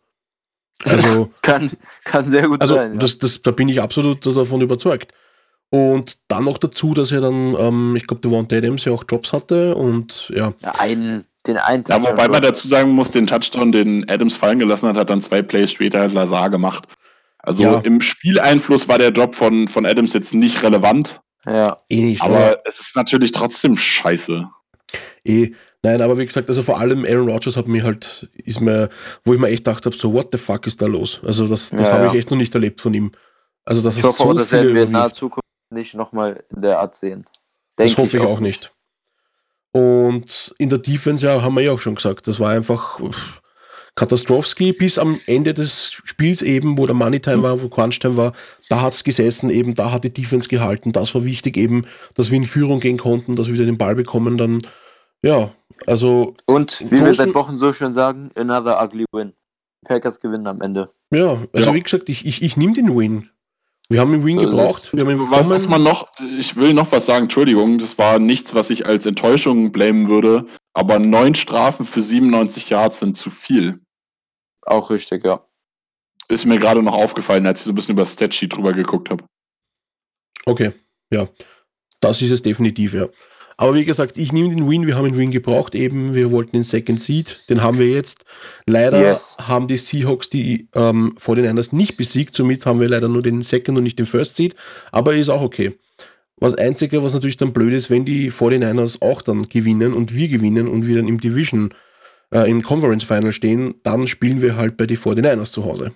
Also <laughs> kann, kann sehr gut also sein. Ja. das, das, da bin ich absolut davon überzeugt. Und dann noch dazu, dass er dann, ähm, ich glaube, der One Adams ja auch Drops hatte und ja, Ja, einen, den einen Ja, Touchdown- wobei man dazu sagen muss, den Touchdown, den Adams fallen gelassen hat, hat dann zwei Plays später als Lazar gemacht. Also Ja. im Spieleinfluss war der Drop von, von Adams jetzt nicht relevant, Ja, eh nicht. aber es ist natürlich trotzdem scheiße. eh, nein, aber wie gesagt, also vor allem Aaron Rodgers hat mir halt, ist mir, wo ich mir echt gedacht habe, so what the fuck ist da los? Also das, das Ja, habe ja. ich echt noch nicht erlebt von ihm. Also das ich hoffe auch, das viele werden wir in naher. Zukunft nicht nochmal in der Art sehen. Das Denke hoffe ich auch nicht. Und in der Defense, ja, haben wir ja auch schon gesagt, das war einfach pff, Katastrowski bis am Ende des Spiels eben, wo der Moneytime war, wo Crunchtime war, da hat's gesessen eben, da hat die Defense gehalten, das war wichtig eben, dass wir in Führung gehen konnten, dass wir wieder den Ball bekommen, dann, ja, also, Und wie wir seit Wochen so schön sagen, another ugly win. Packers gewinnen am Ende. ja, also Ja. wie gesagt, ich, ich, ich nehme den Win. Wir haben So ist gebraucht, wir haben ihn Was, was man noch, ich will noch was sagen, Entschuldigung, das war nichts, was ich als Enttäuschung blamen würde, aber neun Strafen für 97 Yards sind zu viel. Auch richtig, ja. Ist mir gerade noch aufgefallen, als ich so ein bisschen über das Statsheet drüber geguckt habe. Okay, ja. Das ist es definitiv, ja. Aber wie gesagt, ich nehme den Win, wir haben den Win gebraucht eben, wir wollten den Second Seed, den haben wir jetzt. Leider Yes. haben die Seahawks die ähm, 49ers nicht besiegt, somit haben wir leider nur den Second und nicht den First Seed, aber ist auch okay. Was Einzige, was natürlich dann blöd ist, wenn die 49ers auch dann gewinnen und wir gewinnen und wir dann im Division, äh, im Conference Final stehen, dann spielen wir halt bei die 49ers zu Hause.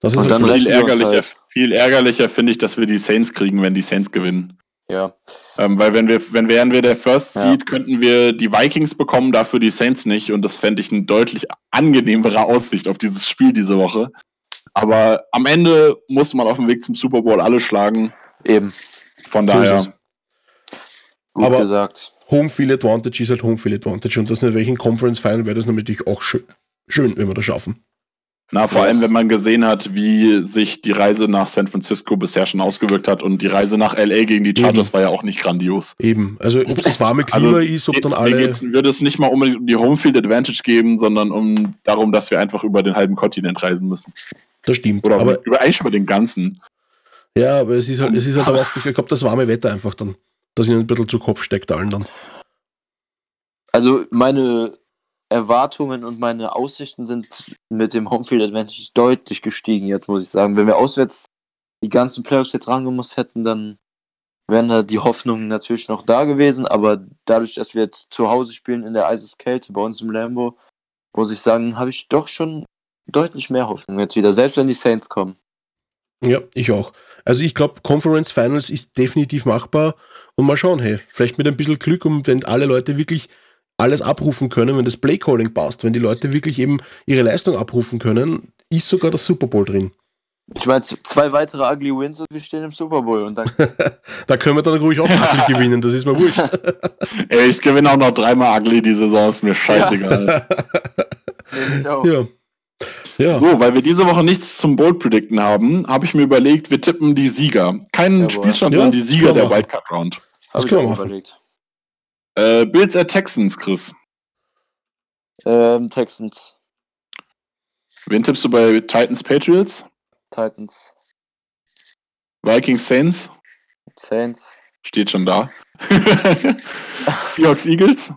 Das ist Und halt dann. Viel ärgerlicher, halt. viel ärgerlicher finde ich, dass wir die Saints kriegen, wenn die Saints gewinnen. Ja. Ähm, weil wenn wir, wenn wären wir der First Ja. Seed, könnten wir die Vikings bekommen, dafür die Saints nicht. Und das fände ich eine deutlich angenehmere Aussicht auf dieses Spiel diese Woche. Aber am Ende muss man auf dem Weg zum Super Bowl alle schlagen. Eben. Von daher. Gut Aber- gesagt. Homefield Advantage ist halt Homefield Advantage und das in welchen Conference Final wäre das natürlich auch schön, schön, wenn wir das schaffen. Na, vor Yes. allem, wenn man gesehen hat, wie sich die Reise nach San Francisco bisher schon ausgewirkt hat. Und die Reise nach LA gegen die Chargers Eben. war ja auch nicht grandios. Eben. Also ob es das warme Klima Also, ist, ob dann alle. geht's, würde es nicht mal um die Homefield Advantage geben, sondern um darum, dass wir einfach über den halben Kontinent reisen müssen. Das stimmt. Oder aber über, eigentlich über den ganzen. ja, aber es ist halt, es ist halt aber auch, ich glaube, das warme Wetter einfach dann, dass ihnen ein bisschen zu Kopf steckt allen dann. Also meine Erwartungen und meine Aussichten sind mit dem Homefield Advantage deutlich gestiegen jetzt, muss ich sagen. Wenn wir auswärts die ganzen Playoffs jetzt rangemusst hätten, dann wären da die Hoffnungen natürlich noch da gewesen. Aber dadurch, dass wir jetzt zu Hause spielen in der Eiseskälte bei uns im Lambo, muss ich sagen, habe ich doch schon deutlich mehr Hoffnung jetzt wieder, selbst wenn die Saints kommen. Ja, ich auch. Also ich glaube, Conference Finals ist definitiv machbar und mal schauen, hey, vielleicht mit ein bisschen Glück und wenn alle Leute wirklich alles abrufen können, wenn das Playcalling passt, wenn die Leute wirklich eben ihre Leistung abrufen können, ist sogar das Super Bowl drin. Ich meine, zwei weitere Ugly Wins und wir stehen im Super Bowl und dann <laughs> Da können wir dann ruhig auch <laughs> Titel gewinnen, das ist mir wurscht. <laughs> Ey, ich gewinne auch noch dreimal Ugly die Saison, ist mir scheißegal. ich auch. Ja. Ja. So, weil wir diese Woche nichts zum Bold Predicten haben, habe ich mir überlegt, wir tippen die Sieger. Keinen Jawohl. Spielstand, Ja, sondern die das Sieger der. Wildcard Round. Das ich können wir auch machen. überlegt. Äh, Bills at Texans, Chris. Ähm, Texans, Wen tippst du bei Titans Patriots? Titans, Vikings Saints? Saints. Steht schon da. <laughs> Seahawks Eagles?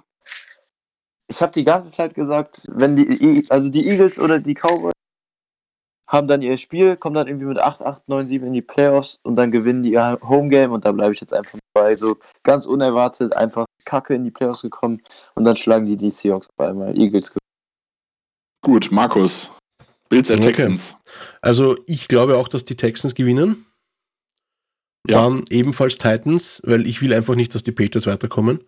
Ich habe die ganze Zeit gesagt, wenn die, also die Eagles oder die Cowboys haben dann ihr Spiel, kommen dann irgendwie mit 8, 8, 9, 7 in die Playoffs und dann gewinnen die ihr Homegame und da bleibe ich jetzt einfach bei. So ganz unerwartet, einfach kacke in die Playoffs gekommen und dann schlagen die die Seahawks auf einmal. Eagles gewinnen. Gut, Markus. Bills at Okay. Texans. Also ich glaube auch, dass die Texans gewinnen. Ja. Dann ebenfalls Titans, weil ich will einfach nicht, dass die Patriots weiterkommen.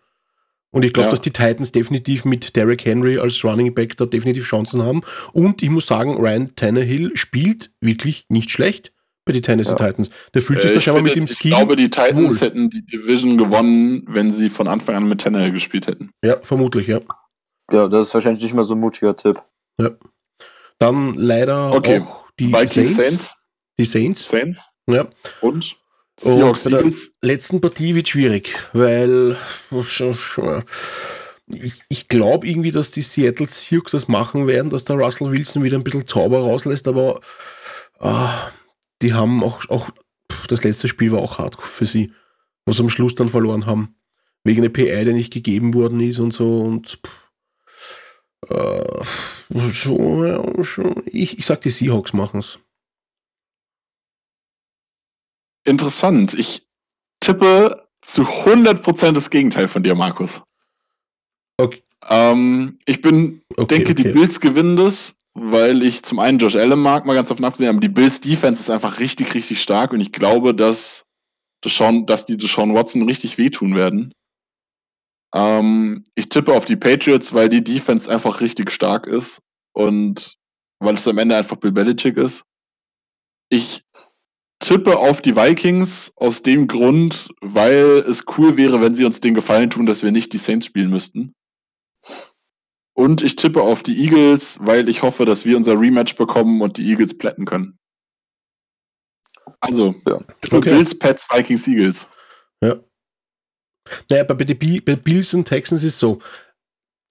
Und ich glaube, Ja. dass die Titans definitiv mit Derrick Henry als Running Back da definitiv Chancen haben. Und ich muss sagen, Ryan Tannehill spielt wirklich nicht schlecht bei den Tennessee Ja. Titans. Der fühlt sich Äh, da ich, scheinbar mit dem ich Skill. glaube, die Titans wohl. hätten die Division gewonnen, wenn sie von Anfang an mit Tannehill gespielt hätten. Ja, vermutlich, ja. Ja, das ist wahrscheinlich nicht mal so ein mutiger Tipp. Dann leider Okay. auch die Vikings Saints. Saints. Die Saints. Saints. Ja. Und Und Seahawks bei der letzten Partie wird schwierig, weil ich, ich glaube irgendwie, dass die Seattle Seahawks das machen werden, dass der Russell Wilson wieder ein bisschen Zauber rauslässt, aber ah, die haben auch, auch pff, das letzte Spiel war auch hart für sie, wo sie am Schluss dann verloren haben. Wegen der PI, der nicht gegeben worden ist und so und pff, äh, schon, ja, schon. Ich, ich sag, die Seahawks machen es. Interessant. Ich tippe zu 100% das Gegenteil von dir, Markus. Okay. Ähm, ich bin, Okay, denke, die okay. Bills gewinnen das, weil ich zum einen Josh Allen mag, mal ganz davon abgesehen, aber die Bills Defense ist einfach richtig, richtig stark und ich glaube, dass, Deshaun, dass die Deshaun Watson richtig wehtun werden. Ähm, ich tippe auf die Patriots, weil die Defense einfach richtig stark ist und weil es am Ende einfach Bill Belichick ist. Ich tippe auf die Vikings aus dem Grund, weil es cool wäre, wenn sie uns den Gefallen tun, dass wir nicht die Saints spielen müssten. Und ich tippe auf die Eagles, weil ich hoffe, dass wir unser Rematch bekommen und die Eagles plätten können. Also, Ja. Okay. Bills, Pets, Vikings, Eagles. Ja. Naja, bei, bei den Bills und Texans ist so,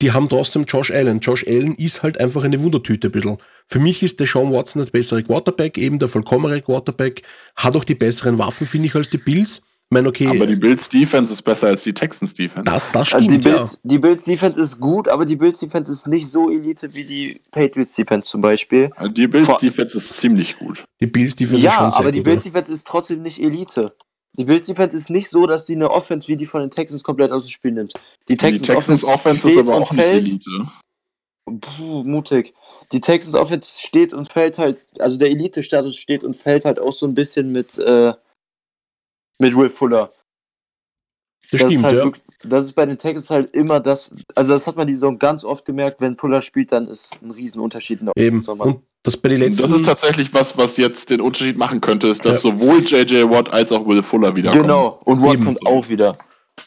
die haben trotzdem Josh Allen. Josh Allen ist halt einfach eine Wundertüte ein bisschen. Für mich ist der Sean Watson der bessere Quarterback, eben der vollkommenere Quarterback, hat auch die besseren Waffen, finde ich, als die Bills. Meine, okay, Aber die Bills Defense ist besser als die Texans Defense. das, das Also stimmt, die, ja. Bills, die Bills Defense ist gut, aber die Bills Defense ist nicht so Elite wie die Patriots Defense zum Beispiel. Also Die Bills Vor- Defense ist ziemlich gut. Die Bills, die sind Ja, schon sehr aber die gut, Bills Defense ist trotzdem nicht Elite. Die Bills Defense ist nicht so, dass die eine Offense wie die von den Texans komplett aus dem Spiel nimmt. Die Die Texans, Texans Offense ist steht aber und auch nicht fällt. Elite. Puh, mutig. Die Texans Offense steht und fällt halt, also der Elite-Status steht und fällt halt auch so ein bisschen mit, äh, mit Will Fuller. Das, ist stimmt, halt ja. das ist bei den Texans halt immer das, also das hat man die Saison ganz oft gemerkt, wenn Fuller spielt, dann ist ein Riesenunterschied in der Eben. Und das bei den letzten. Das ist tatsächlich was, was jetzt den Unterschied machen könnte, ist, dass Ja. sowohl JJ Watt als auch Will Fuller wiederkommen. Genau, und Watt Eben. kommt auch wieder.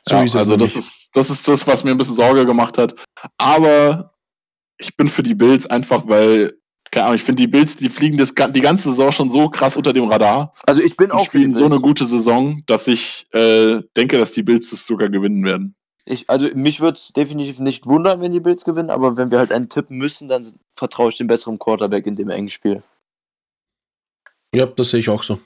so ja, also das ist, das ist das, was mir ein bisschen Sorge gemacht hat. Aber ich bin für die Bills einfach, weil, keine Ahnung, ich finde die Bills, die fliegen das, die ganze Saison schon so krass unter dem Radar. Also ich bin Die auch für die spielen so Bills. eine gute Saison, dass ich äh, denke, dass die Bills das sogar gewinnen werden. Ich, also mich würde es definitiv nicht wundern, wenn die Bills gewinnen, aber wenn wir halt einen tippen müssen, dann vertraue ich dem besseren Quarterback in dem engen Spiel. Ja, das sehe ich auch so.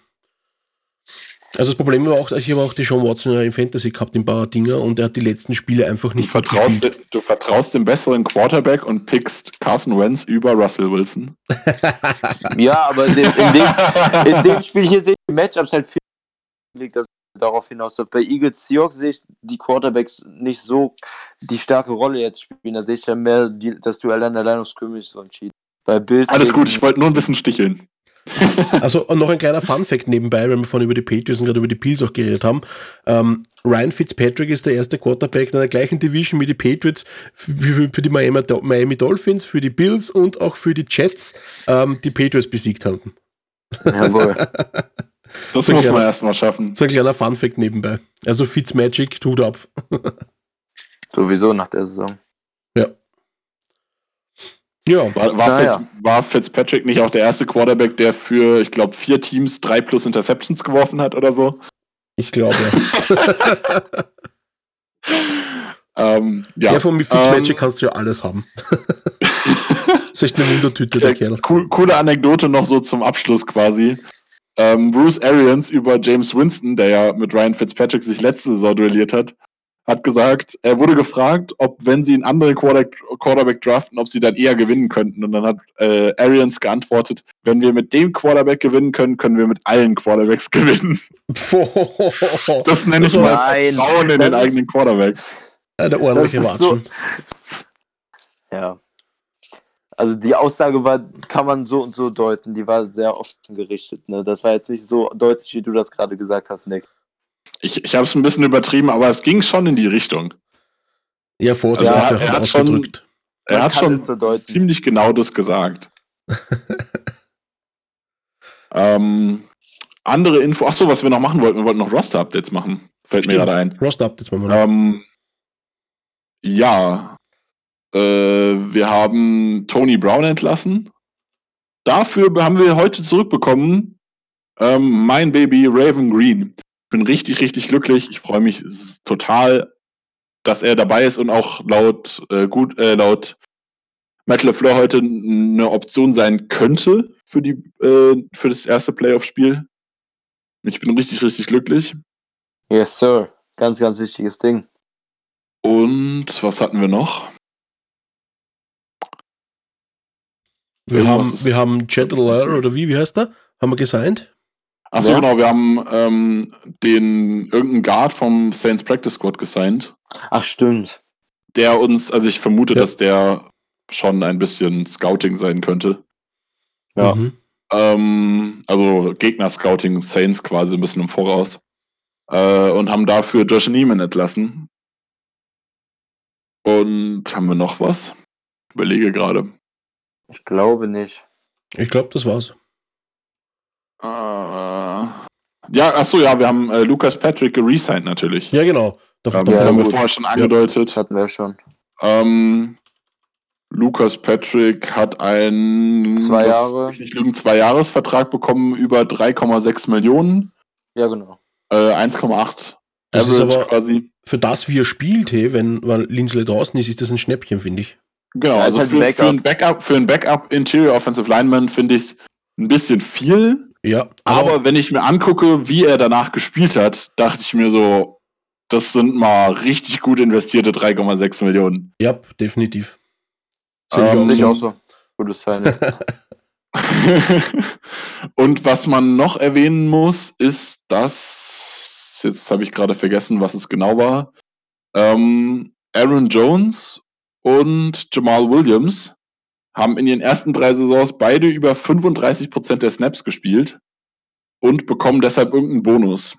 Also das Problem war auch, ich habe auch die Sean Watson im Fantasy gehabt, ein paar Dinger, und er hat die letzten Spiele einfach Du nicht gut vertraust, gespielt. du vertraust dem besseren Quarterback und pickst Carson Wentz über Russell Wilson. <laughs> Ja, aber in dem, in dem, in dem Spiel hier sehe ich die Matchups halt viel liegt das darauf hinaus. Bei Eagles Seahawks sehe ich die Quarterbacks nicht so die starke Rolle jetzt spielen. Da sehe ich ja mehr die, das Duell an der Scrimmage so entschieden. Bei Bills Alles gut, ich wollte nur ein bisschen sticheln. Also und noch ein kleiner Fun-Fact nebenbei, weil wir vorhin über die Patriots und gerade über die Bills auch geredet haben. Ähm, Ryan Fitzpatrick ist der erste Quarterback in der gleichen Division wie die Patriots für, für, für die Miami, Miami Dolphins, für die Bills und auch für die Jets ähm, die Patriots besiegt haben. Jawohl. <laughs> Das So muss gerne. man erstmal schaffen. So ein kleiner Fun-Fact nebenbei. Also Fitzmagic, tut ab. <laughs> Sowieso nach der Saison. Ja. War, war, Naja. Fitz, war Fitzpatrick nicht auch der erste Quarterback, der für, ich glaube, vier Teams drei plus Interceptions geworfen hat oder so? ich glaube. <laughs> Ähm, Ja, ja, von Fitzmagic ähm, kannst du ja alles haben. das <laughs> ist echt eine Wundertüte, der äh, Kerl. cool, coole Anekdote noch so zum Abschluss quasi. Ähm, Bruce Arians über James Winston, der ja mit Ryan Fitzpatrick sich letzte Saison duelliert hat, hat gesagt, er wurde gefragt, ob wenn sie einen anderen Quarterback, Quarterback draften, ob sie dann eher gewinnen könnten. Und dann hat äh, Arians geantwortet, wenn wir mit dem Quarterback gewinnen können, können wir mit allen Quarterbacks <laughs> gewinnen. Das nenne ich mal Nein, Vertrauen in das den ist- eigenen Quarterback. Eine ordentliche Das ist so-. Ja. Also die Aussage war, kann man so und so deuten, die war sehr offen gerichtet. Ne? Das war jetzt nicht so deutlich, wie du das gerade gesagt hast, Nick. Ich, ich habe es ein bisschen übertrieben, aber es ging schon in die Richtung. Ja, vorsichtig Ja, ja, er hat ausgedrückt. Er hat schon so ziemlich genau das gesagt. <laughs> ähm, andere Info. Achso, was wir noch machen wollten, wir wollten noch Roster-Updates machen. Fällt mir Stimmt. gerade ein. Rost-Updates machen wir noch. Ähm, ja. Äh, wir haben Tony Brown entlassen. Dafür haben wir heute zurückbekommen ähm, mein Baby Raven Green. Ich bin richtig, richtig glücklich. Ich freue mich total, dass er dabei ist und auch laut äh, gut äh, laut Matt LeFleur heute eine Option sein könnte für die äh, für das erste Playoff-Spiel. Ich bin richtig, richtig glücklich. Yes, Sir. Ganz, ganz wichtiges Ding. Und was hatten wir noch? Wir irgendwas haben, wir haben Chad Allaire oder wie, wie heißt der? Haben wir gesigned? Achso, Ja. genau, wir haben ähm, den irgendeinen Guard vom Saints Practice Squad gesigned, Ach, stimmt. der uns, also ich vermute, Ja. dass der schon ein bisschen Scouting sein könnte. Ja. Mhm. Ähm, also Gegner-Scouting, Saints quasi ein bisschen im Voraus. Äh, und haben dafür Josh Neiman entlassen. Und haben wir noch was? Überlege gerade. Ich glaube nicht. Ich glaube, das war's. Äh, ja, achso, ja, wir haben äh, Lucas Patrick geresigned natürlich. Ja, genau. Da, Ja, da- das ja, haben wir gut. vorher schon Das angedeutet. hatten wir schon. Ähm, Lucas Patrick hat einen Zwei Jahre. nicht lügen, zwei Jahresvertrag bekommen über 3,6 Millionen, Ja, genau. äh, 1,8 Das ist Average aber- quasi. für das, wie er spielt, hey, wenn weil Linsley draußen ist, ist das ein Schnäppchen, finde ich. Genau, Ja, also halt für, ein für ein Backup, für ein Backup Interior Offensive Lineman finde ich es ein bisschen viel. Ja, Aber wenn ich mir angucke, wie er danach gespielt hat, dachte ich mir so, das sind mal richtig gut investierte 3,6 Millionen. ja, definitiv. Sehe ich Ähm, ich so. auch so. Gutes Signing. <laughs> Und was man noch erwähnen muss, ist, dass, jetzt habe ich gerade vergessen, was es genau war, ähm, Aaron Jones und Jamal Williams haben in ihren ersten drei Saisons beide über 35% der Snaps gespielt und bekommen deshalb irgendeinen Bonus.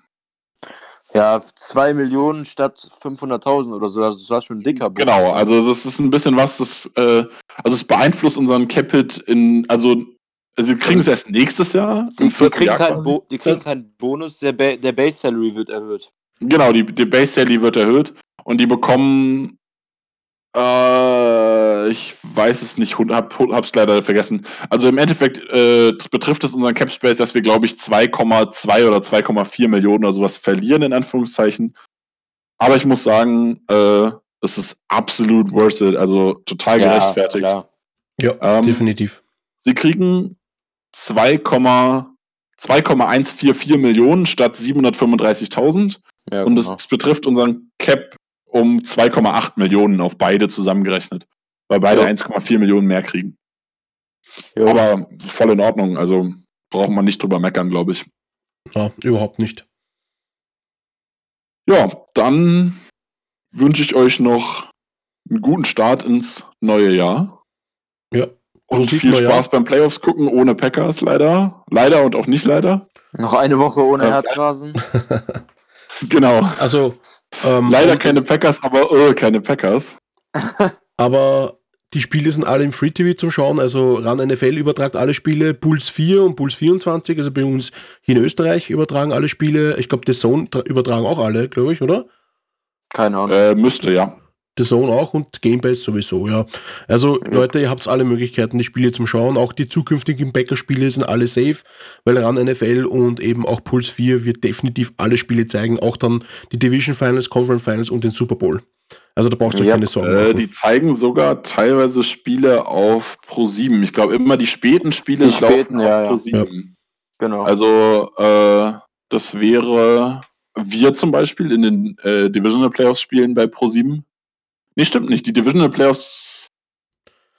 ja, 2 Millionen statt 500.000 oder so. Also das war schon ein dicker Bonus. Genau, also das ist ein bisschen was, das, äh, also es beeinflusst unseren Capit in, also, also sie kriegen es erst nächstes Jahr. Die, im die, vierten kriegen Jahr keinen. Bo die kriegen keinen Bonus, der, ba der Base Salary wird erhöht. Genau, die, die Base Salary wird erhöht und die bekommen, äh, ich weiß es nicht, hab, hab's leider vergessen. Also im Endeffekt äh, betrifft es unseren Cap Space, dass wir, glaube ich, 2,2 oder 2,4 Millionen oder sowas verlieren, in Anführungszeichen. Aber ich muss sagen, äh, es ist absolut worth it, also total gerechtfertigt. klar. Ja, Ähm, definitiv. Sie kriegen 2,144 2,144 Millionen statt 735.000. Ja, Und genau. es betrifft unseren Cap um 2,8 Millionen auf beide zusammengerechnet. Weil beide Ja. 1,4 Millionen mehr kriegen. Jo. Aber voll in Ordnung. Also braucht man nicht drüber meckern, glaube ich. Ja, überhaupt nicht. Ja, dann wünsche ich euch noch einen guten Start ins neue Jahr. Ja. Und viel. Spaß beim Playoffs gucken ohne Packers, leider. Leider und auch nicht leider. Noch eine Woche ohne Ja. Herzrasen. <laughs> Genau. Also, ähm, Leider keine Packers, aber äh, keine Packers. <laughs> aber die Spiele sind alle im Free TV zum Schauen. Also RAN NFL übertragt alle Spiele, Puls 4 und Puls 24, also bei uns hier in Österreich übertragen alle Spiele. Ich glaube, The Zone tra- übertragen auch alle, glaube ich, oder? Keine Ahnung. Äh, müsste, ja. The Zone auch und Game Pass sowieso, ja. Also Leute, ihr habt alle Möglichkeiten, die Spiele zum Schauen. Auch die zukünftigen Bäcker-Spiele sind alle safe, weil RAN NFL und eben auch Puls 4 wird definitiv alle Spiele zeigen. Auch dann die Division Finals, Conference Finals und den Super Bowl. Also da braucht ihr Ja. keine Sorgen Äh, machen. die zeigen sogar teilweise Spiele auf Pro7. Ich glaube immer die späten Spiele Die späten, ja, auf ja. Pro7. Genau. Also äh, das wäre wir zum Beispiel in den äh, Divisional Playoffs spielen bei Pro7. Nee, stimmt nicht. Die Divisional Playoffs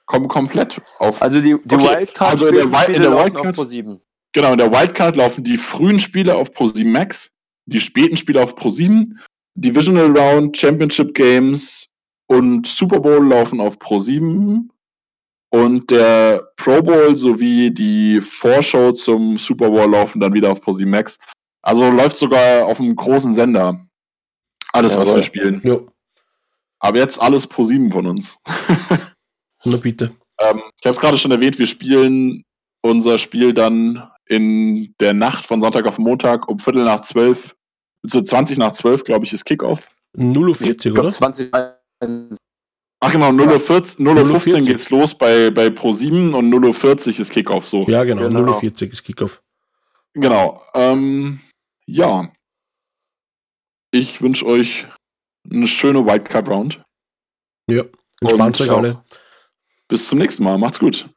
kommen komplett auf. Also die, die Okay, Wildcard also in der Wi- in Spiele der laufen Wildcard- auf Pro 7. Genau, in der Wildcard laufen die frühen Spiele auf Pro7 Max, die späten Spiele auf Pro7, Divisional Round, Championship Games und Super Bowl laufen auf Pro7 und der Pro Bowl sowie die Vorschau zum Super Bowl laufen dann wieder auf Pro7 Max. Also läuft sogar auf einem großen Sender. Alles, was Jawohl. wir spielen. Ja, Aber jetzt alles Pro7 von uns. na bitte. Ähm, ich habe es gerade schon erwähnt, wir spielen unser Spiel dann in der Nacht von Sonntag auf Montag um Viertel nach zwölf, zu 20 nach zwölf, glaube ich, ist Kickoff. 0 Uhr 40, Ich glaub, oder? 20 Ach genau, 0 Uhr 14, 0 Uhr 0 Uhr 15 40. geht's los bei, bei Pro7 und 0 Uhr 40 ist Kickoff so. Ja, genau, Genau. 0 Uhr 40 ist Kickoff. Genau. Ähm, ja. Ich wünsche euch eine schöne Wildcard Round. Ja, entspannt euch alle. Bis zum nächsten Mal. Macht's gut.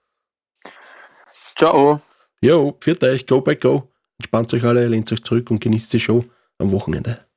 Ciao. Jo, pfiat euch, go back go. Entspannt euch alle, lehnt euch zurück und genießt die Show am Wochenende.